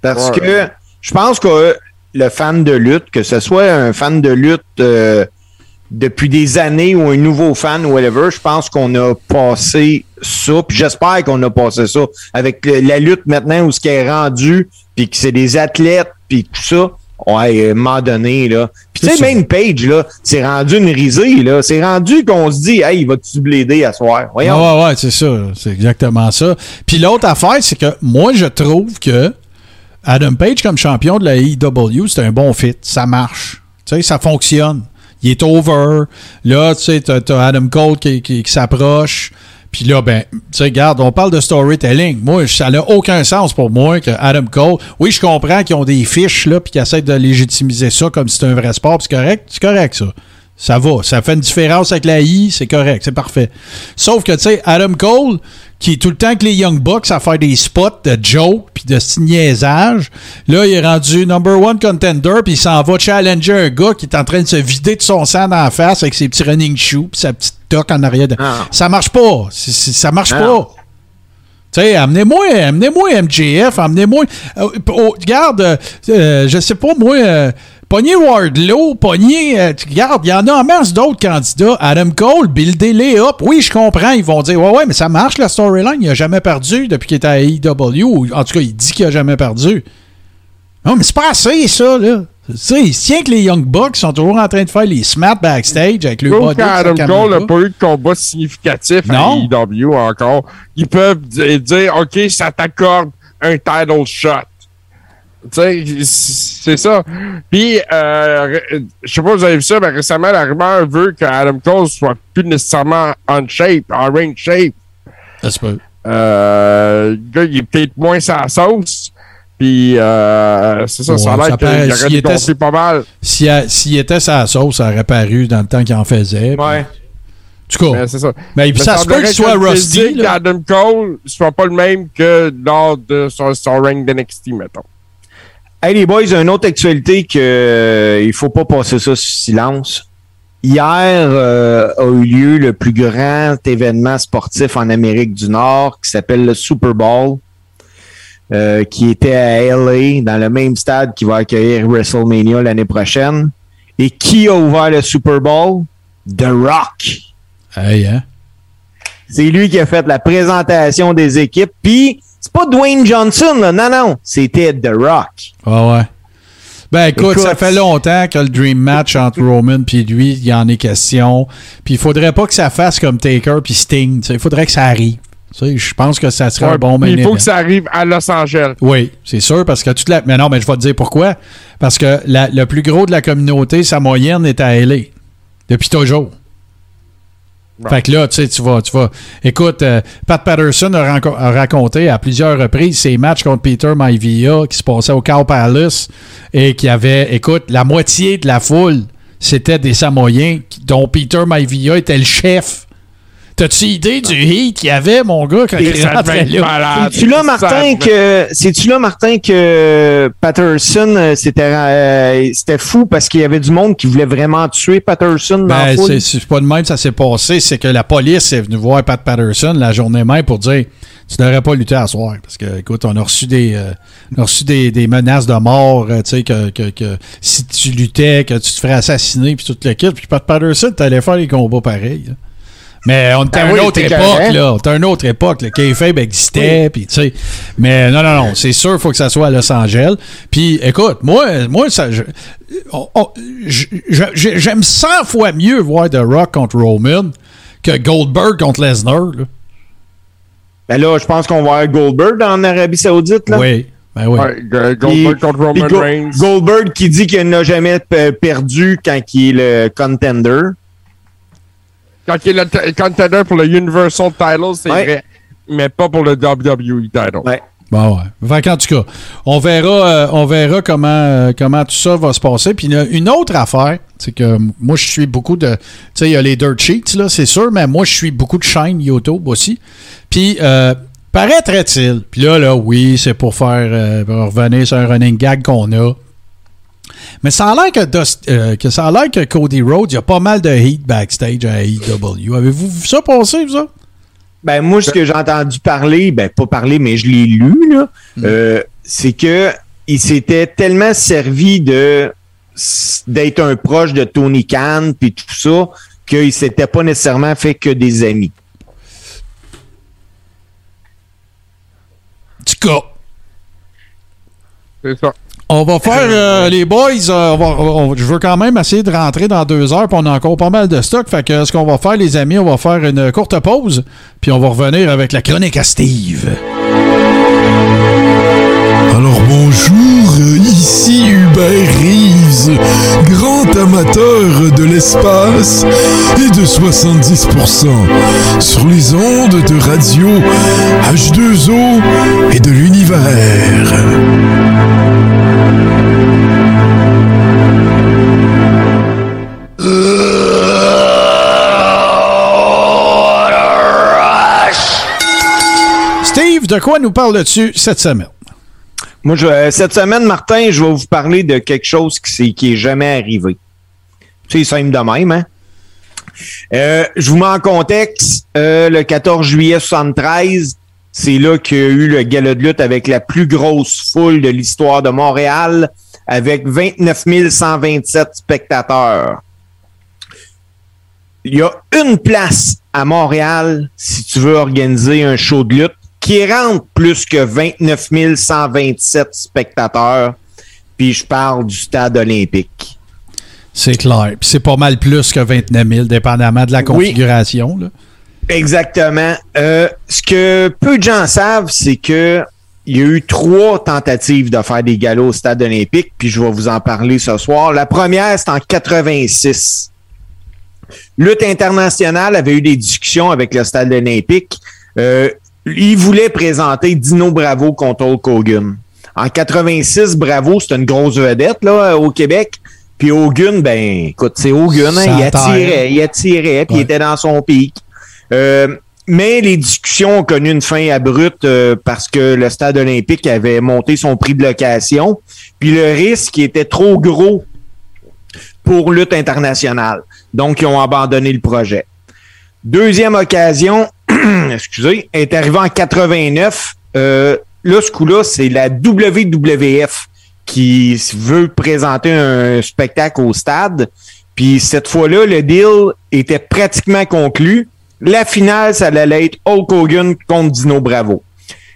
Parce Ouais. que je pense que le fan de lutte, que ce soit un fan de lutte euh, depuis des années ou un nouveau fan ou whatever, je pense qu'on a passé ça, puis j'espère qu'on a passé ça avec le- la lutte maintenant où ce qui est rendu, puis que c'est des athlètes, puis tout ça. Ouais, à un moment donné, là. Puis tu sais, même Page, là, c'est rendu une risée, là. C'est rendu qu'on se dit, hey, il va-tu blader à soir? Voyons. Ah ouais, ouais, c'est ça. C'est exactement ça. Puis l'autre affaire, c'est que moi, je trouve que Adam Page comme champion de la AEW, c'est un bon fit. Ça marche. Tu sais, ça fonctionne. Il est over. Là, tu sais, t'as, t'as Adam Cole qui, qui- qui s'approche. Puis là, ben, tu sais, regarde, on parle de storytelling. Moi, ça n'a aucun sens pour moi que Adam Cole. Oui, je comprends qu'ils ont des fiches, là, puis qu'ils essaient de légitimiser ça comme si c'était un vrai sport. c'est correct. C'est correct, ça. Ça va. Ça fait une différence avec la I, c'est correct, c'est parfait. Sauf que, tu sais, Adam Cole, qui est tout le temps que les Young Bucks à faire des spots de joke puis de petits niaisages, là, il est rendu number one contender puis il s'en va challenger un gars qui est en train de se vider de son sang dans la face avec ses petits running shoes puis sa petite toque en arrière. De... Ah. Ça marche pas. Ça marche Ah. pas. Tu sais, amenez-moi, amenez-moi MJF, amenez-moi. euh, oh, regarde, euh, je sais pas, moi, euh, pognez Wardlow, pognez. euh, tu- regarde, il y en a en masse d'autres candidats. Adam Cole, buildez-les up. Oui, je comprends, ils vont dire, ouais, ouais, mais ça marche la storyline. Il a jamais perdu depuis qu'il était à AEW. Ou, en tout cas, il dit qu'il a jamais perdu. Non, mais c'est pas assez, ça, là. Tu sais, il se tient que les Young Bucks sont toujours en train de faire les smats backstage avec le body. qu'Adam sa Cole n'a pas eu de combat significatif Non. à AEW encore. Ils peuvent di- dire, OK, ça t'accorde un title shot. C'est ça. Puis, euh, je sais pas si vous avez vu ça, mais récemment, la rumeur veut qu'Adam Cole soit plus nécessairement on shape, en ring shape. Se peut. Euh, le gars, il est peut-être moins sa sauce. Puis, euh, c'est ça, ça a Ouais, ça l'air qu'il aurait était- gonfler pas mal. S'il a- s'il était sa sauce, ça aurait paru dans le temps qu'il en faisait. Ouais. En cas, Mais c'est ça. mais puis Me ça se peut qu'il soit que rusty. d'Adam Cole soit pas le même que lors de son, son ring d'NXT, mettons. Hey les boys, une autre actualité que euh, il faut pas passer ça sous silence. Hier euh, a eu lieu le plus grand événement sportif en Amérique du Nord qui s'appelle le Super Bowl, euh, qui était à LA, dans le même stade qui va accueillir WrestleMania l'année prochaine. Et qui a ouvert le Super Bowl? The Rock. Hey, hein? C'est lui qui a fait la présentation des équipes. Puis, c'est pas Dwayne Johnson, là. Non, non. C'était The Rock. Ah ouais. Ben écoute, Écoute. ça fait longtemps que le dream match entre Roman puis lui, il y en est question. Puis il faudrait pas que ça fasse comme Taker puis Sting. tu sais. Il faudrait que ça arrive. Tu sais, Je pense que ça serait Ouais, un bon main il faut event. que ça arrive à Los Angeles. Oui, c'est sûr, parce que toute la. Mais non, mais je vais te dire pourquoi. Parce que la- le plus gros de la communauté, sa moyenne est à LA. Depuis toujours. Fait que là, tu sais, tu vas, tu vas. Écoute, euh, Pat Patterson a, raconté à plusieurs reprises ses matchs contre Peter Maivia qui se passaient au Cow et qui avait, écoute, la moitié de la foule, c'était des Samoyens dont Peter Maivia était le chef. T'as-tu idée du heat qu'il y avait, mon gars, quand il rentrait là? C'est-tu là, Ça Martin, que c'est-tu là, Martin, que Patterson, euh, c'était euh, c'était fou parce qu'il y avait du monde qui voulait vraiment tuer Patterson dans la Ben, foule? c'est- pas de même que ça s'est passé. C'est que la police est venue voir Pat Patterson la journée même pour dire Tu devrais pas lutter à soir. Parce que, écoute, on a reçu des, euh, on a reçu des, des menaces de mort, euh, tu sais, que, que, que si tu luttais, que tu te ferais assassiner, puis tout le kit. Puis Pat Patterson, t'allais faire les combats pareils. là. Mais on était Ben à une oui, autre époque, là. On était à une autre époque. Le kayfabe existait, puis tu sais. Mais non, non, non. C'est sûr, il faut que ça soit à Los Angeles. Puis, écoute, moi, moi ça, je- on- on- je- je- j'aime 100 fois mieux voir The Rock contre Roman que Goldberg contre Lesnar. là. Ben là, je pense qu'on va avoir Goldberg en Arabie Saoudite, là. Oui, ben oui. Ouais, Goldberg contre Roman Go- Reigns. Goldberg qui dit qu'il n'a jamais perdu quand il est le contender. Quand il est contender pour le Universal Title, c'est Ouais. vrai. Mais pas pour le WWE Title. Ouais. Bon, ouais. Fait qu'en tout cas, on verra, euh, on verra comment, euh, comment tout ça va se passer. Puis une, une autre affaire, c'est que moi, je suis beaucoup de. Tu sais, il y a les dirt sheets, là, c'est sûr, mais moi, je suis beaucoup de chaînes YouTube aussi. Puis, euh, paraîtrait-il, puis là, là, oui, c'est pour faire. euh, pour revenir sur un running gag qu'on a. Mais ça a l'air que, Dust- euh, que ça a l'air que Cody Rhodes, il y a pas mal de heat backstage à AEW. Avez-vous vu ça passer, vous autres? Ben, moi, ce que j'ai entendu parler, ben, pas parler, mais je l'ai lu, là, euh, c'est que il s'était tellement servi de d'être un proche de Tony Khan puis tout ça qu'il s'était pas nécessairement fait que des amis. Du cas. C'est ça. On va faire euh, les boys. euh, je veux quand même essayer de rentrer dans deux heures, on a encore pas mal de stock. Fait que ce qu'on va faire, les amis, on va faire une courte pause, puis on va revenir avec la chronique à Steve. Alors bonjour, ici Hubert Reeves, grand amateur de l'espace et de 70% sur les ondes de radio H2O et de l'univers. De quoi nous parles-tu cette semaine? Moi, je, euh, cette semaine, Martin, je vais vous parler de quelque chose qui, c'est- qui est jamais arrivé. C'est simple de même, hein? Euh, je vous mets en contexte. euh, le 14 juillet 73, c'est là qu'il y a eu le gala de lutte avec la plus grosse foule de l'histoire de Montréal, avec 29 127 spectateurs. Il y a une place à Montréal si tu veux organiser un show de lutte qui rentre plus que 29 127 spectateurs. Puis je parle du stade olympique. C'est clair. Puis c'est pas mal plus que 29 000, dépendamment de la Oui. configuration. là. Exactement. Euh, ce que peu de gens savent, c'est que il y a eu trois tentatives de faire des galas au stade olympique, puis je vais vous en parler ce soir. La première, c'est en 86. Lutte internationale avait eu des discussions avec le stade olympique. Euh, il voulait présenter Dino Bravo contre Hulk Hogan. En 86, Bravo, c'est une grosse vedette là, au Québec. Puis Hogan, ben, écoute, c'est Hogan, hein, il attirait, il attirait, puis il était dans son pic. Euh, mais les discussions ont connu une fin abrupte euh, parce que le stade olympique avait monté son prix de location, puis le risque était trop gros pour lutte internationale. Donc, ils ont abandonné le projet. Deuxième occasion, excusez, est arrivé en 89. Euh, là, ce coup-là, c'est la WWF qui veut présenter un spectacle au stade. Puis cette fois-là, le deal était pratiquement conclu. La finale, ça allait être Hulk Hogan contre Dino Bravo.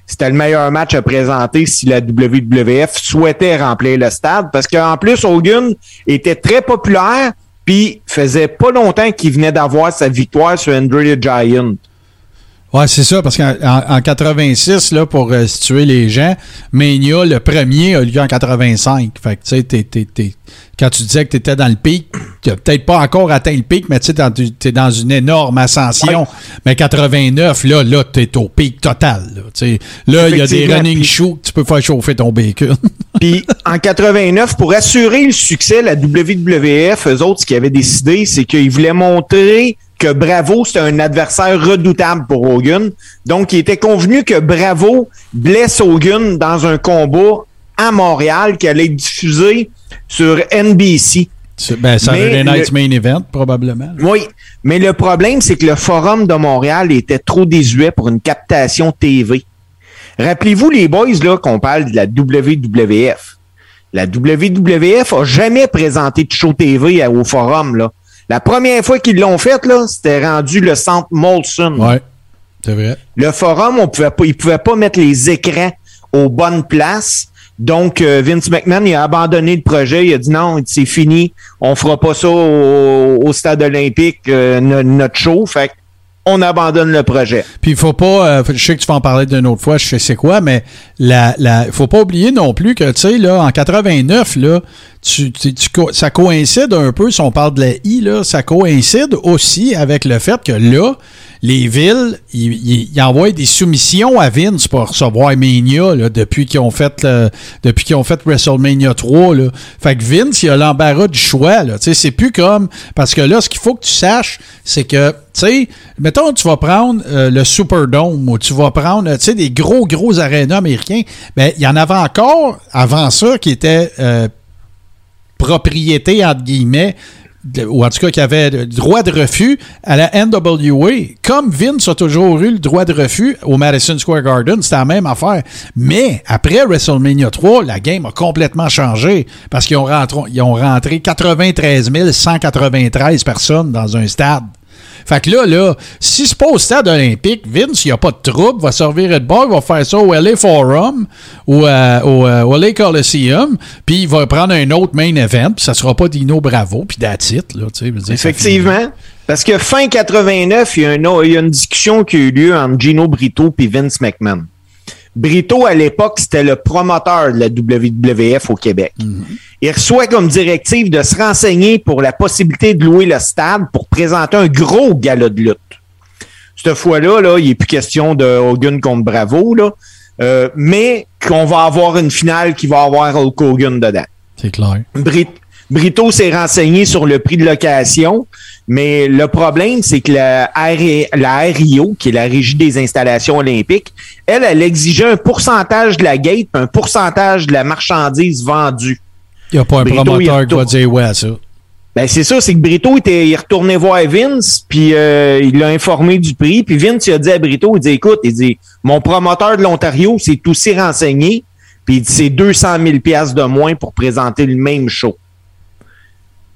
C'était le meilleur match à présenter si la WWF souhaitait remplir le stade parce qu'en plus, Hogan était très populaire puis faisait pas longtemps qu'il venait d'avoir sa victoire sur Andre the Giant. Ouais, c'est ça, parce qu'en en, en 86, là, pour euh, situer les gens, Mania, le premier, a lieu en 85. Fait que, tu sais, t'es- t'es- t'es- quand tu disais que tu étais dans le pic, tu peut-être pas encore atteint le pic, mais tu es dans une énorme ascension. Mais 89, là, là, tu es au pic total. Là, là il y a des running shows que tu peux faire chauffer ton bacon. Puis en 89, pour assurer le succès, la WWF, eux autres, ce qu'ils avaient décidé, c'est qu'ils voulaient montrer que Bravo, c'était un adversaire redoutable pour Hogan. Donc, il était convenu que Bravo blesse Hogan dans un combat à Montréal qui allait être diffusé sur NBC. Ben, Saturday Night's Main Event, probablement. Oui, mais le problème, c'est que le Forum de Montréal était trop désuet pour une captation TV. Rappelez-vous, les boys, là, qu'on parle de la WWF. La WWF a jamais présenté de show TV au Forum, là. La première fois qu'ils l'ont fait, là, c'était rendu le centre Molson. Ouais, c'est vrai. Le forum, on pouvait pas, ils pouvaient pas mettre les écrans aux bonnes places. Donc, euh, Vince McMahon, il a abandonné le projet. Il a dit non, c'est fini. On fera pas ça au, au stade olympique, euh, no- notre show. Fait on abandonne le projet. Puis il faut pas, euh, je sais que tu vas en parler d'une autre fois, je sais c'est quoi, mais la, la, faut pas oublier non plus que, tu sais, là, en 89, là, tu, ça coïncide un peu, si on parle de la I, là, ça coïncide aussi avec le fait que là, les villes, ils, envoient des soumissions à Vince pour recevoir Mania, là, depuis qu'ils ont fait, le- depuis qu'ils ont fait WrestleMania 3, là. Fait que Vince, il a l'embarras du choix, c'est plus comme, parce que là, ce qu'il faut que tu saches, c'est que, tu sais, mettons, tu vas prendre euh, le Superdome ou tu vas prendre, tu sais, des gros, gros arénas américains. Ben, il y en avait encore avant ça qui étaient euh, propriété, entre guillemets, ou en tout cas qui avait droit de refus à la NWA. Comme Vince a toujours eu le droit de refus au Madison Square Garden, c'était la même affaire. Mais après WrestleMania 3, la game a complètement changé parce qu'ils ont ont rentré 93 193 personnes dans un stade. Fait que là, là, si c'est pas au stade olympique, Vince, il n'y a pas de trouble, va servir de bord, il va faire ça au LA Forum ou euh, au, euh, LA Coliseum, puis il va prendre un autre main event, puis ça sera pas Dino Bravo, puis it, là, tu sais. Effectivement. Parce que fin 89, il y, a un- il y a une discussion qui a eu lieu entre Gino Brito et Vince McMahon. Brito, à l'époque, c'était le promoteur de la WWF au Québec. Il reçoit comme directive de se renseigner pour la possibilité de louer le stade pour présenter un gros gala de lutte. Cette fois-là, là, il n'est plus question de Hogan contre Bravo, là, euh, mais qu'on va avoir une finale qui va avoir Hulk Hogan dedans. C'est clair. Brit- Brito s'est renseigné sur le prix de location, mais le problème, c'est que la, RI la RIO, qui est la Régie des installations olympiques, elle, elle exigeait un pourcentage de la gate, un pourcentage de la marchandise vendue. Il n'y a pas un Brito, promoteur qui va dire ouais à ça. Ben c'est ça, c'est que Brito était, il retournait voir Vince, puis euh, il l'a informé du prix, puis Vince il a dit à Brito, il dit écoute, il dit mon promoteur de l'Ontario s'est aussi renseigné, puis il dit c'est 200 000 pièces de moins pour présenter le même show.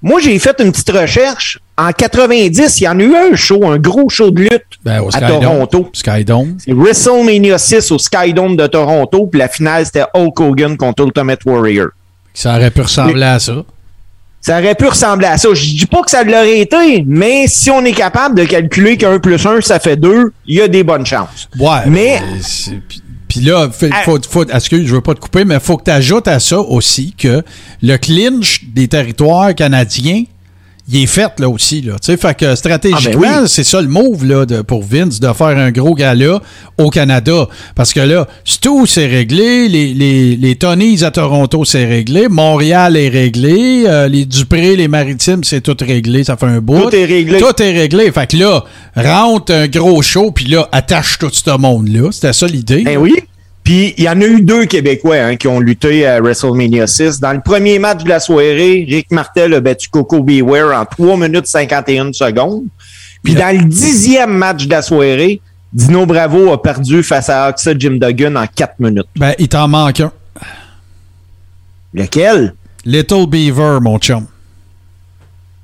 Moi j'ai fait une petite recherche. En 90, il y en a eu un show, un gros show de lutte Ben, à Skydome. Toronto. Skydome. C'est WrestleMania 6 au Skydome de Toronto, puis la finale c'était Hulk Hogan contre Ultimate Warrior. Ça aurait pu ressembler à ça. Ça aurait pu ressembler à ça. Je dis pas que ça l'aurait été, mais si on est capable de calculer qu'un plus un, ça fait deux, il y a des bonnes chances. Ouais. Mais- Puis là, Ah. faut, faut, excuse, je veux pas te couper, mais faut que tu ajoutes à ça aussi que le clinch des territoires canadiens, il est fait là aussi. Là. Tu sais, Fait que stratégiquement, Ah, ben oui. c'est ça le move là, de, pour Vince de faire un gros gala au Canada. Parce que là, Stu, c'est réglé, les, les, les Tonys à Toronto, c'est réglé, Montréal est réglé, euh, les Dupré, les Maritimes, c'est tout réglé, ça fait un bout. Tout est réglé. Tout est réglé. Fait que là, rentre un gros show, puis là, attache tout ce monde-là. C'était ça l'idée. Ben oui. Puis il y en a eu deux Québécois hein, qui ont lutté à WrestleMania 6. Dans le premier match de la soirée, Rick Martel a battu Coco Beware en 3 minutes 51 secondes. Puis dans le dixième match de la soirée, Dino Bravo a perdu face à Oxa Jim Duggan en 4 minutes. Ben, il t'en manque un. Lequel? Little Beaver, mon chum.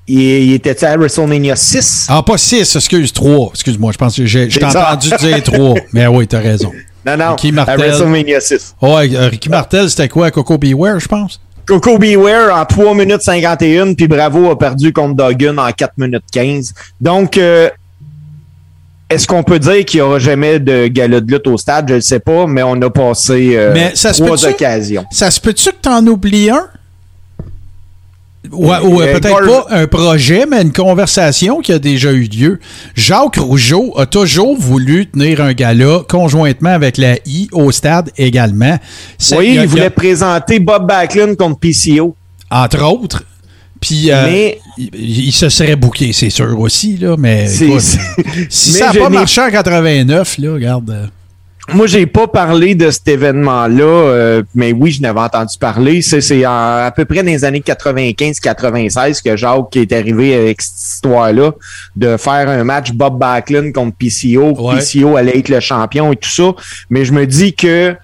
Il, il était à WrestleMania 6? Ah, pas 6, excuse, 3. Excuse-moi, je pense que j'ai entendu dire 3. Mais oui, t'as raison. Non, non, Ricky à Martel. WrestleMania 6. Ouais, euh, Ricky Martel, c'était quoi? Coco Beware, je pense? Coco Beware en 3 minutes 51, puis Bravo a perdu contre Duggan en 4 minutes 15. Donc, euh, est-ce qu'on peut dire qu'il n'y aura jamais de gala de lutte au stade? Je ne sais pas, mais on a passé euh, Mais ça se trois peut-tu? occasions. Ça se peut-tu que t'en oublies un? Ouais, ouais, Euh, peut-être pas un projet, mais une conversation qui a déjà eu lieu. Jacques Rougeau a toujours voulu tenir un gala conjointement avec la I au stade également. Oui, il a- il voulait présenter Bob Backlund contre PCO. entre autres. Puis euh, Mais- il, il se serait bouqué, c'est sûr aussi, là, mais écoute, si Mais ça n'a pas marché en 89, là, regarde. Moi, j'ai pas parlé de cet événement-là, euh, mais oui, je n'avais entendu parler. C'est, à peu près dans les années 95-96 que Jacques est arrivé avec cette histoire-là de faire un match Bob Backlund contre PCO. Ouais. PCO allait être le champion et tout ça. Mais je me dis que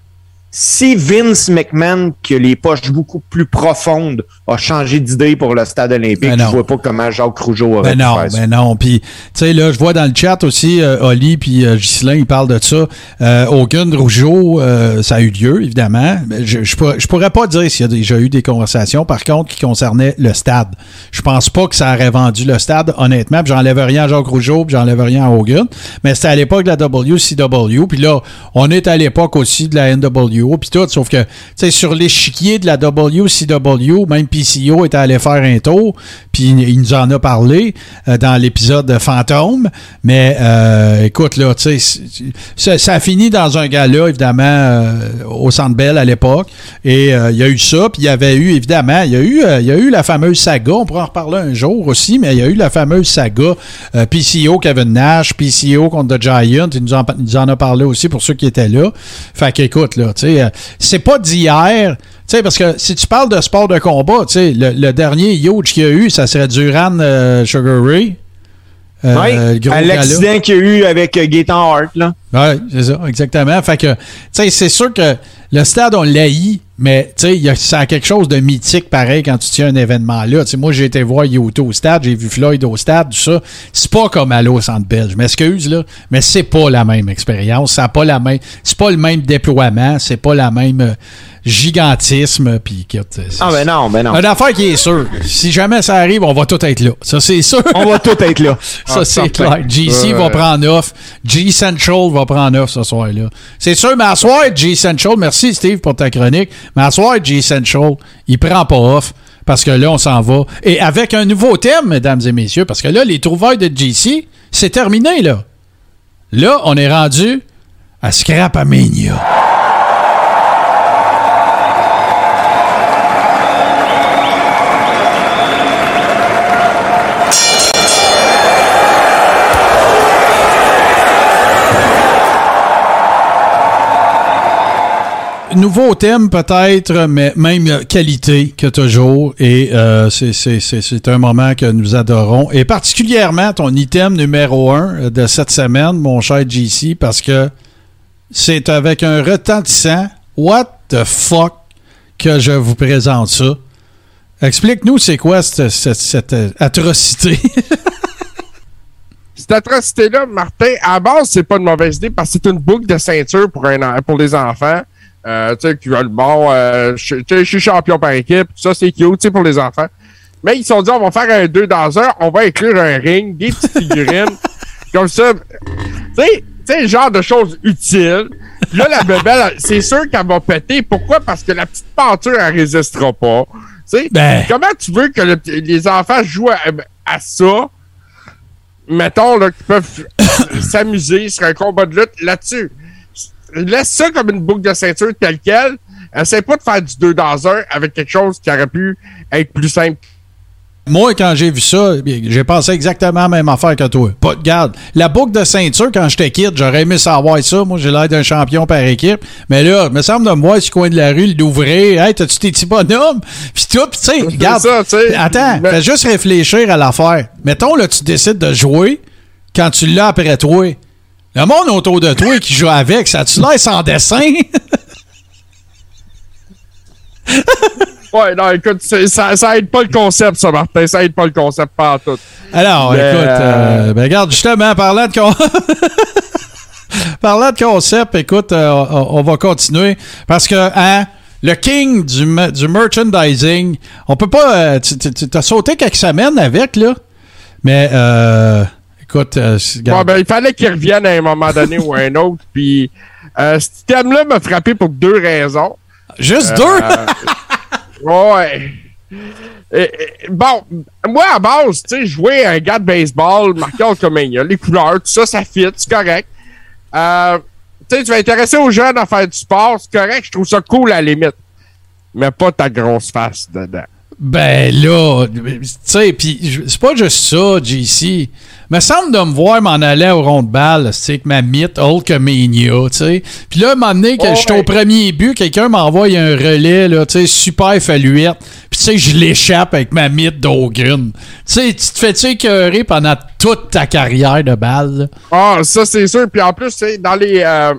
si Vince McMahon, qui a les poches beaucoup plus profondes, a changé d'idée pour le stade olympique, Ben je vois pas comment Jacques Rougeau aurait Ben non, faire ça. ben non. Puis, tu sais, là, je vois dans le chat aussi, euh, Oli puis euh, Ghislain, ils parlent de ça. Euh, Hogan, Rougeau, euh, ça a eu lieu, évidemment. Mais Je, je, pourrais, je pourrais pas dire s'il y a déjà eu des conversations, par contre, qui concernaient le stade. Je pense pas que ça aurait vendu le stade, honnêtement. J'enlève rien à Jacques Rougeau, puis j'enlève rien à Hogan. Mais c'était à l'époque de la WCW. Puis là, on est à l'époque aussi de la Puis tout. Sauf que, tu sais, sur l'échiquier de la WCW, même PCO était allé faire un tour, puis il, nous en a parlé euh, dans l'épisode de Fantôme. Mais euh, écoute, là, tu sais, ça, a fini dans un gala, évidemment, euh, au Centre Bell à l'époque. Et il y a eu ça, puis il y avait eu, évidemment, il y a eu, il y a eu la fameuse saga, on pourra en reparler un jour aussi, mais il y a eu la fameuse saga PCO Kevin Nash, PCO contre The Giant, il nous en, il nous en a parlé aussi pour ceux qui étaient là. Fait qu'écoute, là, tu sais, euh, c'est pas d'hier. Tu sais, parce que si tu parles de sport de combat, tu sais, le, le dernier huge qu'il y a eu, ça serait Duran euh, Sugar Ray. Euh, Oui, l'accident qu'il y a eu avec euh, Gaetan Hart, là. Oui, c'est ça, exactement. Fait que, tu sais, c'est sûr que le stade, on l'haït, mais, tu sais, ça a quelque chose de mythique pareil quand tu tiens un événement là. Tu sais, moi, j'ai été voir Yoto au stade, j'ai vu Floyd au stade, tout ça. C'est pas comme aller au centre belge. M'excuse, là, mais c'est pas la même expérience. Ça pas la même, c'est pas le même déploiement, c'est pas la même, euh, gigantisme. Puis, Ah, ben non, ben non. Une affaire qui est sûre. Si jamais ça arrive, on va tout être là. Ça, c'est sûr. On va tout être là. Ça, Ah, c'est certain. clair. GC va prendre off. G Central va prendre off ce soir-là. C'est sûr, mais à soir, G Central, merci Steve pour ta chronique, mais à soir, G Central, il prend pas off parce que là, on s'en va. Et avec un nouveau thème, mesdames et messieurs, parce que là, les trouvailles de GC, c'est terminé, là. Là, on est rendu à Scrap nouveau thème peut-être, mais même qualité que toujours. Et euh, c'est- un moment que nous adorons. Et particulièrement ton item numéro un de cette semaine, mon cher JC, parce que c'est avec un retentissant What the fuck que je vous présente ça. Explique-nous c'est quoi cette, cette- euh, atrocité? Cette atrocité-là, Martin, à base, c'est pas une mauvaise idée parce que c'est une boucle de ceinture pour, un, pour les enfants. Euh, tu sais, qui veulent, bon, euh, je suis champion par équipe, tout ça, c'est cute, tu sais, pour les enfants. Mais ils se sont dit, on va faire un 2 dans un, on va inclure un ring, des petites figurines, comme ça. Tu sais, tu sais, le genre de choses utiles. Puis là, la bebelle, elle- c'est sûr qu'elle va péter. Pourquoi? Parce que la petite peinture, elle résistera pas. Tu sais, Ben. comment tu veux que le- les enfants jouent à, à ça? mettons, là, qui peuvent s'amuser sur un combat de lutte là-dessus. Laisse ça comme une boucle de ceinture telle quelle. Essaye pas de faire du 2 dans 1 avec quelque chose qui aurait pu être plus simple. Moi, quand j'ai vu ça, j'ai pensé exactement la même affaire que toi. Pas de garde. La boucle de ceinture, quand j'étais kid, j'aurais aimé savoir ça. Moi, j'ai l'air d'un champion par équipe. Mais là, il me semble de me voir sur le coin de la rue, l'ouvrir. Hey, t'as-tu tes petits bonhommes? Puis tout, tu sais, regarde. ça, tu sais. Attends, Mais- fais juste réfléchir à l'affaire. Mettons, là, tu décides de jouer quand tu l'as après toi. Le monde autour de toi qui joue avec, ça tu l'air sans dessin? Ouais, non, écoute, ça, ça aide pas le concept, ça, Martin. Ça aide pas le concept, pas en tout. Alors, Mais, écoute, euh, euh, ben regarde, justement, parlant de, con- parlant de concept, écoute, euh, on, on va continuer parce que, hein, le king du, du merchandising, on peut pas. euh, tu tu- tu as sauté quelques semaines avec, là, mais, euh, écoute, euh, Bon, ben, il fallait qu'il revienne à un moment donné ou à un autre. Puis, euh, ce thème-là m'a frappé pour deux raisons. juste euh, deux? Ouais. Et- et- bon, moi, à base, tu sais, jouer un gars de baseball, marqué en Comania, les couleurs, tout ça, ça fit, c'est correct. Euh, tu sais, tu vas intéresser aux jeunes à faire du sport, c'est correct, je trouve ça cool à la limite. Mais pas ta grosse face dedans. Ben là, tu sais, puis c'est pas juste ça, JC. Me semble de me voir m'en aller au rond de balle, tu sais, avec ma mythe Hulkamania, tu sais. Puis là, donné, que Oh, j'étais ouais. au premier but, quelqu'un m'envoie un relais, là, tu sais, super faluette. Sais, je l'échappe avec ma mythe d'Hogan. Tu sais, tu te fais-tu écœurer pendant toute ta carrière de balle? Ah, ça, c'est sûr. Puis en plus, tu sais, dans les, euh,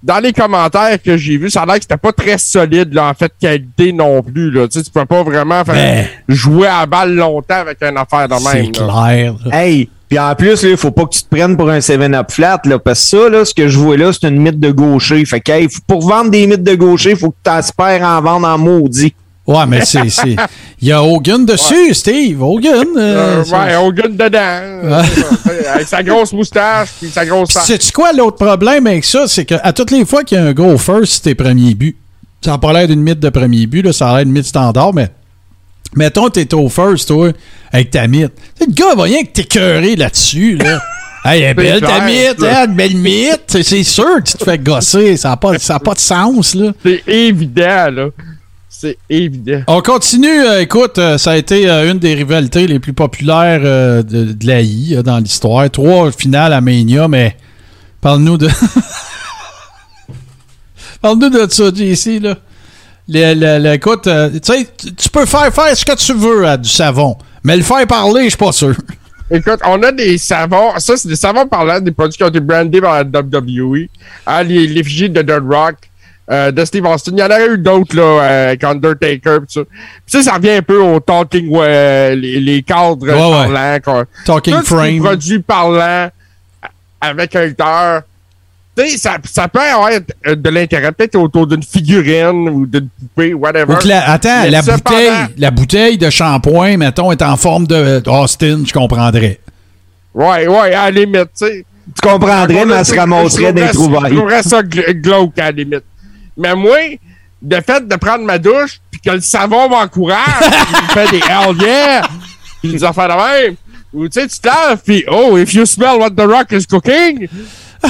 dans les commentaires que j'ai vus, ça a l'air que c'était pas très solide, là, en fait, qualité non plus, là. Tu sais, tu peux pas vraiment faire Ben. jouer à la balle longtemps avec une affaire de C'est même, là. clair. là. Hey, puis en plus, il faut pas que tu te prennes pour un 7-up flat, là, parce que ça, là, ce que je vois là, c'est une mythe de gaucher. Fait que, hey, pour vendre des mythes de gaucher, il faut que tu espères en vendre en maudit. Ouais, mais c'est. c'est- Il y a Hogan dessus, Steve. Hogan. euh, Euh, c'est- ouais, Hogan dedans. C'est Avec sa grosse moustache puis sa grosse sais-tu quoi, l'autre problème avec ça, c'est qu'à toutes les fois qu'il y a un gros first, c'est tes premiers buts. Ça n'a pas l'air d'une mythe de premier but, là, ça a l'air d'une mythe standard, mais mettons t'es au first, toi, avec ta mythe. Le gars va rien que t'écœurer là-dessus, là. Hey, elle est belle ta mythe, hein, une belle mythe. C'est- C'est sûr que tu te fais gosser, ça n'a pas, ça a pas de sens, là. C'est évident, là. C'est évident. On continue. euh, écoute, euh, ça a été euh, une des rivalités les plus populaires de, de la I euh, dans l'histoire. Trois finales à Mania, mais parle-nous de. parle-nous de ça, JC, là. Le- le- le- écoute, tu sais, tu- tu peux faire faire ce que tu veux à du savon, mais le faire parler, je suis pas sûr. Écoute, on a des savons. Ça, c'est des savons parlants, des produits qui ont été brandés par la WWE. Hein, les l'effigie de The Rock, euh, de Steve Austin. Il y en aurait eu d'autres, là, euh, avec Undertaker, pis ça. Puis ça, ça revient un peu au talking, ouais, les, les cadres Ouais, ouais. parlants. quoi. Talking Tout frame. produit parlant avec un lutteur, Tu sais, ça, ça peut avoir euh, de l'intérêt peut-être autour d'une figurine ou d'une poupée, whatever. La- attends, Mais la bouteille, la bouteille de shampoing, mettons, est en forme de Austin, je comprendrais. Ouais, ouais, à la limite, tu sais. Tu comprendrais, mais elle se ramasserait des Je trouvailles. trouverais ça gl- glauque à la limite. Mais moi, le fait de prendre ma douche, puis que le savon m'encourage, il me fait des hell yeah, puis des affaires de même. Ou tu sais, tu te laves, puis oh, if you smell what the rock is cooking.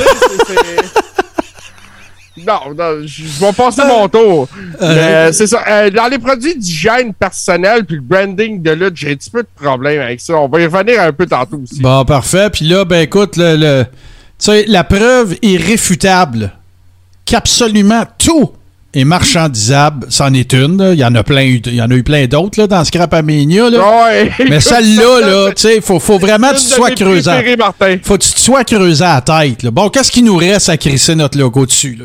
Non, non, je vais passer mon tour. Mais c'est ça. Euh, dans les produits d'hygiène personnelle puis le branding de lutte, j'ai un petit peu de problème avec ça. On va y revenir un peu tantôt aussi. Bon, parfait. Puis là, ben écoute, le, le- tu sais, la preuve irréfutable qu'absolument tout est marchandisable, c'en est une. Il y en a plein, il y en a eu plein d'autres dans Scrapamania. Là. Ouais, Mais celle-là, ça, là, tu sais, faut, faut vraiment que tu sois creusé. Faut que tu te sois creusé à la tête. là. Bon, qu'est-ce qui nous reste à crisser notre logo dessus? Là?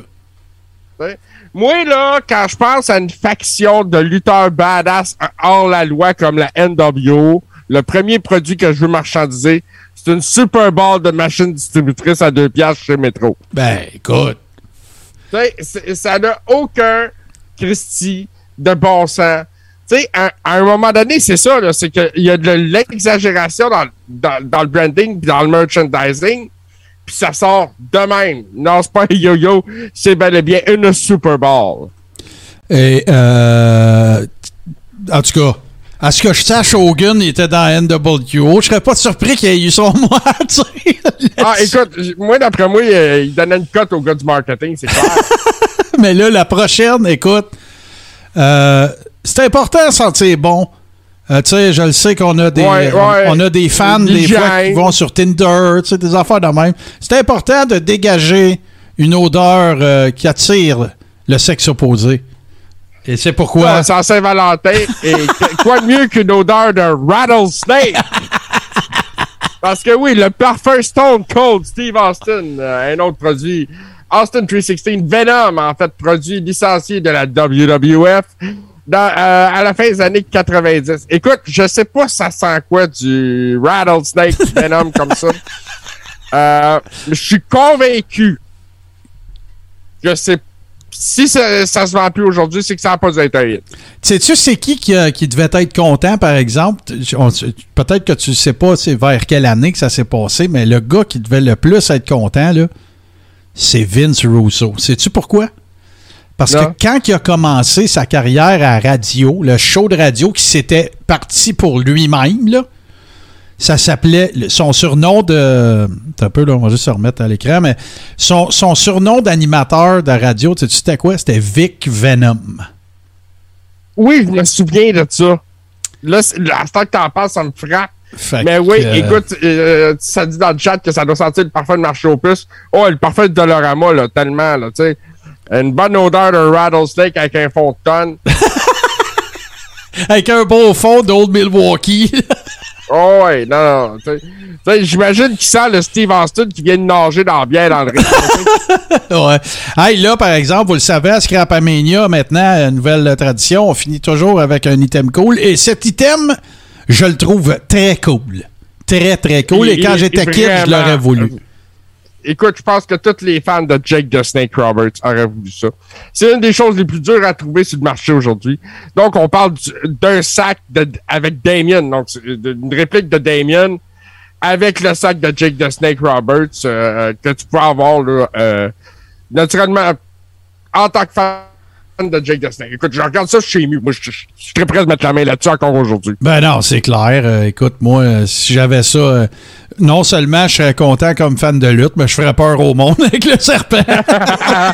Ouais. Moi, là, quand je pense à une faction de lutteurs badass hors la loi comme la NWO, le premier produit que je veux marchandiser, c'est une Super Bowl de machine distributrice à deux piastres chez Metro. Ben, écoute. Ça n'a aucun Christie de bon sens. Tu à, un moment donné, c'est ça, c'est qu'il y a de l'exagération dans, dans, dans le branding puis dans le merchandising, puis ça sort de même. Non, c'est pas un yo-yo, c'est bel et bien une Super Bowl. Et, euh, en tout cas, à ce que je sache, Hogan il était dans NWO. Je serais pas surpris qu'il ait eu son dire Ah, écoute, moi, d'après moi, euh, il donnait une cote au gars du marketing, c'est clair. Mais là, la prochaine, écoute, euh, c'est important de sentir bon. Euh, tu sais, je le sais qu'on a des Ouais, on- ouais. on, a des fans des fois qui vont sur Tinder, tu sais, des affaires de même. C'est important de dégager une odeur euh, qui attire le sexe opposé. Et c'est pourquoi? Ouais, c'est en Saint-Valentin. Et quoi de mieux qu'une odeur de rattlesnake? Parce que oui, le parfum Stone Cold Steve Austin, euh, un autre produit. Austin 316 Venom, en fait, produit licencié de la WWF dans, euh, à la fin des années 90. Écoute, je sais pas ça sent quoi du Rattlesnake Venom comme ça. Euh, je suis convaincu que c'est si ça, ça se vend plus aujourd'hui, c'est que ça n'a pas être un hit. Sais-tu c'est qui qui, euh, qui devait être content, par exemple? Peut-être que tu ne sais pas c'est vers quelle année que ça s'est passé, mais le gars qui devait le plus être content, c'est Vince Russo. Sais-tu pourquoi? Parce Non. que quand il a commencé sa carrière à radio, le show de radio qui s'était parti pour lui-même, là, ça s'appelait son surnom de. Un peu, là, on va juste se remettre à l'écran, mais son, son surnom d'animateur de radio, tu sais c'était quoi? C'était Vic Venom. Oui, je me souviens de ça. Là, c'est- à ce temps que t'en parles, ça me frappe. Fait Mais oui, euh, écoute, euh, ça dit dans le chat que ça doit sentir le parfum de marché aux puces. Oh, le parfum de Dolorama, là, tellement, là, tu sais. Une bonne odeur de rattlesnake avec un fond de tonne. Avec un beau fond d'Old Milwaukee. Oh, ouais, non, non. J'imagine qu'il sent le Steve Austin qui vient de nager dans bière dans le ring. ouais. Hey, là, par exemple, vous le savez, à Scrapamania, maintenant, nouvelle tradition, on finit toujours avec un item cool. Et cet item, je le trouve très cool. Très, très cool. Et Il- quand j'étais kid, je l'aurais voulu. Écoute, je pense que tous les fans de Jake the Snake Roberts auraient voulu ça. C'est une des choses les plus dures à trouver sur le marché aujourd'hui. Donc, on parle du- d'un sac avec Damien, donc une réplique de Damien avec le sac de Jake the Snake Roberts euh, que tu peux avoir là, euh, naturellement en tant que fan de Jake the Snake. Écoute, je regarde ça chez moi. Moi, je, je- je suis très prêt de mettre la main là-dessus encore aujourd'hui. Ben non, c'est clair. Euh, écoute, moi, euh, si j'avais ça, euh, non seulement je serais content comme fan de lutte, mais je ferais peur au monde avec le serpent.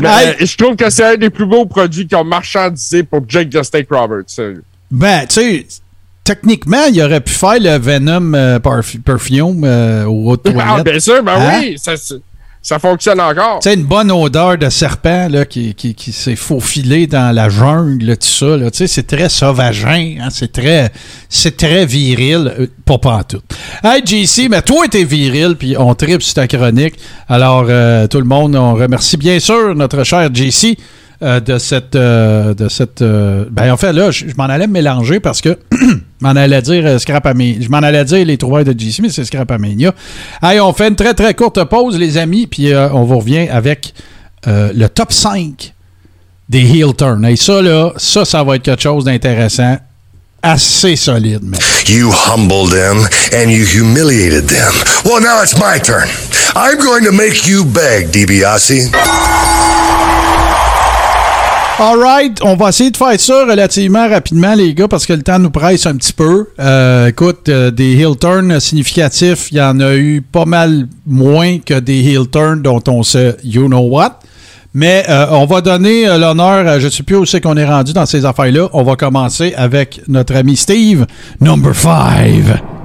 Mais je trouve que c'est un des plus beaux produits qui ont marchandisé pour Jake the Snake Roberts. ben, tu sais, techniquement, il aurait pu faire le Venom euh, Perfume euh, au haut de Ah, bien sûr, ben Hein? oui, ça, ça- fonctionne encore. Tu sais, une bonne odeur de serpent là, qui, s'est faufilé dans la jungle, tout ça. là. Tu sais, c'est très sauvagin. hein, c'est très c'est très viril. euh, pas pantoute. Hey, JC, mais toi, t'es viril, puis on tripe sur ta chronique. Alors, euh, tout le monde, on remercie bien sûr notre cher JC euh, de cette. euh, de cette euh, ben, en fait, là, je, m'en allais mélanger parce que. m'en allais dire Scrapamania. Je m'en allais dire les trouvailles de JC, mais c'est Scrapamania. Hey, on fait une très, très courte pause, les amis, puis on vous revient avec le top 5 des heel turns. Et ça, là, ça, ça va être quelque chose d'intéressant. Assez solide, mais. You humbled them and you humiliated them. Well, now it's my turn. I'm going to make you beg. Alright, on va essayer de faire ça relativement rapidement, les gars, parce que le temps nous presse un petit peu. Euh, écoute, euh, des heel turns significatifs, il y en a eu pas mal moins que des heel turns dont on sait you know what. Mais euh, on va donner euh, l'honneur, je ne sais plus où c'est qu'on est rendu dans ces affaires-là. On va commencer avec notre ami Steve, number 5.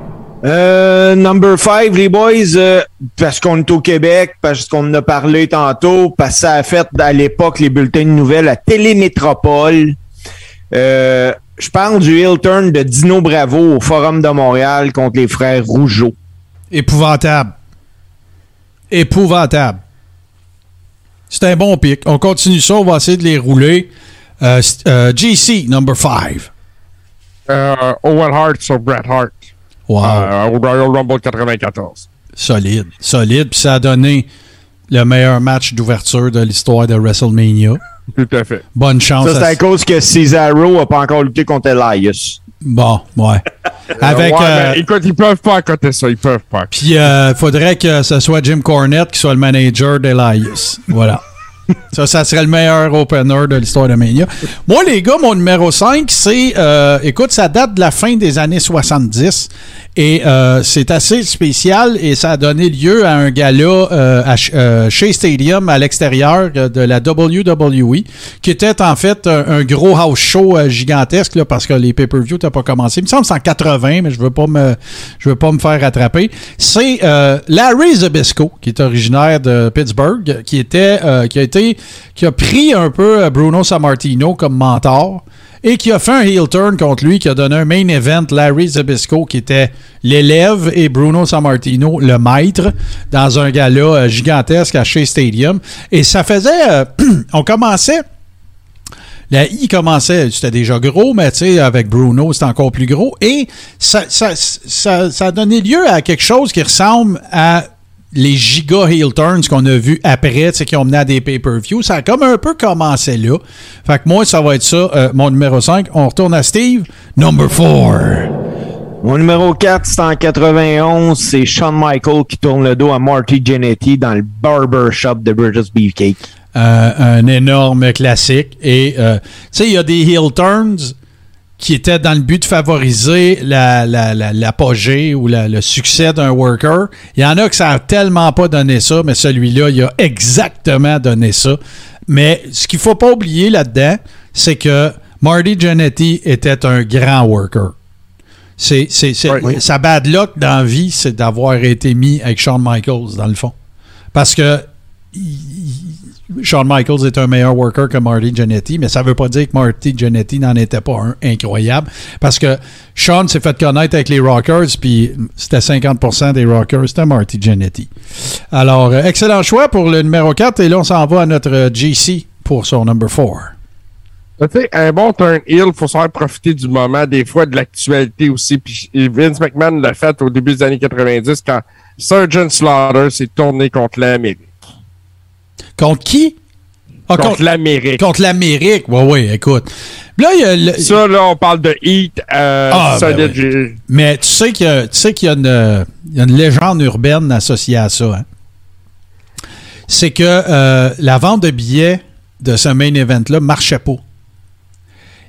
Euh, number 5, les boys, euh, parce qu'on est au Québec, parce qu'on en a parlé tantôt, parce que ça a fait à l'époque les bulletins de nouvelles à Télémétropole. Euh, je parle du heel turn de Dino Bravo au Forum de Montréal contre les frères Rougeau. Épouvantable. Épouvantable. C'est un bon pic. On continue ça, on va essayer de les rouler. Euh, euh, GC, number 5. Euh, Owen Hart sur Bret Hart. Wow. Euh, au Royal Rumble 94. Solide. Solide. Puis ça a donné le meilleur match d'ouverture de l'histoire de WrestleMania. Tout à fait. Bonne chance. Ça, c'est à- à cause que Cesaro a pas encore lutté contre Elias. Bon, ouais. Avec. Ouais, euh, mais écoute, ils peuvent pas accoter ça. Ils peuvent pas. Puis il faudrait que ce soit Jim Cornette qui soit le manager d'Elias. Voilà. ça, ça serait le meilleur opener de l'histoire de Mania. Moi, les gars, mon numéro 5, c'est. euh, écoute, ça date de la fin des années 70. Et euh, c'est assez spécial et ça a donné lieu à un gala euh, Shea Stadium à l'extérieur de la WWE, qui était en fait un, gros house show gigantesque là, parce que les pay-per-view n'étaient pas commencé. Il me semble que c'est en 80, mais je veux pas me je veux pas me faire rattraper. C'est Larry Zabisco, qui est originaire de Pittsburgh, qui était qui a été qui a pris un peu euh, Bruno Sammartino comme mentor et qui a fait un heel turn contre lui, qui a donné un main event, Larry Zabisco, qui était l'élève, et Bruno Sammartino, le maître, dans un gala euh, gigantesque à Shea Stadium. Et ça faisait... euh, on commençait... La I commençait, c'était déjà gros, mais tu sais, avec Bruno, c'était encore plus gros. Et ça, ça, ça, ça a donné lieu à quelque chose qui ressemble à les giga heel turns qu'on a vus après, qui ont mené à des pay-per-view. Ça a comme un peu commencé là. Fait que moi, ça va être ça, euh, mon numéro 5. On retourne à Steve, number 4. Mon numéro 4, c'est en 91. C'est Shawn Michael qui tourne le dos à Marty Jannetty dans le barber shop de British Beefcake. Euh, un énorme classique. Et, euh, tu sais, il y a des heel turns qui étaient dans le but de favoriser la, la, la- l'apogée ou le succès d'un worker. Il y en a que ça a tellement pas donné ça, mais celui-là, il a exactement donné ça. Mais ce qu'il faut pas oublier là-dedans, c'est que Marty Jannetty était un grand worker. C'est, Oui. Sa bad luck dans la vie, c'est d'avoir été mis avec Shawn Michaels, dans le fond. Parce que Shawn Michaels est un meilleur worker que Marty Jannetty, mais ça veut pas dire que Marty Jannetty n'en était pas un incroyable. Parce que Shawn s'est fait connaître avec les Rockers, puis c'était 50% des Rockers, c'était Marty Jannetty. Alors, euh, excellent choix pour le numéro 4, et là, on s'en va à notre euh, GC pour son number 4. Tu sais, un bon turn heel, faut savoir profiter du moment, des fois de l'actualité aussi. Puis Vince McMahon l'a fait au début des années 90 quand Sergeant Slaughter s'est tourné contre l'Amérique. Contre qui? Ah, Contre contre, l'Amérique. contre l'Amérique. Oui, oui, écoute. Là, il y a le- Ça, là, on parle de Heat. Euh, Ah, ben Mais tu sais qu'il y a, tu sais y a une, il y a une légende urbaine associée à ça. hein. C'est que euh, la vente de billets de ce main event-là marchait pas.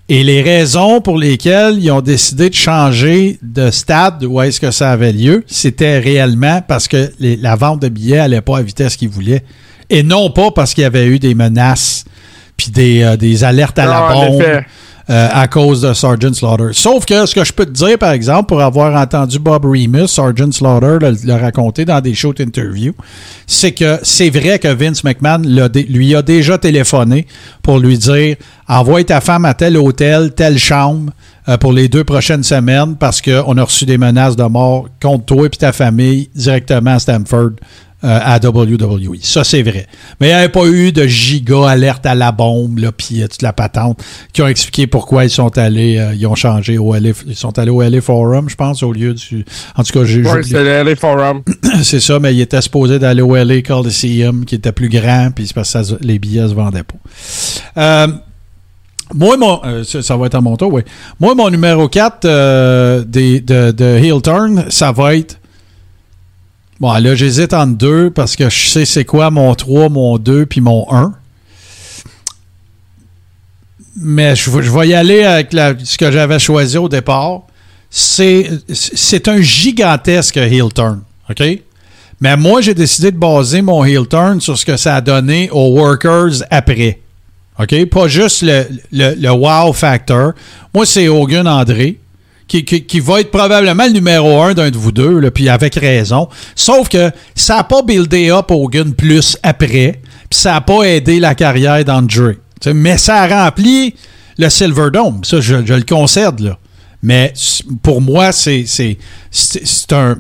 Et les raisons pour lesquelles ils ont décidé de changer de stade où est-ce que ça avait lieu, c'était réellement parce que les- la vente de billets n'allait pas à la vitesse qu'ils voulaient. Et non pas parce qu'il y avait eu des menaces puis des, euh, des alertes à la Ah, en bombe euh, à cause de Sergeant Slaughter. Sauf que ce que je peux te dire, par exemple, pour avoir entendu Bob Remus, Sergeant Slaughter, le, le raconter dans des shows d'interview, c'est que c'est vrai que Vince McMahon l'a lui a déjà téléphoné pour lui dire envoie ta femme à tel hôtel, telle chambre euh, pour les deux prochaines semaines parce qu'on a reçu des menaces de mort contre toi et ta famille directement à Stamford euh, à WWE. Ça, c'est vrai. Mais il n'y avait pas eu de giga alerte à la bombe, là, puis euh, toute la patente, qui ont expliqué pourquoi ils sont allés, euh, ils ont changé au LA, ils sont allés au LA Forum, je pense, au lieu du. En tout cas, j'ai. J'ai- c'est le LA Forum. c'est ça, mais il était supposé d'aller au LA Coliseum, qui était plus grand, puis c'est parce que ça les billets se vendaient pas. Euh, moi, mon, euh, ça, ça va être à mon tour, oui. Moi, mon numéro 4 euh, des, de, de Heel Turn, ça va être. Bon, là, j'hésite entre deux parce que je sais c'est quoi mon 3, mon 2 puis mon 1. Mais je, vais- y aller avec ce que j'avais choisi au départ. C'est c'est un gigantesque heel turn. OK? Mais moi, j'ai décidé de baser mon heel turn sur ce que ça a donné aux workers après. OK? Pas juste le, le- le wow factor. Moi, c'est Hogan André, qui, va être probablement le numéro un d'un de vous deux, puis avec raison. Sauf que ça n'a pas buildé up Hogan plus après, puis ça n'a pas aidé la carrière d'André. Mais ça a rempli le Silverdome. Ça, je, le concède, là. Mais pour moi, c'est un,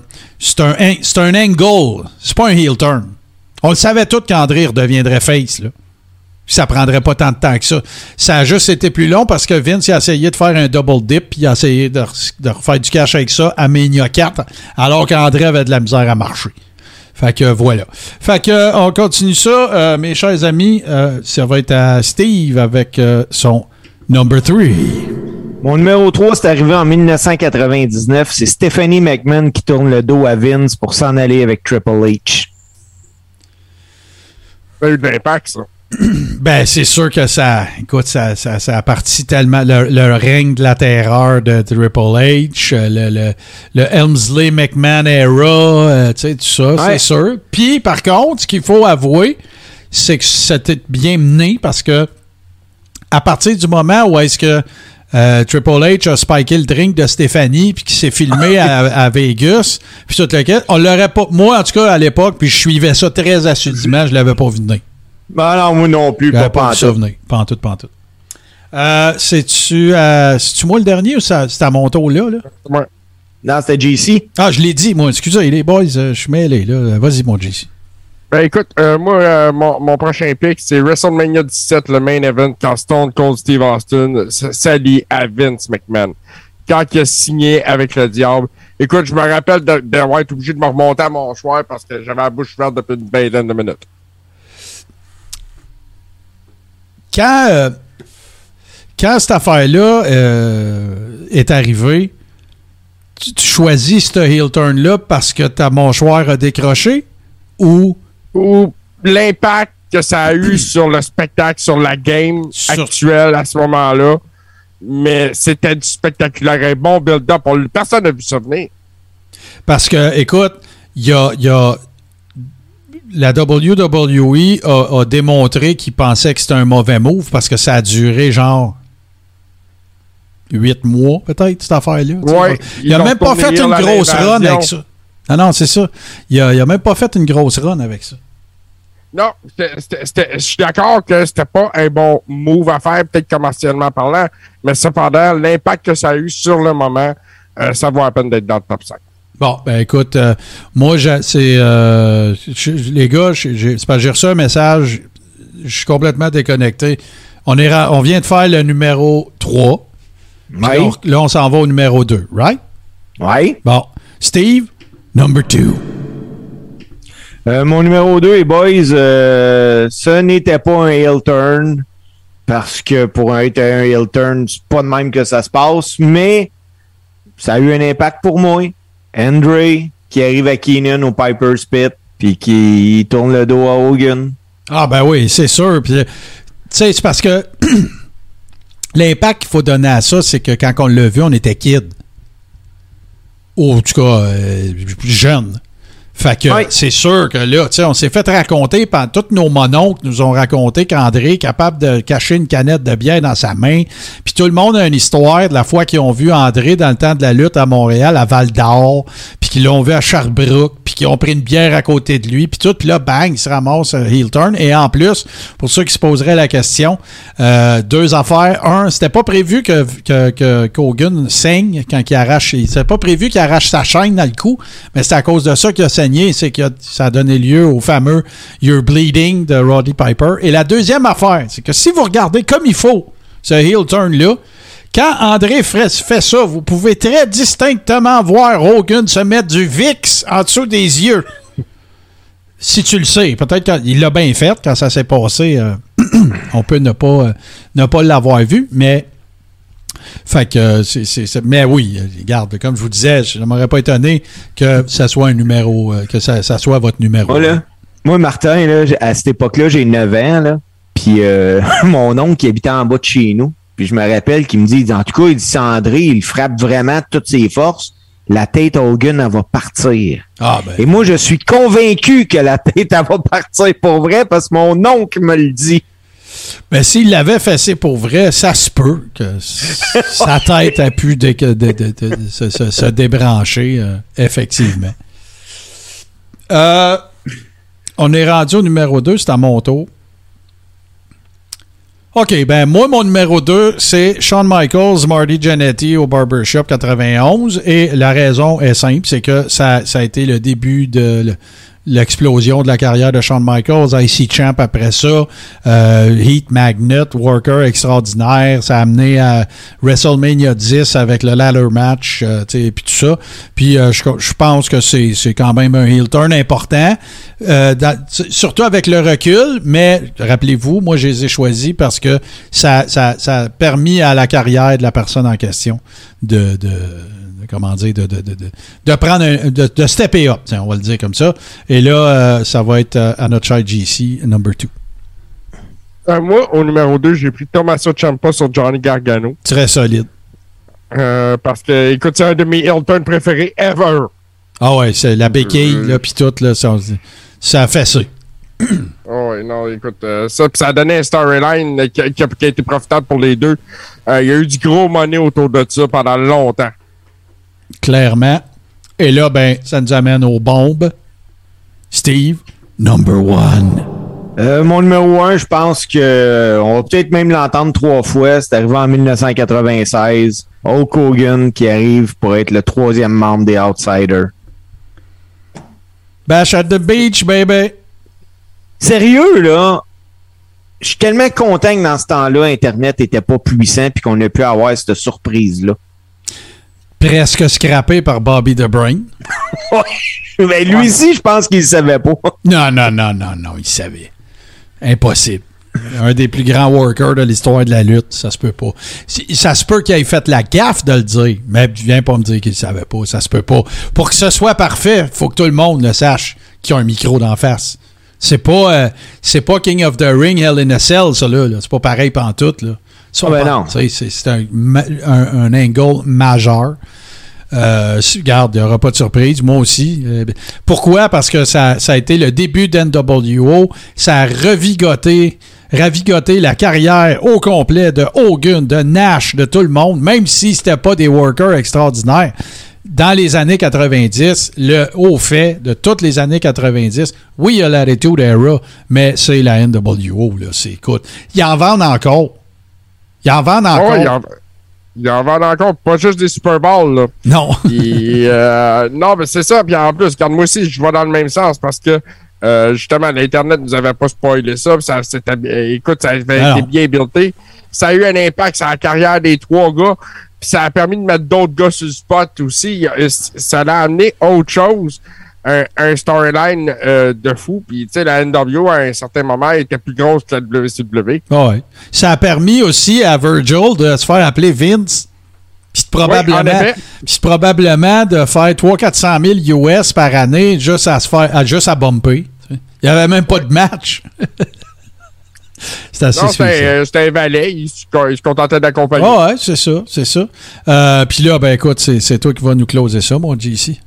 un, un angle. C'est pas un heel turn. On le savait tous qu'André redeviendrait face, là. Ça prendrait pas tant de temps que ça. Ça a juste été plus long parce que Vince il a essayé de faire un double dip puis il a essayé de, re- de refaire du cash avec ça à Mania 4 alors qu'André avait de la misère à marcher. Fait que voilà. Fait que on continue ça. Euh, mes chers amis, euh, ça va être à Steve avec euh, son number 3. Mon numéro 3, c'est arrivé en 1999. C'est Stephanie McMahon qui tourne le dos à Vince pour s'en aller avec Triple H. De l'impact, ça. Ben, c'est sûr que ça, écoute, ça, ça, ça a parti tellement le, le règne de la terreur de Triple H, euh, le, le, le Helmsley McMahon era, euh, tu sais, tout ça, Ouais. c'est sûr. Puis, par contre, ce qu'il faut avouer, c'est que c'était bien mené parce que à partir du moment où est-ce que euh, Triple H a spiké le drink de Stéphanie puis qui s'est filmé à, à Vegas puis tout le on l'aurait pas moi en tout cas à l'époque puis je suivais ça très assidûment je l'avais pas vu venir Ben non, moi non plus, j'avais pas, pas pas vu ça venir pas en tout pas en tout euh, c'est-tu euh, c'est-tu moi le dernier ou ça- c'est à mon tour là, là? Ouais. Non, c'était JC. ah je l'ai dit moi excusez les boys euh, je suis mêlé là vas-y mon JC Ben écoute, euh, moi, euh, mon, mon prochain pick, c'est WrestleMania 17, le main event, quand Stone Cold Steve Austin s'allie à Vince McMahon. Quand il a signé avec le diable. Écoute, je me rappelle de- d'avoir été obligé de me remonter à mon choix parce que j'avais la bouche ouverte depuis une vingtaine de minutes. Quand, euh, quand cette affaire-là euh, est arrivée, tu, tu choisis ce heel turn-là parce que ta mâchoire a décroché ou? Ou l'impact que ça a eu sur le spectacle, sur la game Sur- actuelle à ce moment-là. Mais c'était du spectaculaire, un bon build-up. On- Personne n'a vu ça venir. parce que, écoute, il y a, il y a- la WWE a, a démontré qu'ils pensaient que c'était un mauvais move parce que ça a duré genre huit mois, peut-être, cette affaire-là. Ouais, il n'a même pas fait une grosse run avec ça. Non, non, c'est ça. Il a, il a même pas fait une grosse run avec ça. Non, je suis d'accord que c'était pas un bon move à faire, peut-être commercialement parlant, mais cependant, l'impact que ça a eu sur le moment, euh, ça vaut la peine d'être dans le top 5. Bon, ben écoute, euh, moi, c'est. euh, les gars, j'ai- reçu un message, je suis complètement déconnecté. On, est, on vient de faire le numéro 3. Ouais. Là, on, là, on s'en va au numéro 2, right? Ouais. Bon. Steve, number 2. Euh, mon numéro 2, les boys, ce n'était pas un heel turn. Parce que pour être un heel turn, c'est pas de même que ça se passe. Mais ça a eu un impact pour moi. Andre, qui arrive à Keenan au Piper's Pit, puis qui tourne le dos à Hogan. Ah, ben oui, c'est sûr. Puis, tu sais, c'est parce que l'impact qu'il faut donner à ça, c'est que quand on l'a vu, on était kid. Ou en tout cas, euh, jeune. Fait que c'est sûr que là, tu sais, on s'est fait raconter, par tous nos mononcles nous ont raconté qu'André est capable de cacher une canette de bière dans sa main. Puis tout le monde a une histoire de la fois qu'ils ont vu André dans le temps de la lutte à Montréal, à Val d'Or, qui l'ont vu à Sherbrooke, puis qui ont pris une bière à côté de lui, puis tout, puis là, bang, il se ramasse un heel turn. Et en plus, pour ceux qui se poseraient la question, euh, deux affaires. Un, c'était pas prévu que, que, saigne quand il arrache, c'était pas prévu qu'il arrache sa chaîne dans le cou, mais c'est à cause de ça qu'il a saigné, c'est que ça a donné lieu au fameux You're Bleeding de Roddy Piper. Et la deuxième affaire, c'est que si vous regardez comme il faut ce heel turn-là, quand André fait ça, vous pouvez très distinctement voir Hogan se mettre du VIX en dessous des yeux. Si tu le sais, peut-être qu'il l'a bien fait quand ça s'est passé. euh, on peut ne pas, euh, ne pas l'avoir vu, mais. Fait que, euh, c'est, c'est- mais oui, regarde, comme je vous disais, je ne m'aurais pas étonné que ça soit un numéro, que ça, ça soit votre numéro. Moi, là, moi, Martin, là, à cette époque-là, j'ai 9 ans, là. Puis euh, mon oncle qui habitait en bas de chez nous. Puis je me rappelle qu'il me dit, en tout cas, il dit, il frappe vraiment de toutes ses forces. La tête Hogan, elle va partir. Ah, ben. Et moi, je suis convaincu que la tête, elle va partir pour vrai parce que mon oncle me le dit. Mais s'il l'avait fessé pour vrai, ça se peut que sa tête a pu dé- de- de- de- de- se, se- se débrancher, euh, effectivement. Euh, on est rendu au numéro 2, c'est à mon tour. OK, ben moi, mon numéro 2, c'est Shawn Michaels, Marty Jannetty au Barbershop 91. Et la raison est simple, c'est que ça, ça a été le début de l'explosion de la carrière de Shawn Michaels, IC Champ après ça, euh, Heat Magnet, Worker extraordinaire, ça a amené à WrestleMania 10 avec le ladder match, euh, tu sais, puis tout ça. Puis euh, je, je pense que c'est c'est quand même un heel turn important, euh, surtout avec le recul, mais rappelez-vous, moi je les ai choisis parce que ça, ça, ça a permis à la carrière de la personne en question de, de- comment dire, de, de, de, de, de prendre un, de, de stepper up, on va le dire comme ça. Et là, euh, ça va être euh, à notre GC, number two. Euh, moi, au numéro 2, j'ai pris Tommaso Ciampa sur Johnny Gargano. Très solide. Euh, parce que, écoute, c'est un de mes turns préférés ever. Ah ouais, c'est la béquille, là, puis tout, là, ça, ça a fessé. Oh, ouais, non, écoute, euh, ça, pis ça a donné un storyline euh, qui, qui a, qui a été profitable pour les deux. Euh, Il y a eu du gros money autour de ça pendant longtemps. Clairement. Et là, ben, ça nous amène aux bombes. Steve, number one. Euh, mon numéro un, je pense que euh, on va peut-être même l'entendre trois fois. C'est arrivé en 1996. Hulk Hogan qui arrive pour être le troisième membre des Outsiders. Bash at the beach, baby. Sérieux, là? Je suis tellement content que dans ce temps-là, Internet était pas puissant puis qu'on a pu avoir cette surprise-là. Presque scrappé par Bobby the Brain. Mais lui aussi, je pense qu'il le savait pas. Non, non, non, non, non, il savait. Impossible. Un des plus grands workers de l'histoire de la lutte, ça se peut pas. Ça se peut qu'il ait fait la gaffe de le dire, mais viens pas me dire qu'il savait pas, ça se peut pas. Pour que ce soit parfait, faut que tout le monde le sache qu'il y a un micro d'en face. C'est pas, euh, c'est pas King of the Ring, Hell in a Cell, ça là. là. C'est pas pareil pantoute, là. Ça, Ah ben C'est un, un, un angle majeur. Euh, regarde, il n'y aura pas de surprise. Moi aussi. Euh, pourquoi? Parce que ça, ça a été le début d'NWO. Ça a revigoté, ravigoté la carrière au complet de Hogan, de Nash, de tout le monde, même si c'était pas des workers extraordinaires. Dans les années 90, le haut fait de toutes les années 90, oui, il y a l'Attitude Era, mais c'est la NWO. Là, c'est, écoute, ils en vendent encore. Ils en vendent Oh, encore. il, en, il en vend encore, pas juste des Super Bowls, là. Non. Euh, non, mais c'est ça. Puis en plus, regarde, moi aussi, je vais dans le même sens parce que euh, justement, l'Internet nous avait pas spoilé ça. puis ça c'était, écoute, ça avait Alors. été bien builté. Ça a eu un impact sur la carrière des trois gars. Puis ça a permis de mettre d'autres gars sur le spot aussi. Ça a amené autre chose. Un, un storyline euh, de fou. Puis, tu sais, la NWO, à un certain moment, était plus grosse que la WCW. Ouais. Ça a permis aussi à Virgil de se faire appeler Vince. Puis probablement, Oui, probablement de faire 300-400 000 US par année juste à se faire, à- juste à bumper. Il n'y avait même pas de match. C'est assez c'était euh, c'était un valet. Il, se contentait d'accompagner. Ah ouais, c'est ça, c'est ça. Euh, puis là, ben écoute, c'est c'est toi qui vas nous closer ça, mon GC.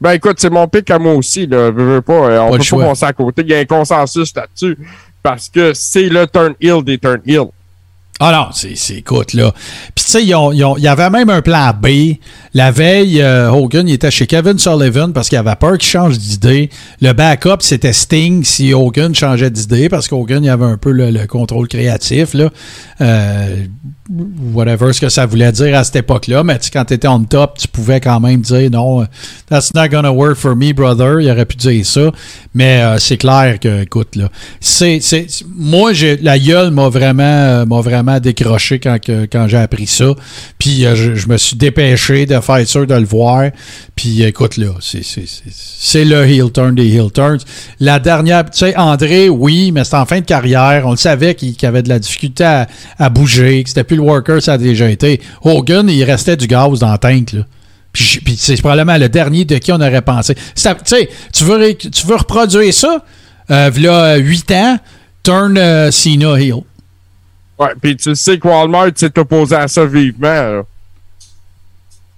Ben écoute, c'est mon pic à moi aussi. Là. Je veux pas, euh, on Pas peut pas passer à côté. Il y a un consensus là-dessus. Parce que c'est le turn heel des turn heel. Ah non, c'est, écoute, là. Puis tu sais, il y avait même un plan B. La veille, euh, Hogan, il était chez Kevin Sullivan parce qu'il avait peur qu'il change d'idée. Le backup, c'était Sting si Hogan changeait d'idée parce qu'Hogan, il avait un peu le, le contrôle créatif, là. Euh, whatever ce que ça voulait dire à cette époque-là. Mais quand tu étais on top, tu pouvais quand même dire non, euh, that's not gonna work for me, brother. Il aurait pu dire ça. Mais euh, c'est clair que, écoute, là, c'est, c'est, moi, j'ai, la gueule m'a vraiment, euh, m'a vraiment décroché quand, quand j'ai appris ça. Puis je, me suis dépêché de faire sûr de le voir. Puis écoute, là, c'est, c'est, c'est, c'est le heel turn des heel turns. La dernière, tu sais, André, oui, mais c'était en fin de carrière. On le savait qu'il, qu'il avait de la difficulté à, à bouger, que c'était plus le worker, ça a déjà été. Hogan, il restait du gaz dans le tank, là. Puis, c'est probablement le dernier de qui on aurait pensé. Tu sais, tu veux, ré- tu veux reproduire ça, euh, v'là 8 ans, turn euh, Cena heel. Ouais, puis tu sais que Walmart s'est opposé à ça vivement. là.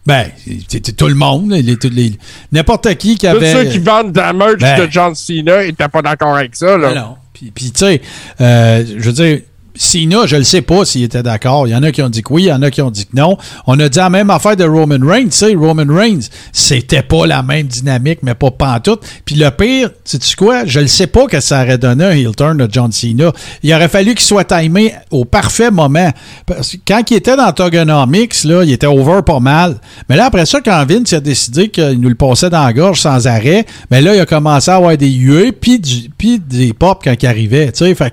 Ben, c'était tout le monde, les- tous les- n'importe qui qui Tous avait... ceux qui vendent de la merch Ben. de John Cena étaient pas d'accord avec ça. Là. Ben non. Puis, puis, tu sais, euh, je veux dire, Cena, je ne sais pas s'il était d'accord. Il y en a qui ont dit oui, il y en a qui ont dit que non. On a dit la même affaire de Roman Reigns. Tu sais, Roman Reigns, c'était pas la même dynamique, mais pas pantoute. Puis le pire, sais-tu quoi? Je ne sais pas que ça aurait donné un heel turn de John Cena. Il aurait fallu qu'il soit timé au parfait moment. Parce que quand il était dans Togonomics, là, il était over pas mal. Mais là, après ça, quand Vince a décidé qu'il nous le passait dans la gorge sans arrêt, mais là, il a commencé à avoir des huées puis, puis des pops quand il arrivait. Tu sais, fait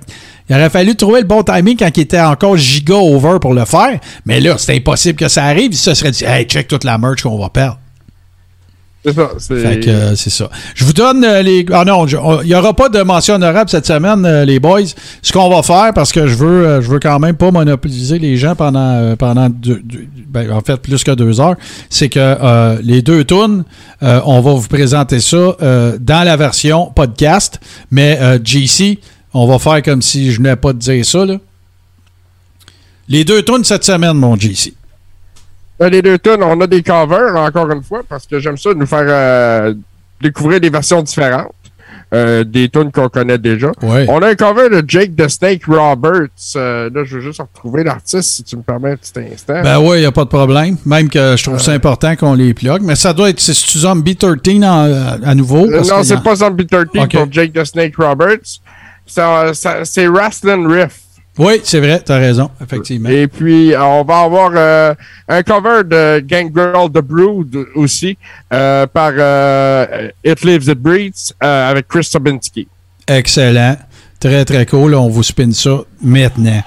il aurait fallu trouver le bon timing quand il était encore giga over pour le faire. Mais là, c'était impossible que ça arrive. Se serait dit, hey, check toute la merch qu'on va perdre. C'est ça. c'est- Fait que euh, c'est ça. Je vous donne euh, les. Ah non, il n'y aura pas de mention honorable cette semaine, euh, les boys. Ce qu'on va faire, parce que je veux, je veux quand même pas monopoliser les gens pendant, pendant deux- deux- ben, en fait plus que deux heures, c'est que les deux tunes, on va vous présenter ça dans la version podcast. Mais JC, on va faire comme si je venais pas de dire ça. Là. Les deux tunes cette semaine, mon JC. Ben, les deux tunes, on a des covers, encore une fois, parce que j'aime ça nous faire euh, découvrir des versions différentes. euh, des tunes qu'on connaît déjà. Ouais. On a un cover de Jake the Snake Roberts. Euh, là, je veux juste retrouver l'artiste, si tu me permets un petit instant. Ben oui, il n'y a pas de problème. Même que je trouve ça important qu'on les plug. Mais ça doit être. C'est Zombie 13 en- à nouveau. Parce non, c'est en- pas Zombie 13 Ok. pour Jake the Snake Roberts. C'est Wrestling Riff. Oui, c'est vrai, t'as raison, effectivement. Et puis, on va avoir euh, un cover de Gangrel The Brood aussi euh, par euh, It Lives, It euh, avec Chris Sobinsky. Excellent. Très, très cool. On vous spin ça maintenant.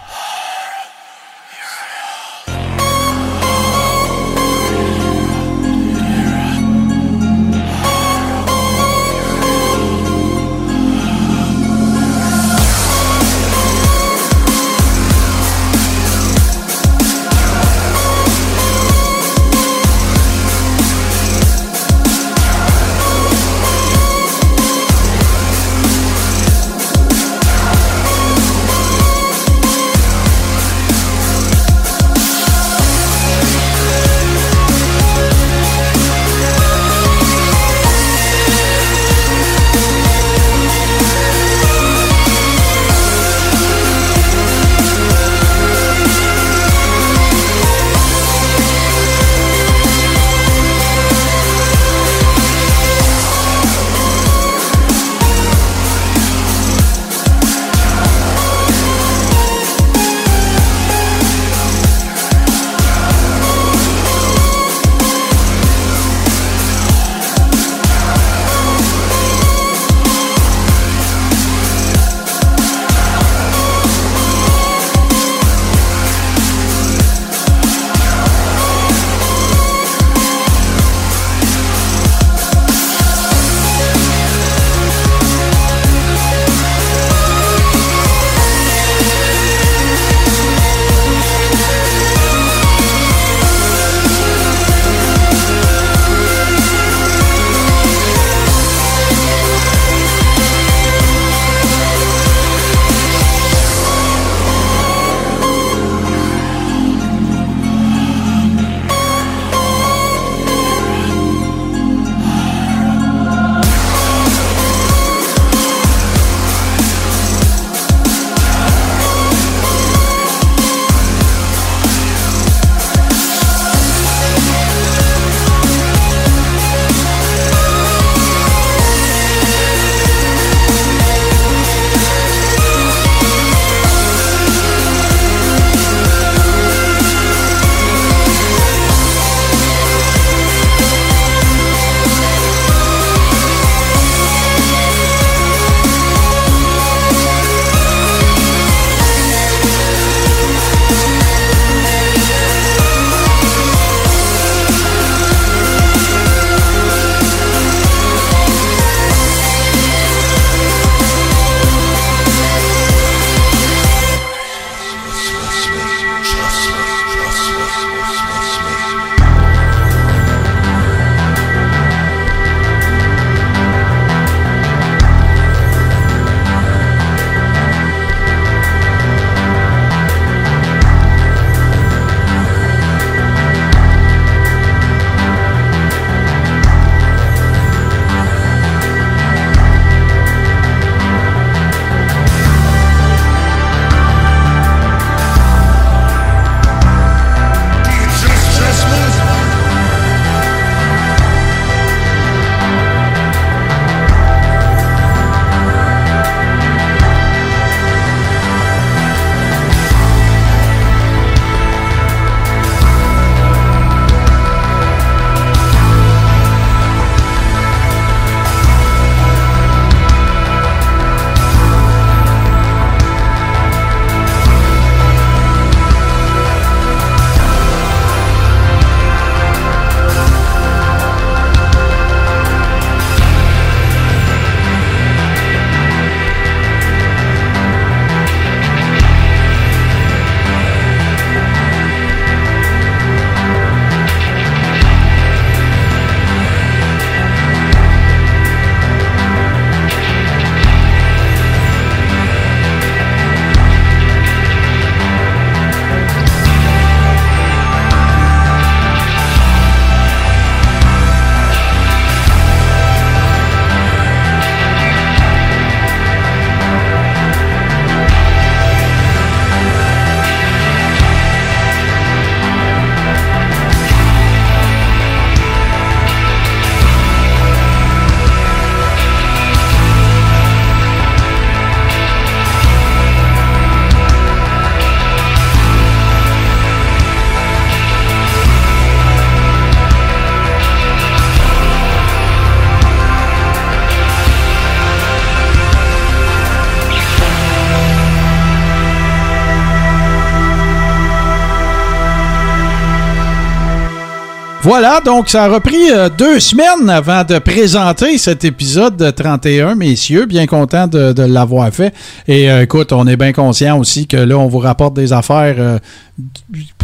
Voilà, donc ça a repris euh, deux semaines avant de présenter cet épisode de 31, messieurs. Bien content de, l'avoir fait. Et euh, écoute, on est bien conscient aussi que là, on vous rapporte des affaires, euh,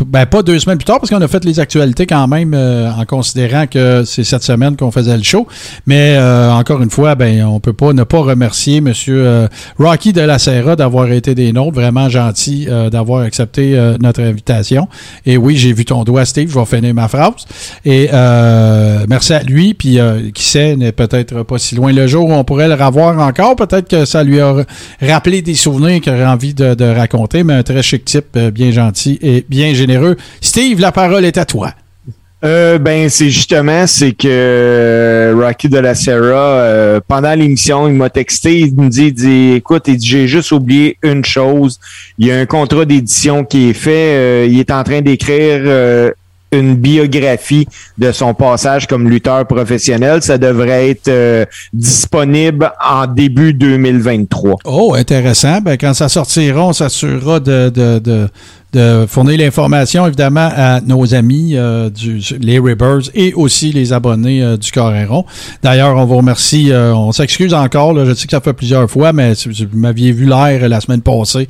ben pas deux semaines plus tard, parce qu'on a fait les actualités quand même euh, en considérant que c'est cette semaine qu'on faisait le show. Mais euh, encore une fois, ben on peut pas ne pas remercier Monsieur euh, Rocky de la Serra d'avoir été des nôtres. Vraiment gentil euh, d'avoir accepté euh, notre invitation. Et oui, j'ai vu ton doigt, Steve. Je vais finir ma phrase. Et merci à lui. Puis qui sait, n'est peut-être pas si loin le jour où on pourrait le revoir encore. Peut-être que ça lui a rappelé des souvenirs qu'il aurait envie de, de raconter. Mais un très chic type, bien gentil et bien généreux. Steve, la parole est à toi. Euh, ben c'est justement c'est que euh, Rocky de la Serra euh, pendant l'émission il m'a texté il me dit, écoute il dit j'ai juste oublié une chose il y a un contrat d'édition qui est fait il est en train d'écrire une biographie de son passage comme lutteur professionnel ça devrait être euh, disponible en début 2023 Oh, intéressant. Ben, quand ça sortira, on s'assurera de, de, de, de fournir l'information, évidemment, à nos amis, euh, du, les Ribbers et aussi les abonnés euh, du Coréron. D'ailleurs, on vous remercie. euh, on s'excuse encore. Je sais que ça fait plusieurs fois, mais vous m'aviez vu l'air la semaine passée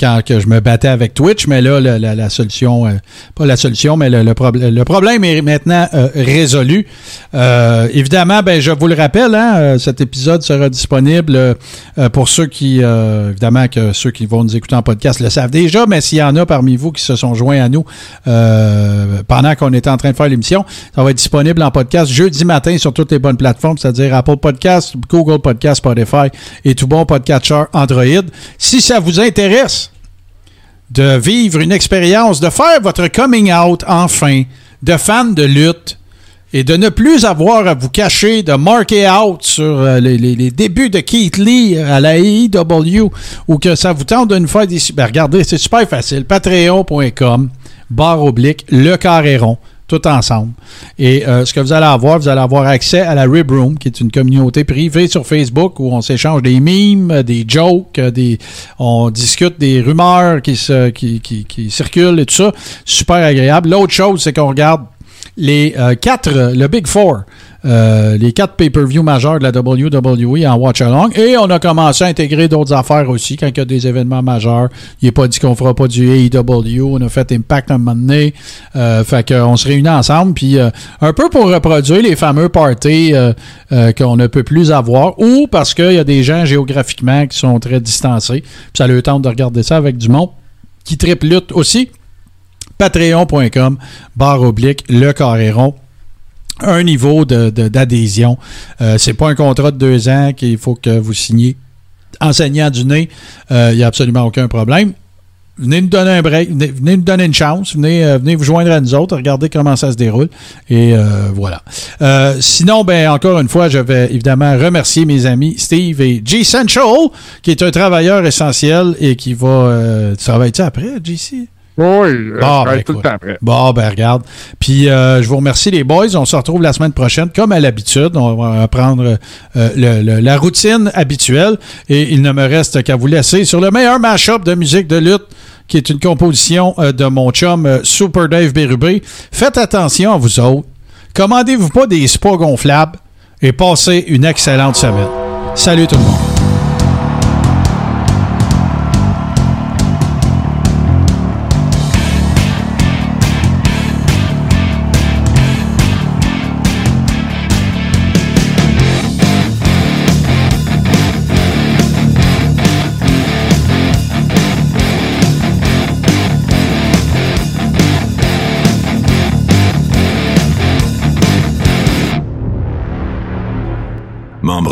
quand que je me battais avec Twitch. Mais là, la, la- solution, pas la solution, mais le, le, prob- le problème est maintenant résolu. Évidemment, ben, je vous le rappelle, hein, cet épisode sera disponible pour ceux qui, évidemment, que ceux qui vont nous écouter en podcast le savent déjà, mais s'il y en a parmi vous qui se sont joints à nous euh, pendant qu'on était en train de faire l'émission, ça va être disponible en podcast jeudi matin sur toutes les bonnes plateformes, c'est-à-dire Apple Podcast, Google Podcast, Spotify et tout bon podcatcher Android. Si ça vous intéresse, de vivre une expérience, de faire votre coming out enfin, de fan de lutte et de ne plus avoir à vous cacher, de marquer out sur euh, les, les- les débuts de Keith Lee à la AEW ou que ça vous tente de nous faire des... Ben, regardez, c'est super facile. Patreon.com, barre oblique, le carré rond tout ensemble. Et euh, ce que vous allez avoir, vous allez avoir accès à la Rib Room, qui est une communauté privée sur Facebook où on s'échange des memes, euh, des jokes, des, on discute des rumeurs qui, se, qui, qui circulent et tout ça. Super agréable. L'autre chose, c'est qu'on regarde les euh, quatre, euh, le Big Four, euh, les quatre pay-per-view majeurs de la WWE en watch along. Et on a commencé à intégrer d'autres affaires aussi quand il y a des événements majeurs. Il n'est pas dit qu'on fera pas du AEW. On a fait Impact un moment donné. Fait qu'on se réunit ensemble. Puis un peu pour reproduire les fameux parties qu'on ne peut plus avoir ou parce qu'il y a des gens géographiquement qui sont très distancés. Puis ça leur tente de regarder ça avec du monde qui triple lutte aussi patreon.com, barre oblique, le carré rond. Un niveau de- de- d'adhésion. Euh, c'est pas un contrat de deux ans qu'il faut que vous signiez. Enseignant du nez, il n'y a absolument aucun problème. Venez nous donner un break, venez, nous donner une chance, venez, euh, venez vous joindre à nous autres, regardez comment ça se déroule. Et euh, voilà. Euh, sinon, ben encore une fois, je vais évidemment remercier mes amis Steve et G Central, qui est un travailleur essentiel et qui va. Euh, tu travailles-tu après, JC? Oui, euh, Bon, ben, tout le temps. Bon, ben regarde. Puis euh, je vous remercie les boys. On se retrouve la semaine prochaine, comme à l'habitude. On va reprendre euh, le- le- la routine habituelle. Et il ne me reste qu'à vous laisser sur le meilleur mash-up de musique de lutte, qui est une composition euh, de mon chum Super Dave Bérubé. Faites attention à vous autres. Commandez-vous pas des spas gonflables et passez une excellente semaine. Salut tout le monde.